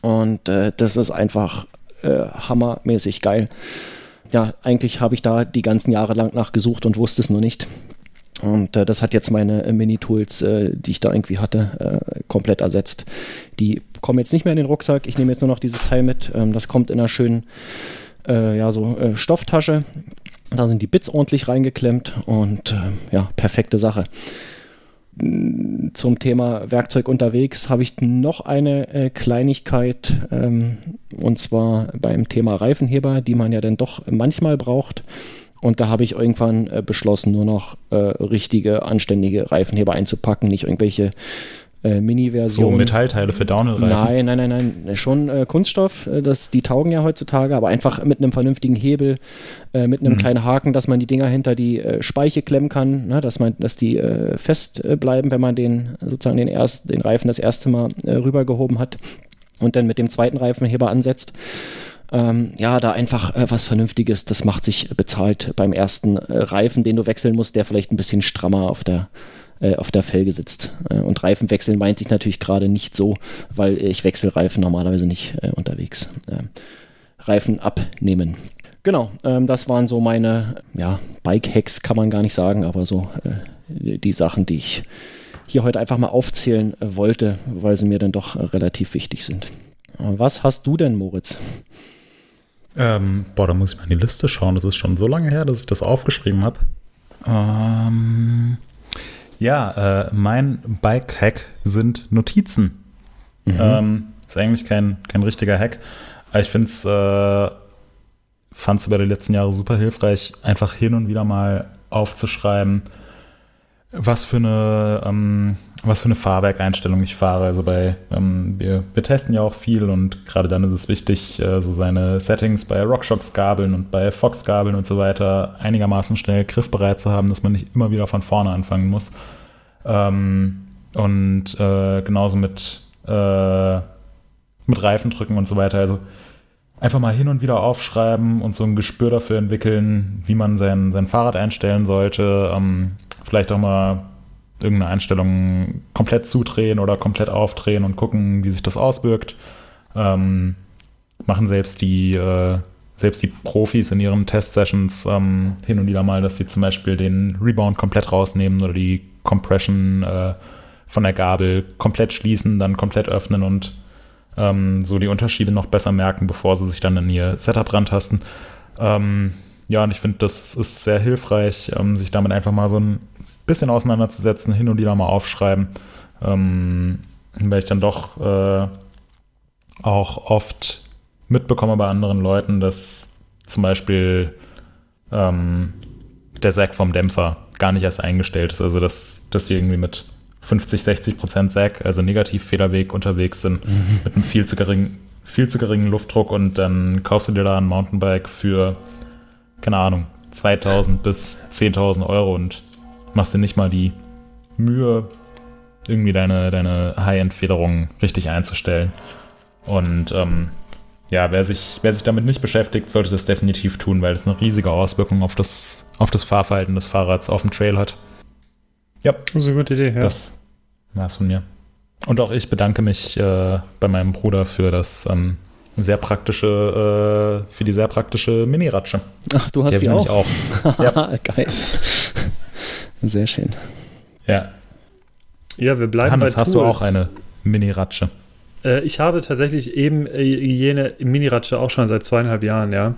[SPEAKER 3] Und das ist einfach hammermäßig geil. Ja, eigentlich habe ich da die ganzen Jahre lang nachgesucht und wusste es nur nicht. Und äh, das hat jetzt meine äh, Mini-Tools, äh, die ich da irgendwie hatte, äh, komplett ersetzt. Die kommen jetzt nicht mehr in den Rucksack. Ich nehme jetzt nur noch dieses Teil mit. Ähm, das kommt in einer schönen, äh, ja, so äh, Stofftasche. Da sind die Bits ordentlich reingeklemmt und ja, perfekte Sache. Zum Thema Werkzeug unterwegs habe ich noch eine äh, Kleinigkeit ähm, und zwar beim Thema Reifenheber, die man ja dann doch manchmal braucht. Und da habe ich irgendwann äh, beschlossen, nur noch äh, richtige, anständige Reifenheber einzupacken, nicht irgendwelche äh,
[SPEAKER 1] So
[SPEAKER 3] Mini-Versionen.
[SPEAKER 1] Metallteile für Downhill-Reifen.
[SPEAKER 3] Nein, nein, nein, nein. Schon äh, Kunststoff, äh, das, die taugen ja heutzutage, aber einfach mit einem vernünftigen Hebel, äh, mit einem
[SPEAKER 1] Mhm.
[SPEAKER 3] kleinen Haken, dass man die Dinger hinter die äh, Speiche klemmen kann, ne, dass, man, dass die äh, fest bleiben, wenn man den sozusagen den, erst, den Reifen das erste Mal rübergehoben hat und dann mit dem zweiten Reifenheber ansetzt. Ähm, ja, da einfach äh, was Vernünftiges, das macht sich bezahlt beim ersten äh, Reifen, den du wechseln musst, der vielleicht ein bisschen strammer auf der, äh, auf der Felge sitzt. Äh, und Reifen wechseln meinte ich natürlich gerade nicht so, weil ich wechsle Reifen normalerweise nicht äh, unterwegs. Ähm, Reifen abnehmen. Genau, ähm, das waren so meine ja, Bike-Hacks, kann man gar nicht sagen, aber so äh, die Sachen, die ich hier heute einfach mal aufzählen äh, wollte, weil sie mir dann doch äh, relativ wichtig sind. Äh, Was hast du denn, Moritz?
[SPEAKER 1] Ähm, boah, da muss ich mal in die Liste schauen. Das ist schon so lange her, dass ich das aufgeschrieben habe. Ähm, ja, äh, mein Bike-Hack sind Notizen. Ähm, ist eigentlich kein, kein richtiger Hack. Aber ich finde es, äh, fand es über die letzten Jahre super hilfreich, einfach hin und wieder mal aufzuschreiben, was für eine, ähm, was für eine Fahrwerkeinstellung ich fahre. Also bei, ähm, wir, wir testen ja auch viel und gerade dann ist es wichtig, äh, so seine Settings bei RockShox-Gabeln und bei Fox-Gabeln und so weiter einigermaßen schnell griffbereit zu haben, dass man nicht immer wieder von vorne anfangen muss. Ähm, und äh, genauso mit, äh, mit Reifendrücken und so weiter. Also einfach mal hin und wieder aufschreiben und so ein Gespür dafür entwickeln, wie man sein, sein Fahrrad einstellen sollte. Ähm, vielleicht auch mal irgendeine Einstellung komplett zudrehen oder komplett aufdrehen und gucken, wie sich das auswirkt. Ähm, machen selbst die, äh, selbst die Profis in ihren Test-Sessions ähm, hin und wieder mal, dass sie zum Beispiel den Rebound komplett rausnehmen oder die Compression äh, von der Gabel komplett schließen, dann komplett öffnen und ähm, so die Unterschiede noch besser merken, bevor sie sich dann in ihr Setup rantasten. Ähm, ja, und ich finde, das ist sehr hilfreich, ähm, sich damit einfach mal so ein bisschen auseinanderzusetzen, hin und wieder mal aufschreiben, ähm, weil ich dann doch äh, auch oft mitbekomme bei anderen Leuten, dass zum Beispiel ähm, der Sack vom Dämpfer gar nicht erst eingestellt ist. Also dass, dass die irgendwie mit 50, 60 Prozent Sack, also Negativfederweg unterwegs sind, mhm. mit einem viel zu, gering, viel zu geringen Luftdruck und dann kaufst du dir da ein Mountainbike für, keine Ahnung, 2000 bis 10.000 Euro und machst dir nicht mal die Mühe, irgendwie deine, deine High-End-Federung richtig einzustellen. Und ähm, ja, wer sich, wer sich damit nicht beschäftigt, sollte das definitiv tun, weil es eine riesige Auswirkung auf das, auf das Fahrverhalten des Fahrrads auf dem Trail hat.
[SPEAKER 4] Ja, das ist eine gute Idee. Ja.
[SPEAKER 1] Das war's von mir. Und auch ich bedanke mich äh, bei meinem Bruder für das ähm, sehr praktische, äh, für die sehr praktische Mini-Ratsche.
[SPEAKER 3] Ach, du hast
[SPEAKER 1] Der
[SPEAKER 3] sie auch?
[SPEAKER 1] auch. ja.
[SPEAKER 3] Geil. Sehr schön.
[SPEAKER 1] Ja.
[SPEAKER 4] Ja, wir bleiben
[SPEAKER 1] Hannes,
[SPEAKER 4] bei
[SPEAKER 1] hast
[SPEAKER 4] Tools.
[SPEAKER 1] du auch eine Mini-Ratsche?
[SPEAKER 4] Äh, ich habe tatsächlich eben äh, jene Mini-Ratsche auch schon seit zweieinhalb Jahren, ja.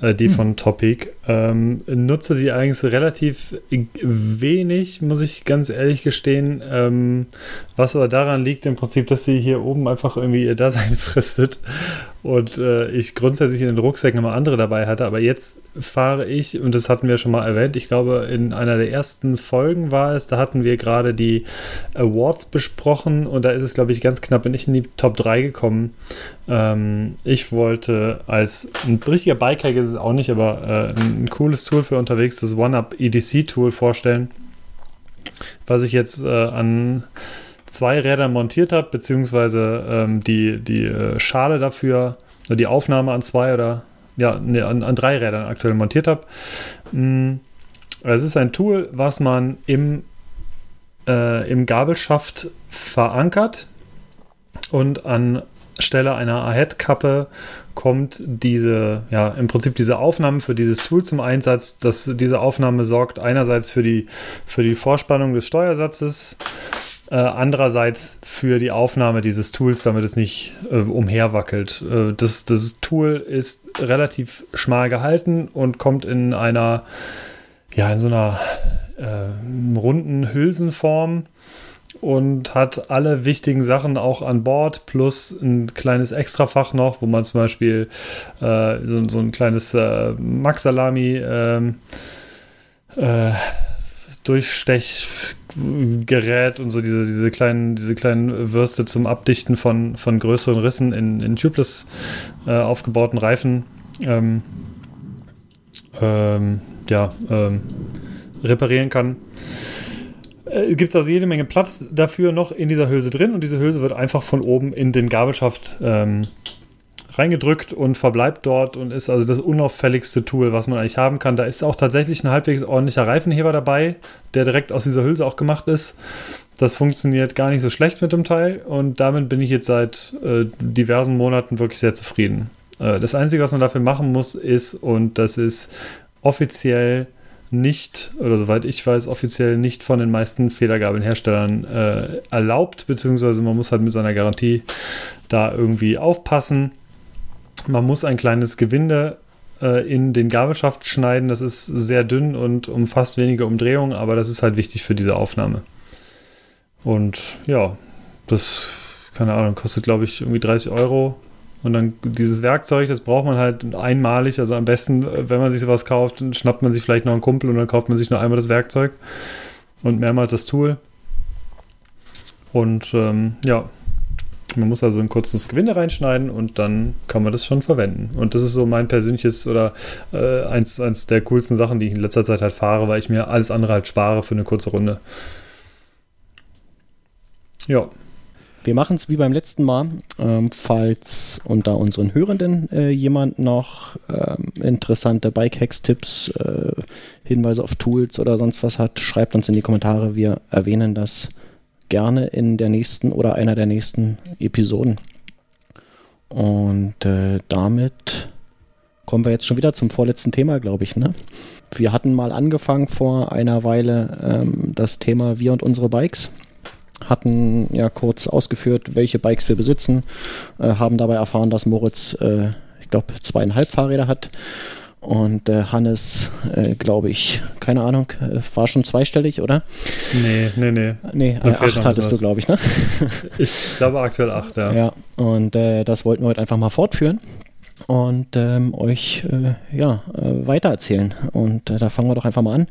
[SPEAKER 4] Äh, die
[SPEAKER 1] Hm.
[SPEAKER 4] von Topic. Ähm, nutze sie eigentlich relativ wenig, muss ich ganz ehrlich gestehen. Ähm, was aber daran liegt im Prinzip, dass sie hier oben einfach irgendwie ihr Dasein fristet und äh, ich grundsätzlich in den Rucksäcken immer andere dabei hatte. Aber jetzt fahre ich, und das hatten wir schon mal erwähnt, ich glaube, in einer der ersten Folgen war es, da hatten wir gerade die Awards besprochen und da ist es, glaube ich, ganz knapp, bin ich in die Top 3 gekommen. Ähm, ich wollte als ein richtiger Bikehack ist es auch nicht, aber äh, ein, cooles Tool für unterwegs, das OneUp EDC Tool vorstellen, was ich jetzt äh, an zwei Rädern montiert habe, beziehungsweise ähm, die, die äh, Schale dafür, die Aufnahme an zwei oder ja, nee, an, an drei Rädern aktuell montiert habe. Mm, Es ist ein Tool, was man im, äh, im Gabelschaft verankert und an Stelle einer Ahead-Kappe kommt diese, ja, im Prinzip diese Aufnahme für dieses Tool zum Einsatz. Das, diese Aufnahme sorgt einerseits für die, für die Vorspannung des Steuersatzes, äh, andererseits für die Aufnahme dieses Tools, damit es nicht äh, umherwackelt. Äh, das, das Tool ist relativ schmal gehalten und kommt in einer, ja, in so einer äh, runden Hülsenform und hat alle wichtigen Sachen auch an Bord, plus ein kleines Extrafach noch, wo man zum Beispiel äh, so, so ein kleines äh, Max-Salami ähm, äh, Durchstechgerät und so diese, diese, kleinen, diese kleinen Würste zum Abdichten von, von größeren Rissen in, in tubeless äh, aufgebauten Reifen. Ähm, ähm, ja, ähm, reparieren kann äh, gibt es also jede Menge Platz dafür noch in dieser Hülse drin und diese Hülse wird einfach von oben in den Gabelschaft ähm, reingedrückt und verbleibt dort und ist also das unauffälligste Tool, was man eigentlich haben kann. Da ist auch tatsächlich ein halbwegs ordentlicher Reifenheber dabei, der direkt aus dieser Hülse auch gemacht ist. Das funktioniert gar nicht so schlecht mit dem Teil und damit bin ich jetzt seit äh, diversen Monaten wirklich sehr zufrieden. Äh, das Einzige, was man dafür machen muss, ist, und das ist offiziell nicht, oder soweit ich weiß, offiziell nicht von den meisten Federgabelherstellern äh, erlaubt, beziehungsweise man muss halt mit seiner Garantie da irgendwie aufpassen. Man muss ein kleines Gewinde äh, in den Gabelschaft schneiden. Das ist sehr dünn und umfasst wenige Umdrehungen, aber das ist halt wichtig für diese Aufnahme. Und ja, das, keine Ahnung, kostet glaube ich irgendwie 30 Euro. Und dann dieses Werkzeug, das braucht man halt einmalig. Also am besten, wenn man sich sowas kauft, schnappt man sich vielleicht noch einen Kumpel und dann kauft man sich nur einmal das Werkzeug und mehrmals das Tool. Und ähm, ja, man muss also ein kurzes Gewinde reinschneiden und dann kann man das schon verwenden. Und das ist so mein persönliches oder äh, eins, eins der coolsten Sachen, die ich in letzter Zeit halt fahre, weil ich mir alles andere halt spare für eine kurze Runde. Ja.
[SPEAKER 3] Wir machen es wie beim letzten Mal. Ähm, falls unter unseren Hörenden äh, jemand noch ähm, interessante Bike-Hacks-Tipps, äh, Hinweise auf Tools oder sonst was hat, schreibt uns in die Kommentare. Wir erwähnen das gerne in der nächsten oder einer der nächsten Episoden. Und äh, damit kommen wir jetzt schon wieder zum vorletzten Thema, glaube ich. Ne? Wir hatten mal angefangen vor einer Weile ähm, das Thema Wir und unsere Bikes hatten ja kurz ausgeführt, welche Bikes wir besitzen, äh, haben dabei erfahren, dass Moritz, äh, ich glaube, zweieinhalb Fahrräder hat. Und äh, Hannes, äh, glaube ich, keine Ahnung, äh, war schon zweistellig, oder?
[SPEAKER 4] Nee, nee, nee.
[SPEAKER 3] Nee, äh, acht hattest du, glaube ich, ne?
[SPEAKER 4] Ich glaube aktuell 8, ja.
[SPEAKER 3] Ja, und äh, das wollten wir heute einfach mal fortführen und ähm, euch äh, ja, äh, weitererzählen. Und äh, da fangen wir doch einfach mal an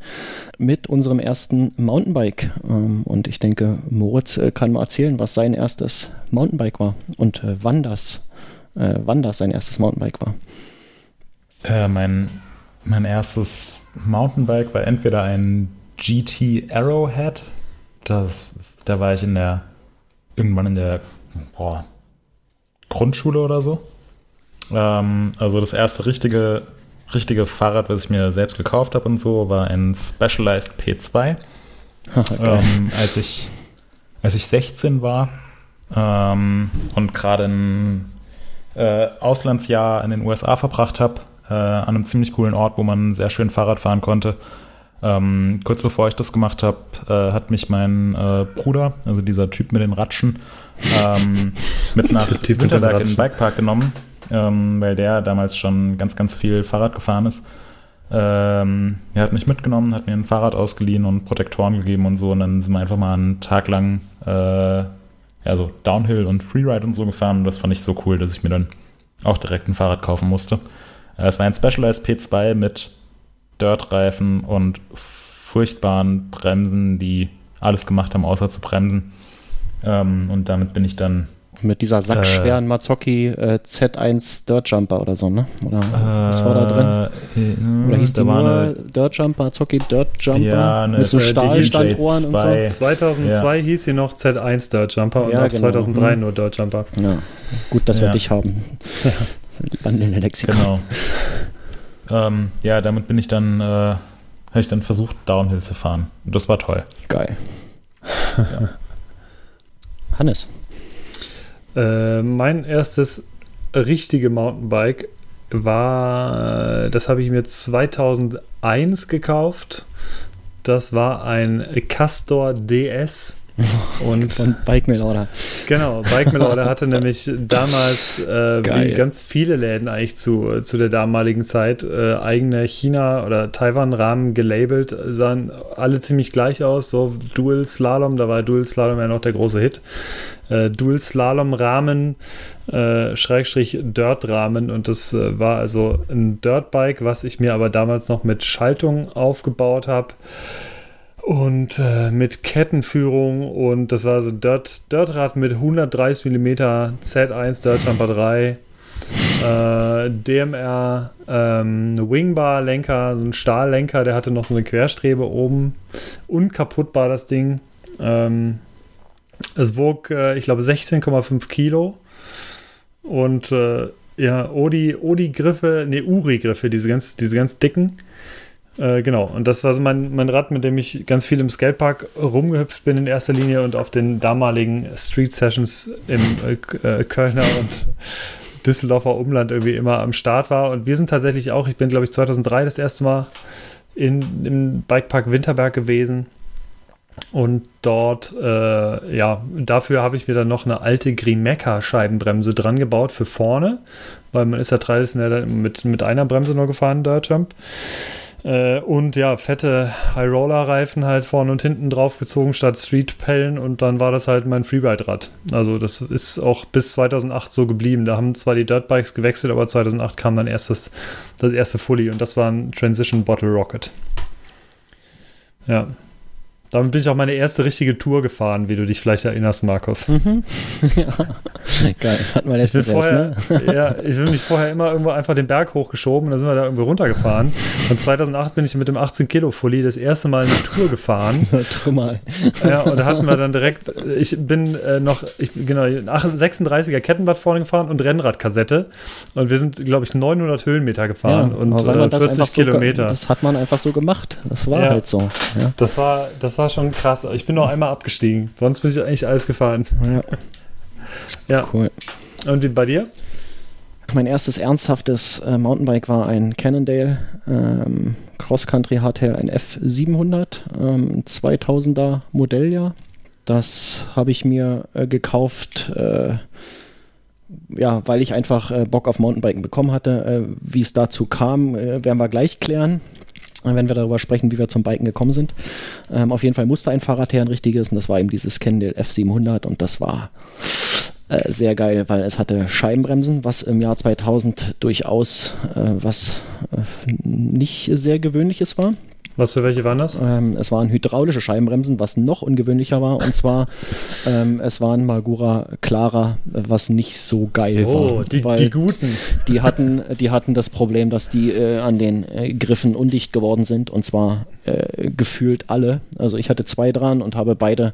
[SPEAKER 3] mit unserem ersten Mountainbike. Ähm, und ich denke, Moritz äh, kann mal erzählen, was sein erstes Mountainbike war und äh, wann das, äh, wann das sein erstes Mountainbike war.
[SPEAKER 1] Mein, mein erstes Mountainbike war entweder ein GT Arrowhead. Das, da war ich in der, irgendwann in der boah, Grundschule oder so. Ähm, also das erste richtige, richtige Fahrrad, was ich mir selbst gekauft habe und so, war ein Specialized P2.
[SPEAKER 3] Geil.
[SPEAKER 1] ähm, als, ich, als ich 16 war ähm, und gerade ein äh, Auslandsjahr in den USA verbracht habe, äh, an einem ziemlich coolen Ort, wo man sehr schön Fahrrad fahren konnte. Ähm, kurz bevor ich das gemacht habe, äh, hat mich mein äh, Bruder, also dieser Typ mit den Ratschen, ähm, mit nach Winterberg in den. Bikepark genommen, ähm, weil der damals schon ganz, ganz viel Fahrrad gefahren ist. Ähm, er hat mich mitgenommen, hat mir ein Fahrrad ausgeliehen und Protektoren gegeben und so. Und dann sind wir einfach mal einen Tag lang äh, ja, so Downhill und Freeride und so gefahren. Und das fand ich so cool, dass ich mir dann auch direkt ein Fahrrad kaufen musste. Äh, es war ein Specialized P2 mit Dirt-Reifen und furchtbaren Bremsen, die alles gemacht haben, außer zu bremsen. Ähm, und damit bin ich dann
[SPEAKER 3] Mit dieser sackschweren Mazzocchi äh, Z1 Dirt Jumper oder so, ne? Oder was war da drin?
[SPEAKER 1] drin?
[SPEAKER 3] Oder hieß die
[SPEAKER 1] Äh, da war
[SPEAKER 3] nur
[SPEAKER 1] eine,
[SPEAKER 3] Dirt Jumper, Mazzocchi Dirt Jumper?
[SPEAKER 1] Ja, eine-
[SPEAKER 3] mit so
[SPEAKER 4] äh, die
[SPEAKER 3] Stahlstandohren und so?
[SPEAKER 1] DJ2.
[SPEAKER 4] 2002 hieß sie noch Z1 Dirt Jumper und
[SPEAKER 3] Ja,
[SPEAKER 4] ab
[SPEAKER 3] genau.
[SPEAKER 4] 2003
[SPEAKER 3] Hm.
[SPEAKER 4] nur Dirt Jumper.
[SPEAKER 3] Ja, gut, dass wir
[SPEAKER 1] Ja.
[SPEAKER 3] dich haben. Wandelnde Lexikon.
[SPEAKER 1] Genau. ähm, ja, damit bin ich dann, äh, habe ich dann versucht, Downhill zu fahren. Und das war toll.
[SPEAKER 3] Geil. Hannes.
[SPEAKER 4] Äh, mein erstes richtige Mountainbike war, das habe ich mir 2001 gekauft. Das war ein Castor DS. Und
[SPEAKER 3] Von Bike Mail Order.
[SPEAKER 4] Genau, Bike Mill Order hatte nämlich damals, äh, wie ganz viele Läden eigentlich zu, zu der damaligen Zeit, äh, eigene China- oder Taiwan-Rahmen gelabelt, sahen alle ziemlich gleich aus, so Dual Slalom, da war Dual Slalom ja noch der große Hit. Äh, Dual Slalom-Rahmen, äh, Schrägstrich Dirt-Rahmen und das äh, war also ein Dirtbike, was ich mir aber damals noch mit Schaltung aufgebaut habe. Und äh, mit Kettenführung und das war so Dirt, Dirtrad mit 130 mm Z1 Dirt Jumper 3, äh, DMR ähm, Wingbar Lenker, so ein Stahllenker, der hatte noch so eine Querstrebe oben. Unkaputtbar das Ding. Ähm, es wog, äh, ich glaube, 16,5 Kilo. Und äh, ja, Odi, Odi-Griffe, nee, Uri-Griffe, diese ganz, diese ganz dicken. Äh, genau, und das war so mein, mein Rad, mit dem ich ganz viel im Skatepark rumgehüpft bin in erster Linie und auf den damaligen Street Sessions im äh, äh, Kölner und Düsseldorfer Umland irgendwie immer am Start war. Und wir sind tatsächlich auch, ich bin glaube ich 2003 das erste Mal in, im Bikepark Winterberg gewesen. Und dort, äh, ja, dafür habe ich mir dann noch eine alte Green Mecca Scheibenbremse dran gebaut für vorne, weil man ist ja traditionell mit, mit einer Bremse nur gefahren, Dirt Jump. Und ja, fette High-Roller-Reifen halt vorne und hinten drauf gezogen statt Street-Pellen und dann war das halt mein Freeride-Rad. Also das ist auch bis 2008 so geblieben. Da haben zwar die Dirtbikes gewechselt, aber 2008 kam dann erst das, das erste Fully und das war ein Transition Bottle Rocket. Ja. Damit bin ich auch meine erste richtige Tour gefahren, wie du dich vielleicht erinnerst, Markus.
[SPEAKER 3] Geil, hatten wir erst,
[SPEAKER 4] vorher,
[SPEAKER 3] ne?
[SPEAKER 4] ja, ich bin mich vorher immer irgendwo einfach den Berg hochgeschoben und dann sind wir da irgendwie runtergefahren. Und 2008 bin ich mit dem 18 Kilo Fully das erste Mal eine Tour gefahren.
[SPEAKER 3] Trümmer.
[SPEAKER 4] Ja, und da hatten wir dann direkt, ich bin äh, noch, ich, genau, 36er Kettenblatt vorne gefahren und Rennradkassette. Und wir sind, glaube ich, 900 Höhenmeter gefahren und
[SPEAKER 3] aber weil
[SPEAKER 4] äh,
[SPEAKER 3] man das
[SPEAKER 4] 40
[SPEAKER 3] einfach so
[SPEAKER 4] Kilometer.
[SPEAKER 3] das hat man einfach so gemacht. Das war
[SPEAKER 4] Ja.
[SPEAKER 3] halt so. Ja.
[SPEAKER 4] Das war, das war schon krass. Ich bin noch einmal abgestiegen. Sonst bin ich eigentlich alles gefahren.
[SPEAKER 3] Ja.
[SPEAKER 4] Ja.
[SPEAKER 3] Cool.
[SPEAKER 4] Und wie bei dir?
[SPEAKER 3] Mein erstes ernsthaftes äh, Mountainbike war ein Cannondale ähm, Cross Country Hardtail, ein F700, ähm, 2000er Modelljahr. Das habe ich mir äh, gekauft, äh, ja, weil ich einfach äh, Bock auf Mountainbiken bekommen hatte. Äh, wie es dazu kam, äh, werden wir gleich klären, wenn wir darüber sprechen, wie wir zum Biken gekommen sind. Ähm, auf jeden Fall musste ein Fahrrad her, ein richtiges, und das war eben dieses Cannondale F700 und das war äh, sehr geil, weil es hatte Scheibenbremsen, was im Jahr 2000 durchaus äh, was äh, nicht sehr gewöhnliches war.
[SPEAKER 4] Was für welche waren das?
[SPEAKER 3] Ähm, es waren hydraulische Scheibenbremsen, was noch ungewöhnlicher war. Und zwar, ähm, es waren Magura Clara, was nicht so geil
[SPEAKER 4] Oh,
[SPEAKER 3] war.
[SPEAKER 4] die, die guten.
[SPEAKER 3] die hatten, die hatten das Problem, dass die äh, an den äh, Griffen undicht geworden sind und zwar äh, gefühlt alle. Also ich hatte zwei dran und habe beide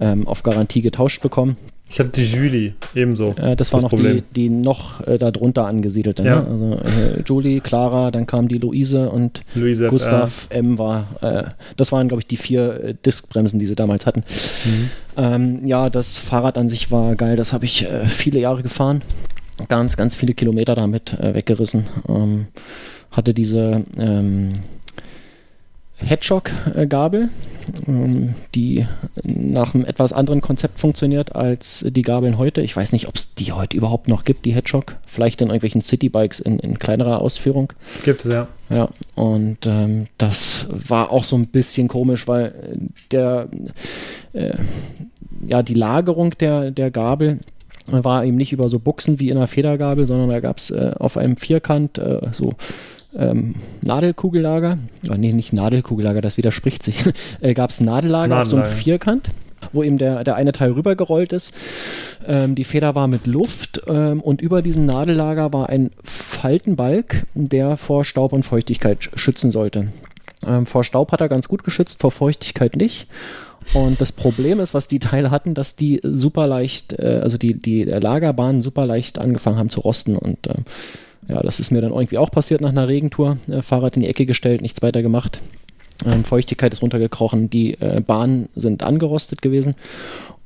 [SPEAKER 3] ähm, auf Garantie getauscht bekommen.
[SPEAKER 4] Ich hatte die Julie ebenso.
[SPEAKER 3] Äh, das war
[SPEAKER 4] Das
[SPEAKER 3] noch
[SPEAKER 4] Problem.
[SPEAKER 3] die, die noch äh, darunter angesiedelte.
[SPEAKER 4] Ja.
[SPEAKER 3] Ne? Also äh, Julie, Clara, dann kam die Luise und
[SPEAKER 4] Luise.
[SPEAKER 3] Gustav M war. Äh, das waren, glaube ich, die vier äh, Diskbremsen, die sie damals hatten.
[SPEAKER 4] Mhm.
[SPEAKER 3] Ähm, ja, das Fahrrad an sich war geil. Das habe ich äh, viele Jahre gefahren. Ganz, ganz viele Kilometer damit weggerissen. Ähm, hatte diese ähm, Headshock-Gabel, ähm, die nach einem etwas anderen Konzept funktioniert als die Gabeln heute. Ich weiß nicht, ob es die heute überhaupt noch gibt, die Headshock. Vielleicht in irgendwelchen Citybikes in, in kleinerer Ausführung.
[SPEAKER 4] Gibt es ja.
[SPEAKER 3] Ja, und ähm, das war auch so ein bisschen komisch, weil der, äh, ja, die Lagerung der, der Gabel war eben nicht über so Buchsen wie in einer Federgabel, sondern da gab es äh, auf einem Vierkant äh, so ähm, Nadelkugellager. Oh, nee, nicht Nadelkugellager, das widerspricht sich. äh, gab es Nadellager auf so einem
[SPEAKER 4] Nadellager.
[SPEAKER 3] Vierkant wo eben der, der eine Teil rübergerollt ist. Ähm, die Feder war mit Luft ähm, und über diesen Nadellager war ein Faltenbalg, der vor Staub und Feuchtigkeit sch- schützen sollte. Ähm, vor Staub hat er ganz gut geschützt, vor Feuchtigkeit nicht. Und das Problem ist, was die Teile hatten, dass die super leicht, äh, also die, die Lagerbahnen super leicht angefangen haben zu rosten. Und ähm, ja, das ist mir dann irgendwie auch passiert nach einer Regentour. Äh, Fahrrad in die Ecke gestellt, nichts weiter gemacht. Ähm, Feuchtigkeit ist runtergekrochen, die äh, Bahnen sind angerostet gewesen.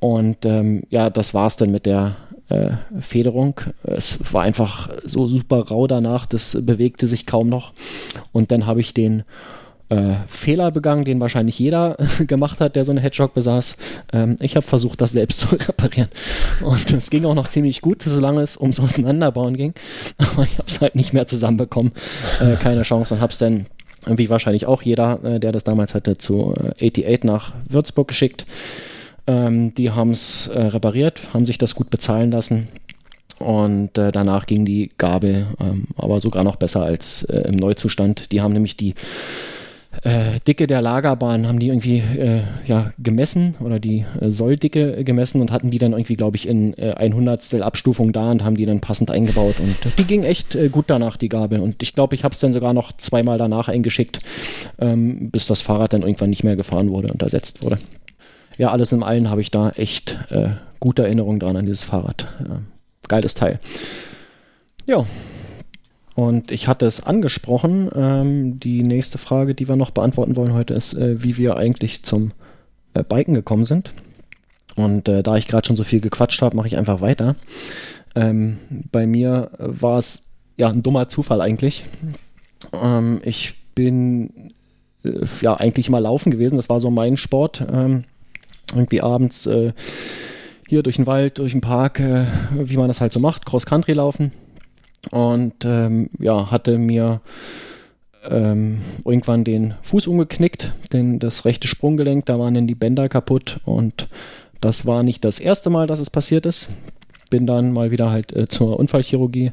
[SPEAKER 3] Und ähm, ja, das war's dann mit der äh, Federung. Es war einfach so super rau danach, das bewegte sich kaum noch. Und dann habe ich den äh, Fehler begangen, den wahrscheinlich jeder gemacht hat, der so eine Headshock besaß. Ähm, ich habe versucht, das selbst zu reparieren. Und es ging auch noch ziemlich gut, solange es ums Auseinanderbauen ging. Aber ich habe es halt nicht mehr zusammenbekommen. Äh, keine Chance. Und habe es dann, wie wahrscheinlich auch jeder, äh, der das damals hatte, zu äh, 88 nach Würzburg geschickt. Ähm, die haben es äh, repariert, haben sich das gut bezahlen lassen. Und äh, danach ging die Gabel ähm, aber sogar noch besser als äh, im Neuzustand. Die haben nämlich die äh, Dicke der Lagerbahn haben die irgendwie äh, ja, gemessen oder die äh, Solldicke gemessen und hatten die dann irgendwie, glaube ich, in äh, Abstufung da und haben die dann passend eingebaut und die ging echt äh, gut danach, die Gabel. Und ich glaube, ich habe es dann sogar noch zweimal danach eingeschickt, ähm, bis das Fahrrad dann irgendwann nicht mehr gefahren wurde und ersetzt wurde. Ja, alles in allem habe ich da echt äh, gute Erinnerungen dran an dieses Fahrrad. Ja, geiles Teil. Ja, und ich hatte es angesprochen. Ähm, die nächste Frage, die wir noch beantworten wollen heute, ist, äh, wie wir eigentlich zum äh, Biken gekommen sind. Und äh, da ich gerade schon so viel gequatscht habe, mache ich einfach weiter. Ähm, bei mir war es ja ein dummer Zufall eigentlich. Ähm, ich bin äh, ja eigentlich mal laufen gewesen. Das war so mein Sport. Ähm, irgendwie abends äh, hier durch den Wald, durch den Park, äh, wie man das halt so macht, Cross-Country laufen und ähm, ja, hatte mir ähm, irgendwann den Fuß umgeknickt, denn das rechte Sprunggelenk, da waren dann die Bänder kaputt und das war nicht das erste Mal, dass es passiert ist. Bin dann mal wieder halt äh, zur Unfallchirurgie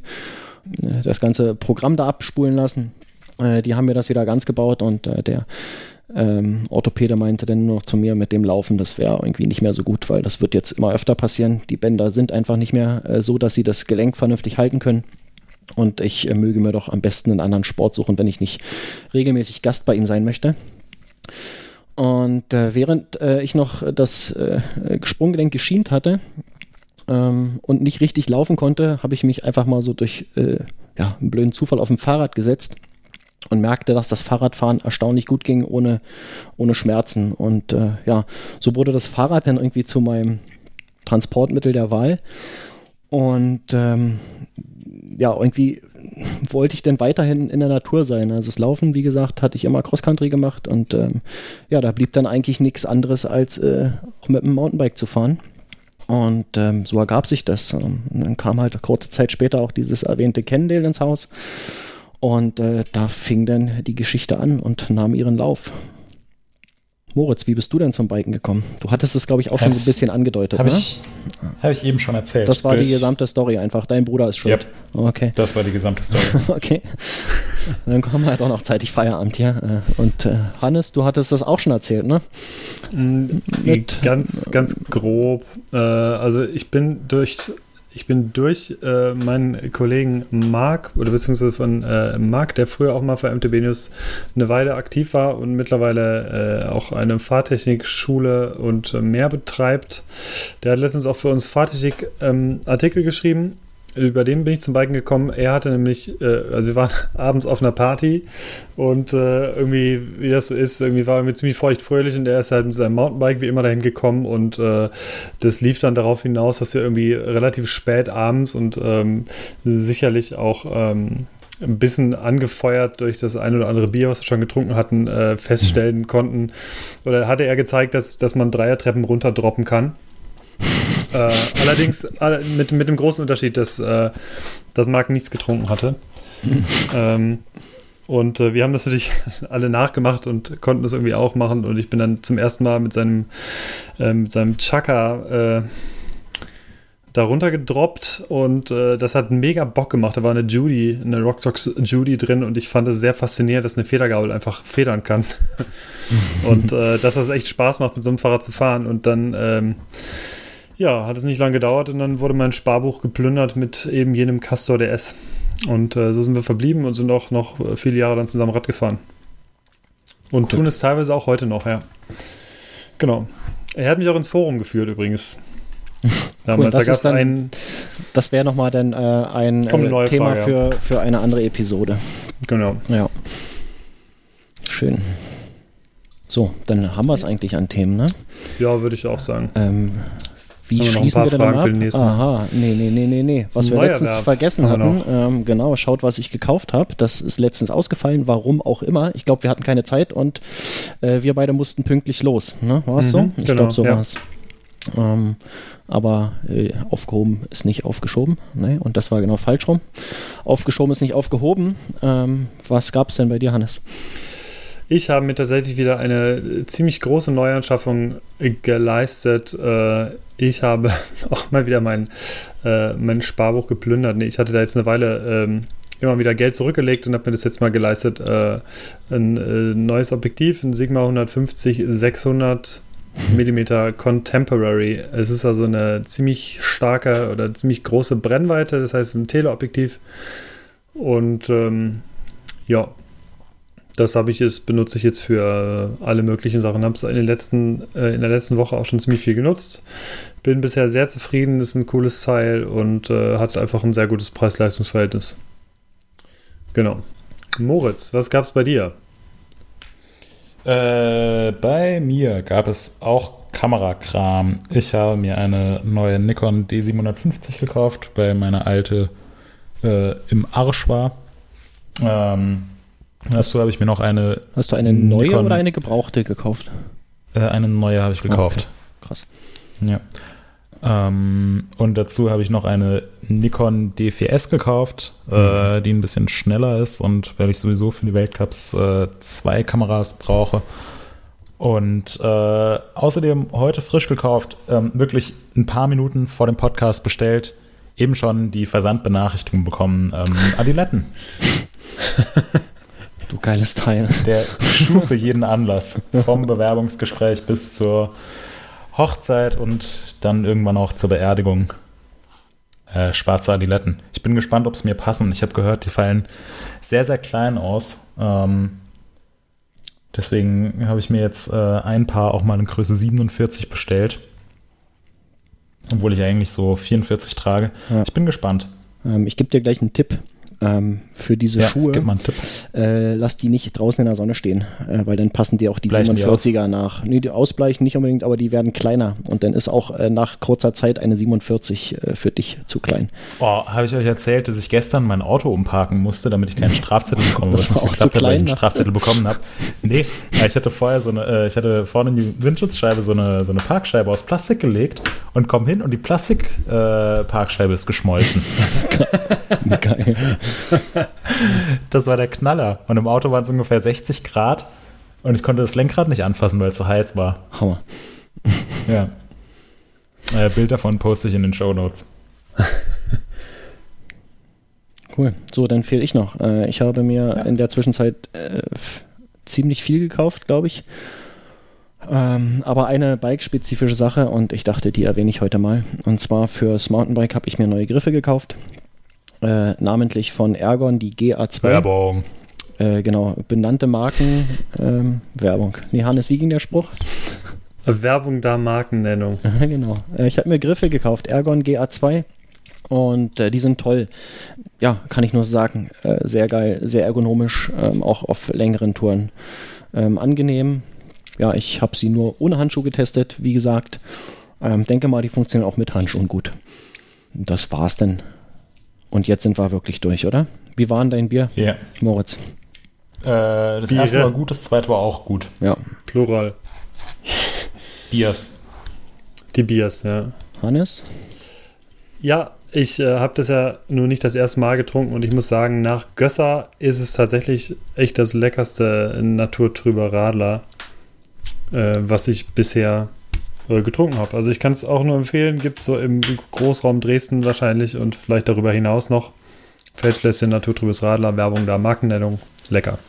[SPEAKER 3] äh, das ganze Programm da abspulen lassen. Äh, die haben mir das wieder ganz gebaut und äh, der ähm, Orthopäde meinte dann nur noch zu mir, mit dem Laufen, das wäre irgendwie nicht mehr so gut, weil das wird jetzt immer öfter passieren. Die Bänder sind einfach nicht mehr äh, so, dass sie das Gelenk vernünftig halten können. Und ich äh, möge mir doch am besten einen anderen Sport suchen, wenn ich nicht regelmäßig Gast bei ihm sein möchte. Und äh, während äh, ich noch das äh, Sprunggelenk geschient hatte ähm, und nicht richtig laufen konnte, habe ich mich einfach mal so durch äh, ja, einen blöden Zufall auf dem Fahrrad gesetzt und merkte, dass das Fahrradfahren erstaunlich gut ging ohne, ohne Schmerzen. Und äh, ja, so wurde das Fahrrad dann irgendwie zu meinem Transportmittel der Wahl. Und ähm, ja, irgendwie wollte ich dann weiterhin in der Natur sein. Also das Laufen, wie gesagt, hatte ich immer Cross-Country gemacht und ähm, ja, da blieb dann eigentlich nichts anderes, als äh, auch mit dem Mountainbike zu fahren. Und ähm, so ergab sich das. Und dann kam halt kurze Zeit später auch dieses erwähnte Kendale ins Haus. Und äh, da fing dann die Geschichte an und nahm ihren Lauf. Moritz, wie bist du denn zum Biken gekommen? Du hattest es, glaube ich, auch schon so ein bisschen angedeutet.
[SPEAKER 1] Habe
[SPEAKER 3] ne?
[SPEAKER 1] ich, hab ich eben schon erzählt.
[SPEAKER 3] Das war
[SPEAKER 1] Durch-
[SPEAKER 3] die gesamte Story einfach. Dein Bruder ist schuld.
[SPEAKER 1] Yep.
[SPEAKER 3] Okay.
[SPEAKER 1] Das war die gesamte Story.
[SPEAKER 3] Okay. Dann kommen wir halt auch noch zeitig Feierabend hier. Äh, Und äh, Hannes, du hattest das auch schon erzählt, ne? Mit-
[SPEAKER 4] ganz, ganz grob. Äh, also ich bin durchs, ich bin durch äh, meinen Kollegen Marc oder beziehungsweise von äh, Marc, der früher auch mal für MTB News eine Weile aktiv war und mittlerweile äh, auch eine Fahrtechnikschule und mehr betreibt. Der hat letztens auch für uns Fahrtechnik ähm, geschrieben. Über den bin ich zum Biken gekommen. Er hatte nämlich, äh, also wir waren abends auf einer Party und äh, irgendwie, wie das so ist, irgendwie war er mir ziemlich feucht fröhlich und er ist halt mit seinem Mountainbike wie immer dahin gekommen und äh, das lief dann darauf hinaus, dass wir irgendwie relativ spät abends und ähm, sicherlich auch ähm, ein bisschen angefeuert durch das ein oder andere Bier, was wir schon getrunken hatten, äh, feststellen konnten. Oder hatte er gezeigt, dass, dass man Dreiertreppen runterdroppen kann. Äh, allerdings alle- mit, mit dem großen Unterschied, dass, äh, dass Marc nichts getrunken hatte. ähm, und äh, wir haben das natürlich alle nachgemacht und konnten das irgendwie auch machen. Und ich bin dann zum ersten Mal mit seinem, äh, mit seinem Chaka äh, darunter gedroppt und äh, das hat mega Bock gemacht. Da war eine Judy, eine Rocktox Judy drin und ich fand es sehr faszinierend, dass eine Federgabel einfach federn kann. und äh, dass das echt Spaß macht, mit so einem Fahrrad zu fahren. Und dann, ähm, ja, hat es nicht lange gedauert und dann wurde mein Sparbuch geplündert mit eben jenem Castor DS. Und äh, so sind wir verblieben und sind auch noch äh, viele Jahre dann zusammen Rad gefahren. Und tun es teilweise auch heute noch, ja. Genau. Er hat mich auch ins Forum geführt übrigens. Damals,
[SPEAKER 3] das
[SPEAKER 4] da
[SPEAKER 3] dann- Das wäre nochmal dann äh, ein äh, Thema
[SPEAKER 4] Frage,
[SPEAKER 3] für, für eine andere Episode.
[SPEAKER 4] genau.
[SPEAKER 3] Ja. Schön. So, dann haben wir es eigentlich an Themen, ne?
[SPEAKER 4] Ja, würde ich auch sagen.
[SPEAKER 3] Ähm, wie schließen wir denn
[SPEAKER 4] Fragen
[SPEAKER 3] dann
[SPEAKER 4] für
[SPEAKER 3] ab?
[SPEAKER 4] den nächsten?
[SPEAKER 3] Aha, nee, nee, nee, nee, nee. Was wir letztens
[SPEAKER 4] Werb
[SPEAKER 3] vergessen hatten, ähm, genau, schaut, was ich gekauft habe. Das ist letztens ausgefallen, warum auch immer. Ich glaube, wir hatten keine Zeit und äh, wir beide mussten pünktlich los. Ne? War es so?
[SPEAKER 4] Mhm,
[SPEAKER 3] Ich
[SPEAKER 4] genau,
[SPEAKER 3] glaube, so
[SPEAKER 4] ja.
[SPEAKER 3] war es. Ähm, aber äh, aufgehoben ist nicht aufgeschoben. Ne? Und das war genau falsch rum. Aufgeschoben ist nicht aufgehoben. Ähm, was gab es denn bei dir, Hannes?
[SPEAKER 4] Ich habe mir tatsächlich wieder eine äh, ziemlich große Neuanschaffung äh, geleistet. Äh, Ich habe auch mal wieder mein, mein Sparbuch geplündert. Nee, ich hatte da jetzt eine Weile ähm, immer wieder Geld zurückgelegt und habe mir das jetzt mal geleistet. Ein neues Objektiv, ein Sigma 150 600 Millimeter Contemporary. Es ist also eine ziemlich starke oder ziemlich große Brennweite, das heißt ein Teleobjektiv. Und ähm, ja, das habe ich jetzt, benutze ich jetzt für äh, alle möglichen Sachen. Habe es in, den letzten, äh, in der letzten Woche auch schon ziemlich viel genutzt. Bin bisher sehr zufrieden, ist ein cooles Teil und äh, hat einfach ein sehr gutes Preis-Leistungs-Verhältnis. Genau. Moritz, was gab es bei dir?
[SPEAKER 1] Äh, bei mir gab es auch Kamerakram. Ich habe mir eine neue Nikon D750 gekauft, weil meine alte äh, im Arsch war. Ähm, dazu habe ich mir noch eine,
[SPEAKER 3] Hast du eine neue
[SPEAKER 1] Nikon-
[SPEAKER 3] oder eine gebrauchte gekauft?
[SPEAKER 1] äh, eine neue habe ich gekauft.
[SPEAKER 3] Krass.
[SPEAKER 1] Ja. Ähm, und dazu habe ich noch eine Nikon D4S gekauft, äh, die ein bisschen schneller ist und weil ich sowieso für die Weltcups äh, zwei Kameras brauche. Und äh, außerdem heute frisch gekauft, ähm, wirklich ein paar Minuten vor dem Podcast bestellt, eben schon die Versandbenachrichtigung bekommen. Ähm, Adiletten.
[SPEAKER 3] Du geiles Teil.
[SPEAKER 1] Der schuf für jeden Anlass. Vom Bewerbungsgespräch bis zur Hochzeit und dann irgendwann auch zur Beerdigung. Äh, schwarze Adiletten. Ich bin gespannt, ob es mir passen. Ich habe gehört, die fallen sehr, sehr klein aus. Ähm, deswegen habe ich mir jetzt äh, ein Paar auch mal in Größe 47 bestellt. Obwohl ich eigentlich so 44 trage.
[SPEAKER 3] Ja.
[SPEAKER 1] Ich bin gespannt.
[SPEAKER 3] Ähm, ich gebe dir gleich einen Tipp. Ähm, für diese Schuhe,
[SPEAKER 1] Gib mal einen Tipp.
[SPEAKER 3] äh, lass die nicht draußen in der Sonne stehen, äh, weil dann passen dir auch die
[SPEAKER 1] Bleichen die
[SPEAKER 3] 47er nach. Nee, die ausbleichen nicht unbedingt, aber die werden kleiner. Und dann ist auch äh, nach kurzer Zeit eine 47 äh, für dich zu klein.
[SPEAKER 1] Oh, habe ich euch erzählt, dass ich gestern mein Auto umparken musste, damit ich keinen Strafzettel bekomme,
[SPEAKER 3] Das war auch zu
[SPEAKER 1] geklappt hat, weil ich
[SPEAKER 3] klein,
[SPEAKER 1] einen
[SPEAKER 3] ne?
[SPEAKER 1] Strafzettel bekommen habe. Nee, ja, ich hatte vorher so eine, äh, ich hatte vorne in die Windschutzscheibe so eine, so eine Parkscheibe aus Plastik gelegt und komm hin und die Plastikparkscheibe äh, ist geschmolzen.
[SPEAKER 3] Geil.
[SPEAKER 1] Das war der Knaller. Und im Auto waren es ungefähr 60 Grad und ich konnte das Lenkrad nicht anfassen, weil es so heiß war.
[SPEAKER 3] Hammer.
[SPEAKER 1] Ja. Äh, Bild davon poste ich in den Show Notes.
[SPEAKER 3] Cool. So, dann fehle ich noch. Äh, ich habe mir in der Zwischenzeit äh, ziemlich viel gekauft, glaube ich. Ähm, aber eine bike-spezifische Sache und ich dachte, die erwähne ich heute mal. Und zwar fürs Mountainbike habe ich mir neue Griffe gekauft. Äh, namentlich von Ergon die GA2.
[SPEAKER 1] Werbung.
[SPEAKER 3] Äh, genau, benannte Marken. Ähm, Werbung. Nee, Hannes, wie ging der Spruch?
[SPEAKER 4] Werbung da Markennennung.
[SPEAKER 3] Genau. Äh, Ich habe mir Griffe gekauft, Ergon GA2. Und äh, die sind toll. Ja, kann ich nur sagen. Äh, sehr geil, sehr ergonomisch, ähm, auch auf längeren Touren. Ähm, angenehm. Ja, ich habe sie nur ohne Handschuh getestet, wie gesagt. Ähm, denke mal, die funktionieren auch mit Handschuhen gut. Das war's denn. Und jetzt sind wir wirklich durch, oder? Wie war denn dein Bier,
[SPEAKER 1] Ja.
[SPEAKER 3] Moritz?
[SPEAKER 1] Äh, das
[SPEAKER 4] Biere.
[SPEAKER 1] erste war gut, das zweite war auch gut.
[SPEAKER 3] Ja,
[SPEAKER 4] Plural.
[SPEAKER 1] Biers.
[SPEAKER 4] Die Biers, ja.
[SPEAKER 3] Hannes?
[SPEAKER 4] Ja, ich äh, habe das ja nur nicht das erste Mal getrunken und ich muss sagen, nach Gösser ist es tatsächlich echt das leckerste naturtrüber Radler, äh, was ich bisher äh, getrunken habe. Also ich kann es auch nur empfehlen, gibt es so im Großraum Dresden wahrscheinlich und vielleicht darüber hinaus noch. Feldschlösschen, naturtrübes Radler, Werbung da, Markennennung, lecker.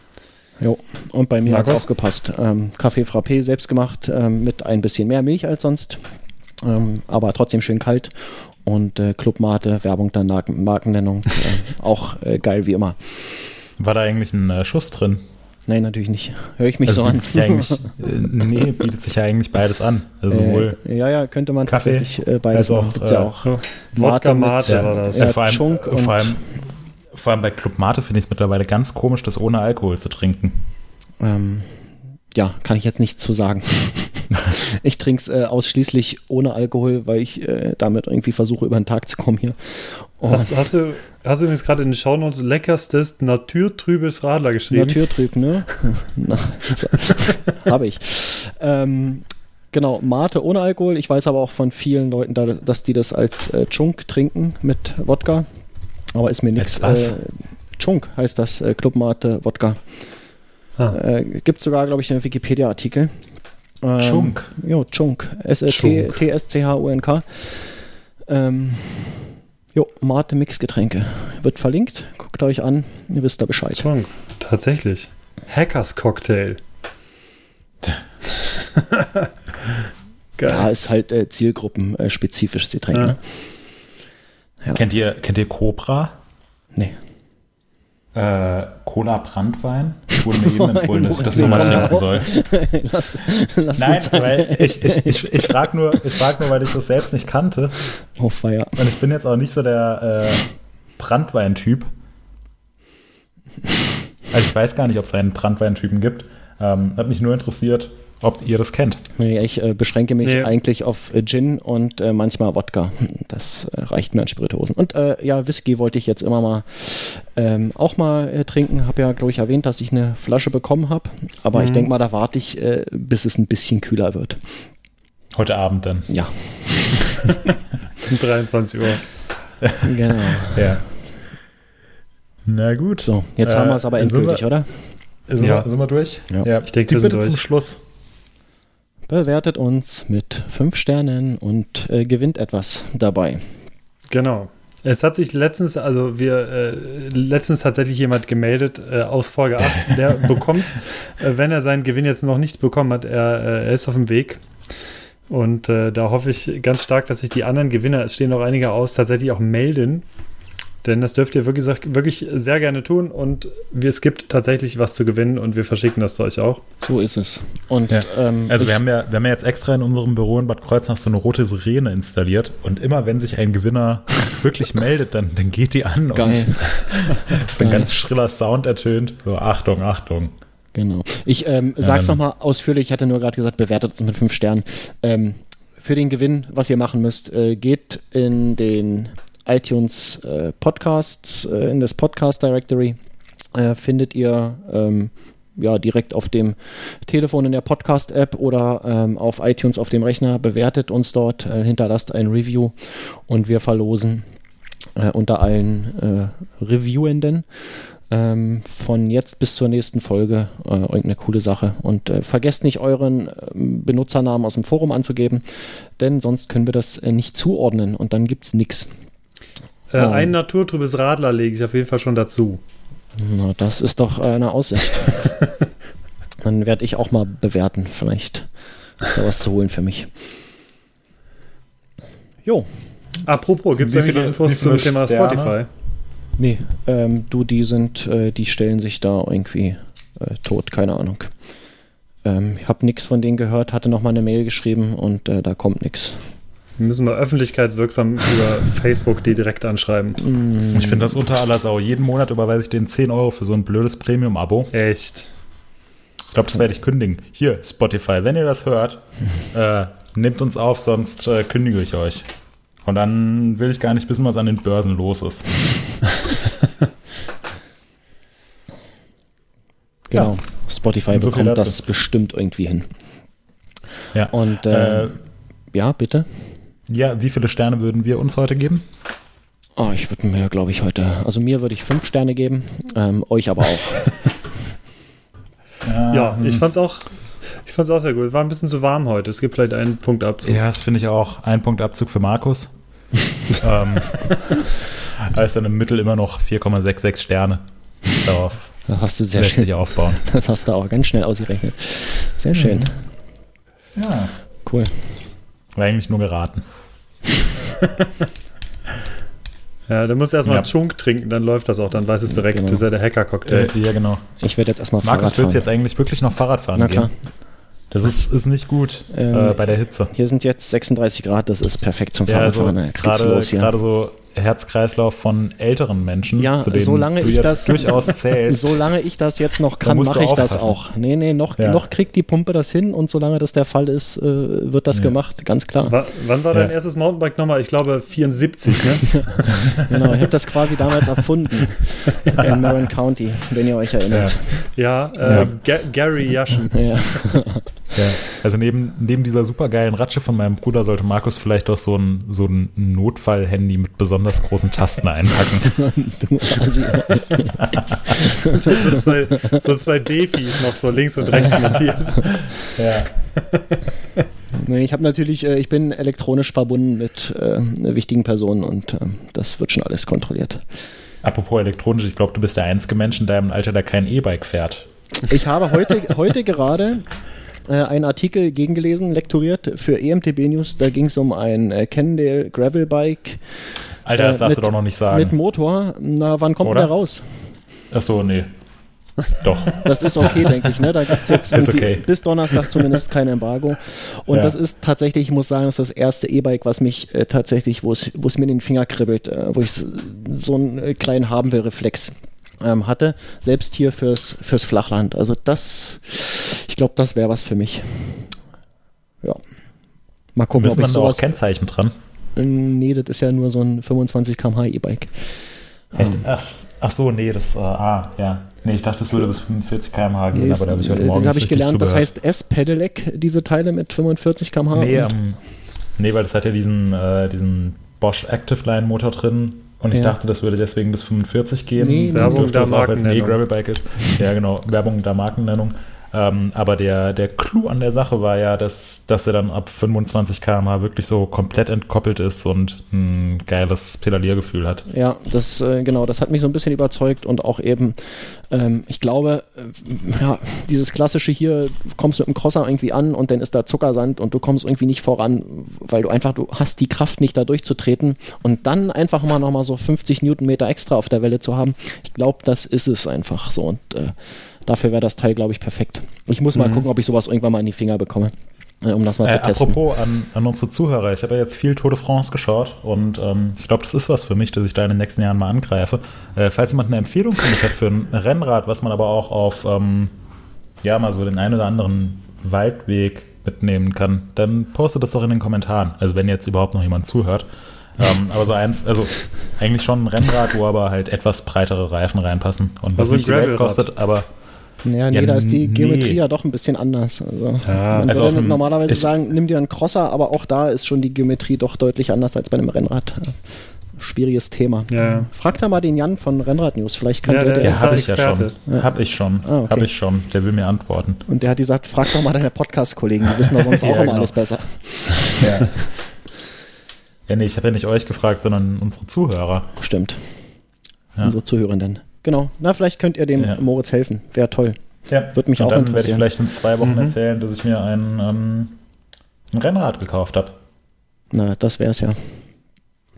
[SPEAKER 3] Jo, und bei mir hat es auch gepasst. Ähm, Kaffee Frappé selbst gemacht, ähm, mit ein bisschen mehr Milch als sonst, ähm, aber trotzdem schön kalt. Und äh, Club Mate, Werbung dann Marken- Markennennung, äh, auch äh, geil wie immer.
[SPEAKER 1] War da eigentlich ein äh, Schuss drin?
[SPEAKER 3] Nein, natürlich nicht. Höre ich mich
[SPEAKER 1] Also
[SPEAKER 3] so an.
[SPEAKER 1] sich eigentlich, äh, nee, bietet sich ja eigentlich beides an. Also sowohl
[SPEAKER 3] äh, ja, ja, könnte man
[SPEAKER 1] Kaffee,
[SPEAKER 3] tatsächlich äh, beides
[SPEAKER 1] als auch,
[SPEAKER 3] machen. Gibt's ja
[SPEAKER 1] äh,
[SPEAKER 3] auch.
[SPEAKER 4] Wodka
[SPEAKER 3] mit-
[SPEAKER 4] Mate
[SPEAKER 1] Ja,
[SPEAKER 4] war das.
[SPEAKER 3] ja.
[SPEAKER 1] vor, allem,
[SPEAKER 3] Schunk
[SPEAKER 1] äh,
[SPEAKER 3] und-
[SPEAKER 1] vor, allem, vor allem bei Club Mate finde ich es mittlerweile ganz komisch, das ohne Alkohol zu trinken.
[SPEAKER 3] Ähm, ja, kann ich jetzt nicht zu sagen. ich trinke es äh, ausschließlich ohne Alkohol, weil ich äh, damit irgendwie versuche, über den Tag zu kommen hier. Und
[SPEAKER 4] Hast, hast, du, hast du übrigens gerade in den Shownotes leckerstes naturtrübes Radler geschrieben?
[SPEAKER 3] Naturtrüb, ne? Na, so. Habe ich. Ähm, genau, Mate ohne Alkohol. Ich weiß aber auch von vielen Leuten, da, dass die das als äh, Chunk trinken mit Wodka. Aber ist mir nichts.
[SPEAKER 1] Was?
[SPEAKER 3] Äh, Chunk heißt das, äh, Club Mate Wodka.
[SPEAKER 4] Ah.
[SPEAKER 3] Äh, Gibt sogar, glaube ich, einen Wikipedia-Artikel. Ähm,
[SPEAKER 1] Chunk.
[SPEAKER 3] Jo, Chunk.
[SPEAKER 4] Chunk.
[SPEAKER 3] S-T-S-C-H-U-N-K. Ähm, jo, Mate Mixgetränke. Wird verlinkt. Guckt euch an. Ihr wisst da Bescheid.
[SPEAKER 4] Chunk, tatsächlich. Hackers Cocktail.
[SPEAKER 3] Ja, ist halt äh, zielgruppenspezifisches Getränk.
[SPEAKER 4] Ja.
[SPEAKER 3] Ne? Ja.
[SPEAKER 1] Kennt ihr, kennt ihr Cobra?
[SPEAKER 3] Nee.
[SPEAKER 1] Äh, Cola Brandwein? Es wurde mir eben empfohlen, dass ich das nochmal trinken soll.
[SPEAKER 3] lass lass
[SPEAKER 1] Nein, weil ich, ich, ich, ich frage nur, ich frag nur, weil ich das selbst nicht kannte.
[SPEAKER 3] Oh, Feier.
[SPEAKER 1] Und ich bin jetzt auch nicht so der äh, Brandwein-Typ. Also ich weiß gar nicht, ob es einen Brandweintypen gibt. Ähm, hat mich nur interessiert, ob ihr das kennt.
[SPEAKER 3] Nee, ich äh, beschränke mich
[SPEAKER 4] Nee.
[SPEAKER 3] eigentlich auf äh, Gin und äh, manchmal Wodka. Das äh, reicht mir an Spirituosen. Und äh, ja, Whisky wollte ich jetzt immer mal ähm, auch mal äh, trinken. Habe ja, glaube ich, erwähnt, dass ich eine Flasche bekommen habe. Aber ich
[SPEAKER 4] Mhm.
[SPEAKER 3] denke mal, da warte ich, äh, bis es ein bisschen kühler wird.
[SPEAKER 1] Heute Abend dann.
[SPEAKER 3] Ja,
[SPEAKER 4] Um 23 Uhr.
[SPEAKER 3] genau.
[SPEAKER 1] Ja. Na gut.
[SPEAKER 3] So, jetzt
[SPEAKER 1] Äh,
[SPEAKER 3] haben wir es aber
[SPEAKER 1] sind
[SPEAKER 3] endgültig,
[SPEAKER 1] wir-
[SPEAKER 3] oder?
[SPEAKER 1] Sind,
[SPEAKER 4] Ja.
[SPEAKER 1] wir, sind wir durch?
[SPEAKER 3] Ja.
[SPEAKER 4] Ich denke,
[SPEAKER 1] Die
[SPEAKER 4] wir sind
[SPEAKER 1] Bitte zum
[SPEAKER 4] durch.
[SPEAKER 1] Schluss.
[SPEAKER 3] Bewertet uns mit fünf Sternen und äh, gewinnt etwas dabei.
[SPEAKER 4] Genau. Es hat sich letztens, also wir, äh, letztens tatsächlich jemand gemeldet äh, aus Folge 8, der bekommt, äh, wenn er seinen Gewinn jetzt noch nicht bekommen hat, er, äh, er ist auf dem Weg. Und äh, da hoffe ich ganz stark, dass sich die anderen Gewinner, es stehen noch einige aus, tatsächlich auch melden. Denn das dürft ihr wirklich, wirklich sehr gerne tun und es gibt tatsächlich was zu gewinnen und wir verschicken das zu euch auch.
[SPEAKER 3] So ist es. Und,
[SPEAKER 1] Ja.
[SPEAKER 3] ähm,
[SPEAKER 1] Also wir haben, ja, wir haben ja jetzt extra in unserem Büro in Bad Kreuznach so eine rote Sirene installiert und immer wenn sich ein Gewinner wirklich meldet, dann, dann geht die an
[SPEAKER 3] Geil.
[SPEAKER 1] und so ein ganz schriller Sound ertönt. So Achtung, Achtung.
[SPEAKER 3] Genau. Ich ähm, sag's
[SPEAKER 1] Ähm.
[SPEAKER 3] nochmal ausführlich, ich hatte nur gerade gesagt, bewertet uns mit fünf Sternen. Ähm, für den Gewinn, was ihr machen müsst, äh, geht in den iTunes äh, Podcasts, äh, in das Podcast Directory, äh, findet ihr ähm, ja direkt auf dem Telefon in der Podcast-App oder ähm, auf iTunes auf dem Rechner, bewertet uns dort, äh, hinterlasst ein Review und wir verlosen äh, unter allen äh, Reviewenden ähm, von jetzt bis zur nächsten Folge äh, irgendeine coole Sache. Und äh, vergesst nicht, euren ähm, Benutzernamen aus dem Forum anzugeben, denn sonst können wir das äh, nicht zuordnen und dann gibt's nix.
[SPEAKER 4] Äh,
[SPEAKER 3] Oh.
[SPEAKER 4] Ein naturtrübes Radler lege ich auf jeden Fall schon dazu.
[SPEAKER 3] Na, das ist doch äh, eine Aussicht. dann werde ich auch mal bewerten. Vielleicht ist da was zu holen für mich. Jo,
[SPEAKER 4] Apropos, gibt es irgendwelche
[SPEAKER 1] viele-
[SPEAKER 4] Infos zum Thema? Spotify?
[SPEAKER 3] nee, ähm, du, die sind, äh, die stellen sich da irgendwie äh, tot, keine Ahnung. Ähm, ich habe nichts von denen gehört, hatte noch mal eine Mail geschrieben und äh, da kommt nichts.
[SPEAKER 4] Müssen wir öffentlichkeitswirksam über Facebook die direkt anschreiben.
[SPEAKER 1] Ich finde das unter aller Sau. Jeden Monat überweise ich denen 10 Euro für so ein blödes Premium-Abo.
[SPEAKER 4] Echt.
[SPEAKER 1] Ich glaube, das werde ich kündigen. Hier, Spotify, wenn ihr das hört, äh, nehmt uns auf, sonst äh, kündige ich euch. Und dann will ich gar nicht wissen, was an den Börsen los ist.
[SPEAKER 3] Genau. Spotify
[SPEAKER 1] So
[SPEAKER 3] bekommt das bestimmt irgendwie hin.
[SPEAKER 1] Ja.
[SPEAKER 3] Und äh,
[SPEAKER 1] Äh,
[SPEAKER 3] ja, bitte.
[SPEAKER 1] Ja, wie viele Sterne würden wir uns heute geben?
[SPEAKER 3] Oh, ich würde mir, glaube ich, heute, also mir würde ich fünf Sterne geben, ähm, euch aber auch.
[SPEAKER 4] Ja,
[SPEAKER 1] hm.
[SPEAKER 4] ich fand's auch. Ich fand's auch sehr gut. War ein bisschen zu warm heute. Es gibt vielleicht einen Punkt Abzug.
[SPEAKER 1] Ja, das finde ich auch. Ein Punkt Abzug für Markus. ähm, aber ist dann im Mittel immer noch 4,66 Sterne. Darauf
[SPEAKER 3] Das hast du sehr
[SPEAKER 1] lässt
[SPEAKER 3] schön,
[SPEAKER 1] sich aufbauen.
[SPEAKER 3] das hast du auch ganz schnell ausgerechnet. Sehr schön.
[SPEAKER 1] Ja.
[SPEAKER 3] Cool.
[SPEAKER 1] War eigentlich nur geraten.
[SPEAKER 4] Ja, dann musst du erstmal
[SPEAKER 1] Ja.
[SPEAKER 4] einen Chunk trinken, dann läuft das auch. Dann weiß es direkt.
[SPEAKER 3] Genau.
[SPEAKER 4] Das ist ja der Hacker-Cocktail.
[SPEAKER 1] Äh, ja, genau.
[SPEAKER 3] Ich werde jetzt erstmal
[SPEAKER 1] Markus,
[SPEAKER 3] Fahrrad
[SPEAKER 1] willst du jetzt eigentlich wirklich noch Fahrrad fahren
[SPEAKER 3] Na
[SPEAKER 1] gehen?
[SPEAKER 3] klar.
[SPEAKER 1] Das ist, ist nicht gut
[SPEAKER 3] Ähm,
[SPEAKER 1] äh, bei der Hitze.
[SPEAKER 3] Hier sind jetzt 36 Grad, das ist perfekt zum
[SPEAKER 1] Ja, also
[SPEAKER 3] Fahrradfahren. jetzt geht's
[SPEAKER 1] gerade
[SPEAKER 3] los hier.
[SPEAKER 1] gerade so Herzkreislauf von älteren Menschen,
[SPEAKER 3] Ja,
[SPEAKER 1] zu denen
[SPEAKER 3] solange
[SPEAKER 1] du
[SPEAKER 3] ich
[SPEAKER 1] ja
[SPEAKER 3] das-
[SPEAKER 1] durchaus zählst.
[SPEAKER 3] Solange ich das jetzt noch kann, mache ich das auch. Nee, nee, noch,
[SPEAKER 1] Ja.
[SPEAKER 3] noch kriegt die Pumpe das hin und solange das der Fall ist, äh, wird das
[SPEAKER 1] Ja.
[SPEAKER 3] gemacht, ganz klar.
[SPEAKER 4] Wa- wann war dein erstes Mountainbike nochmal? Ich glaube 74, ne?
[SPEAKER 3] Genau, ich habe das quasi damals erfunden in Marin County, wenn ihr euch erinnert.
[SPEAKER 4] ja, äh, Gary Yaschen.
[SPEAKER 3] Ja.
[SPEAKER 1] Ja. Also neben, neben dieser supergeilen Ratsche von meinem Bruder sollte Markus vielleicht doch so ein, so ein Notfall-Handy mit besonders großen Tasten einpacken.
[SPEAKER 3] Du Assi.
[SPEAKER 4] so, zwei, so zwei Defis noch so links und rechts montiert.
[SPEAKER 1] ja.
[SPEAKER 3] Nee, ich habe natürlich, äh, ich bin elektronisch verbunden mit äh, wichtigen Personen und ähm, das wird schon alles kontrolliert.
[SPEAKER 1] Apropos elektronisch, ich glaube, du bist der einzige Mensch in deinem Alter, der kein E-Bike fährt.
[SPEAKER 3] Ich habe heute, heute gerade äh, einen Artikel gegengelesen, lektoriert für EMTB News. Da ging es um ein äh, Cannondale Gravel Bike
[SPEAKER 1] Alter, das
[SPEAKER 3] Äh,
[SPEAKER 1] darfst
[SPEAKER 3] mit-
[SPEAKER 1] du doch noch nicht
[SPEAKER 3] mit
[SPEAKER 1] sagen.
[SPEAKER 3] Motor. Na, wann kommt
[SPEAKER 1] Oder?
[SPEAKER 3] der raus?
[SPEAKER 1] Achso, nee. Doch.
[SPEAKER 3] Das ist okay, denke ich. Ne? Da gibt es jetzt
[SPEAKER 1] okay.
[SPEAKER 3] bis Donnerstag zumindest kein Embargo. Und
[SPEAKER 1] Ja.
[SPEAKER 3] das ist tatsächlich, ich muss sagen, das ist das erste E-Bike, was mich äh, tatsächlich, wo es mir in den Finger kribbelt, äh, wo ich so einen äh, kleinen haben will Reflex ähm, hatte, selbst hier fürs, fürs Flachland. Also das, glaube, das wäre was für mich. Ja. Mal gucken,
[SPEAKER 1] Müssen
[SPEAKER 3] ob
[SPEAKER 1] dann
[SPEAKER 3] ich
[SPEAKER 1] da auch
[SPEAKER 3] sowas.
[SPEAKER 1] Kennzeichen dran?
[SPEAKER 3] Äh, nee, das ist ja nur so ein 25 km/h E-Bike.
[SPEAKER 1] Echt? Ach, ach so, nee, das, äh, ah, ja. Nee, ich dachte, das würde bis 45 km/h gehen,
[SPEAKER 3] Nee,
[SPEAKER 1] aber da habe ich heute
[SPEAKER 3] äh,
[SPEAKER 1] Morgen
[SPEAKER 3] den habe ich gelernt, das
[SPEAKER 1] zugehört.
[SPEAKER 3] heißt S-Pedelec, diese Teile mit 45 km/h.
[SPEAKER 1] Nee, ähm, nee, weil das hat ja diesen, äh, diesen Bosch Active Line Motor drin und ich
[SPEAKER 3] Ja.
[SPEAKER 1] dachte, das würde deswegen bis 45 gehen.
[SPEAKER 3] Nee,
[SPEAKER 1] Dann
[SPEAKER 4] Werbung der
[SPEAKER 1] das auch, weil es ein
[SPEAKER 4] Markennennung.
[SPEAKER 1] E-Gravelbike ist. Ja, genau, Werbung der Markennennung. Ähm, aber der, der Clou an der Sache war ja, dass, dass er dann ab 25 km/h wirklich so komplett entkoppelt ist und ein geiles Pedaliergefühl hat.
[SPEAKER 3] Ja, das äh, genau, das hat mich so ein bisschen überzeugt und auch eben, ähm, ich glaube, äh, ja, dieses klassische hier, du kommst mit dem Crosser irgendwie an und dann ist da Zuckersand und du kommst irgendwie nicht voran, weil du einfach, du hast die Kraft nicht da durchzutreten und dann einfach mal nochmal so 50 Newtonmeter extra auf der Welle zu haben. Ich glaube, das ist es einfach so und äh, dafür wäre das Teil, glaube ich, perfekt. Ich muss mal
[SPEAKER 1] Mhm.
[SPEAKER 3] gucken, ob ich sowas irgendwann mal in die Finger bekomme, äh, um das mal
[SPEAKER 1] Äh,
[SPEAKER 3] zu testen.
[SPEAKER 1] apropos an, an unsere Zuhörer, ich habe ja jetzt viel Tour de France geschaut und ähm, ich glaube, das ist was für mich, dass ich da in den nächsten Jahren mal angreife. Äh, falls jemand eine Empfehlung für mich hat für ein Rennrad, was man aber auch auf ähm, ja mal so den einen oder anderen Waldweg mitnehmen kann, dann postet das doch in den Kommentaren. Also wenn jetzt überhaupt noch jemand zuhört. Ähm, aber so eins, also eigentlich schon ein Rennrad, wo aber halt etwas breitere Reifen reinpassen und was
[SPEAKER 4] Also
[SPEAKER 1] nicht die Welt kostet, aber
[SPEAKER 3] Ja, nee,
[SPEAKER 1] Ja,
[SPEAKER 3] da ist die
[SPEAKER 1] nee.
[SPEAKER 3] Geometrie ja doch ein bisschen anders. Also, man
[SPEAKER 1] also
[SPEAKER 3] würde normalerweise sagen, nimm dir einen Crosser, aber auch da ist schon die Geometrie doch deutlich anders als bei einem Rennrad. Schwieriges Thema.
[SPEAKER 4] Ja, ja.
[SPEAKER 3] Frag da mal den Jan von Rennrad News, vielleicht kann
[SPEAKER 4] Ja,
[SPEAKER 3] der,
[SPEAKER 4] der
[SPEAKER 3] der
[SPEAKER 1] ja, habe
[SPEAKER 4] da
[SPEAKER 1] ich ja schon.
[SPEAKER 4] Experte.
[SPEAKER 1] Habe ich schon.
[SPEAKER 3] Ah, okay.
[SPEAKER 1] Habe ich schon. Der will mir antworten.
[SPEAKER 3] und der hat gesagt, frag doch mal deine Podcast-Kollegen, die wissen doch sonst auch
[SPEAKER 4] Ja,
[SPEAKER 3] immer
[SPEAKER 4] genau.
[SPEAKER 3] alles besser.
[SPEAKER 1] Ja. ja, nee, ich habe ja nicht euch gefragt, sondern unsere Zuhörer.
[SPEAKER 3] Stimmt.
[SPEAKER 1] Ja.
[SPEAKER 3] Unsere Zuhörenden. Genau. Na, vielleicht könnt ihr dem
[SPEAKER 1] Ja.
[SPEAKER 3] Moritz helfen. Wäre toll.
[SPEAKER 1] Ja.
[SPEAKER 3] Würde mich
[SPEAKER 1] Und
[SPEAKER 3] auch
[SPEAKER 1] dann werde ich
[SPEAKER 3] interessieren.
[SPEAKER 1] vielleicht in zwei Wochen
[SPEAKER 4] Mhm.
[SPEAKER 1] erzählen, dass ich mir ein, ähm, ein Rennrad gekauft habe.
[SPEAKER 3] Na, das wär's ja.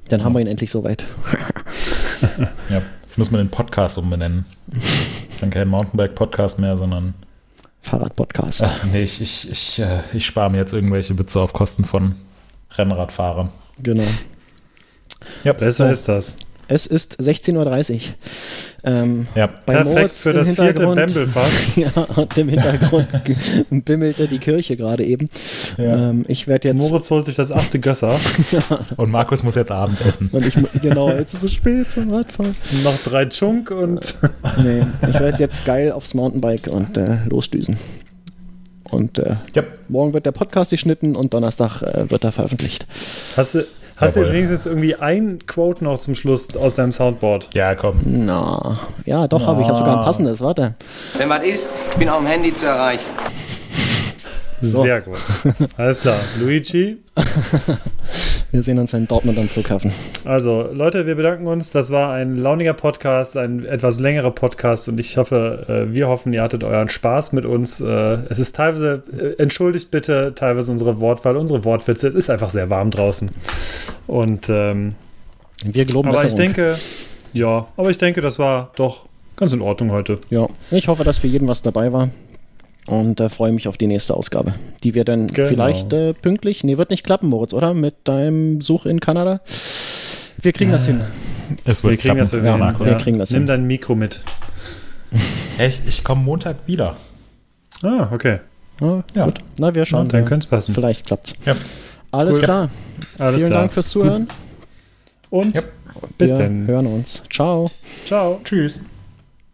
[SPEAKER 3] Dann haben wir ihn endlich soweit.
[SPEAKER 1] Ja. Ich muss mal den Podcast umbenennen. ist dann kein Mountainbike-Podcast mehr, sondern
[SPEAKER 3] Fahrrad-Podcast.
[SPEAKER 1] ach, nee, ich, ich, ich, äh, ich spare mir jetzt irgendwelche Witze auf Kosten von Rennradfahrern.
[SPEAKER 3] Genau.
[SPEAKER 1] Ja,
[SPEAKER 4] Besser
[SPEAKER 3] So.
[SPEAKER 4] ist das.
[SPEAKER 3] Es ist 16.30 Uhr. Ähm,
[SPEAKER 1] ja.
[SPEAKER 3] bei
[SPEAKER 4] Perfekt
[SPEAKER 3] Moritz
[SPEAKER 4] für das vierte
[SPEAKER 3] Hintergrund. Ja, und im Hintergrund bimmelte die Kirche gerade eben.
[SPEAKER 1] Ja.
[SPEAKER 3] Ähm, ich werde jetzt.
[SPEAKER 4] Moritz holt sich das achte Gösser.
[SPEAKER 1] Und Markus muss jetzt Abend essen.
[SPEAKER 3] Und ich, genau, jetzt ist es spät zum Radfahren.
[SPEAKER 4] Noch drei Chunk und
[SPEAKER 3] Nee, ich werde jetzt geil aufs Mountainbike und äh, losdüsen. Und äh,
[SPEAKER 1] Ja.
[SPEAKER 3] morgen wird der Podcast geschnitten und Donnerstag äh, wird er veröffentlicht.
[SPEAKER 4] hast du, hast du jetzt wenigstens irgendwie ein Quote noch zum Schluss aus deinem Soundboard?
[SPEAKER 1] Ja, komm.
[SPEAKER 3] Na, ja, doch, habe ich. Ich habe sogar ein passendes. Warte.
[SPEAKER 6] Wenn was ist, ich bin auf dem Handy zu erreichen.
[SPEAKER 3] So.
[SPEAKER 4] Sehr gut. Alles klar. Luigi,
[SPEAKER 3] Wir sehen uns in Dortmund am Flughafen.
[SPEAKER 4] Also, Leute, wir bedanken uns. Das war ein launiger Podcast, ein etwas längerer Podcast und ich hoffe, äh, wir hoffen, ihr hattet euren Spaß mit uns. Äh, Es ist teilweise, äh, entschuldigt bitte teilweise unsere Wortwahl, unsere Wortwitze. Es ist einfach sehr warm draußen. Und, ähm,
[SPEAKER 3] Wir geloben
[SPEAKER 4] aber ich
[SPEAKER 3] Besserung.
[SPEAKER 4] denke, ja, aber ich denke, das war doch ganz in Ordnung heute.
[SPEAKER 3] Ja, ich hoffe, dass für jeden was dabei war. Und äh, freue mich auf die nächste Ausgabe, die wir dann
[SPEAKER 4] Genau.
[SPEAKER 3] vielleicht äh, pünktlich, nee, wird nicht klappen, Moritz, oder? Mit deinem Besuch in Kanada. Wir kriegen das hin.
[SPEAKER 1] Es
[SPEAKER 4] Wir
[SPEAKER 1] wird
[SPEAKER 4] kriegen
[SPEAKER 1] klappen.
[SPEAKER 4] das
[SPEAKER 3] Ja,
[SPEAKER 4] hin.
[SPEAKER 3] Markus. wir kriegen das
[SPEAKER 4] Nimm
[SPEAKER 3] hin.
[SPEAKER 4] dein Mikro mit.
[SPEAKER 1] Echt, ich komme Montag wieder.
[SPEAKER 4] Ah, okay.
[SPEAKER 3] Ja,
[SPEAKER 1] Ja.
[SPEAKER 3] Gut, na, wir schauen.
[SPEAKER 4] Ja, dann
[SPEAKER 3] wir-
[SPEAKER 4] könnte es passen.
[SPEAKER 3] Vielleicht klappt's.
[SPEAKER 1] Ja.
[SPEAKER 3] Alles
[SPEAKER 4] Cool.
[SPEAKER 3] klar.
[SPEAKER 4] Alles
[SPEAKER 3] Vielen
[SPEAKER 4] klar.
[SPEAKER 3] Dank fürs Zuhören.
[SPEAKER 4] Und
[SPEAKER 1] Ja.
[SPEAKER 4] bis
[SPEAKER 3] wir
[SPEAKER 4] dann.
[SPEAKER 3] hören uns. Ciao.
[SPEAKER 4] Ciao.
[SPEAKER 1] Tschüss.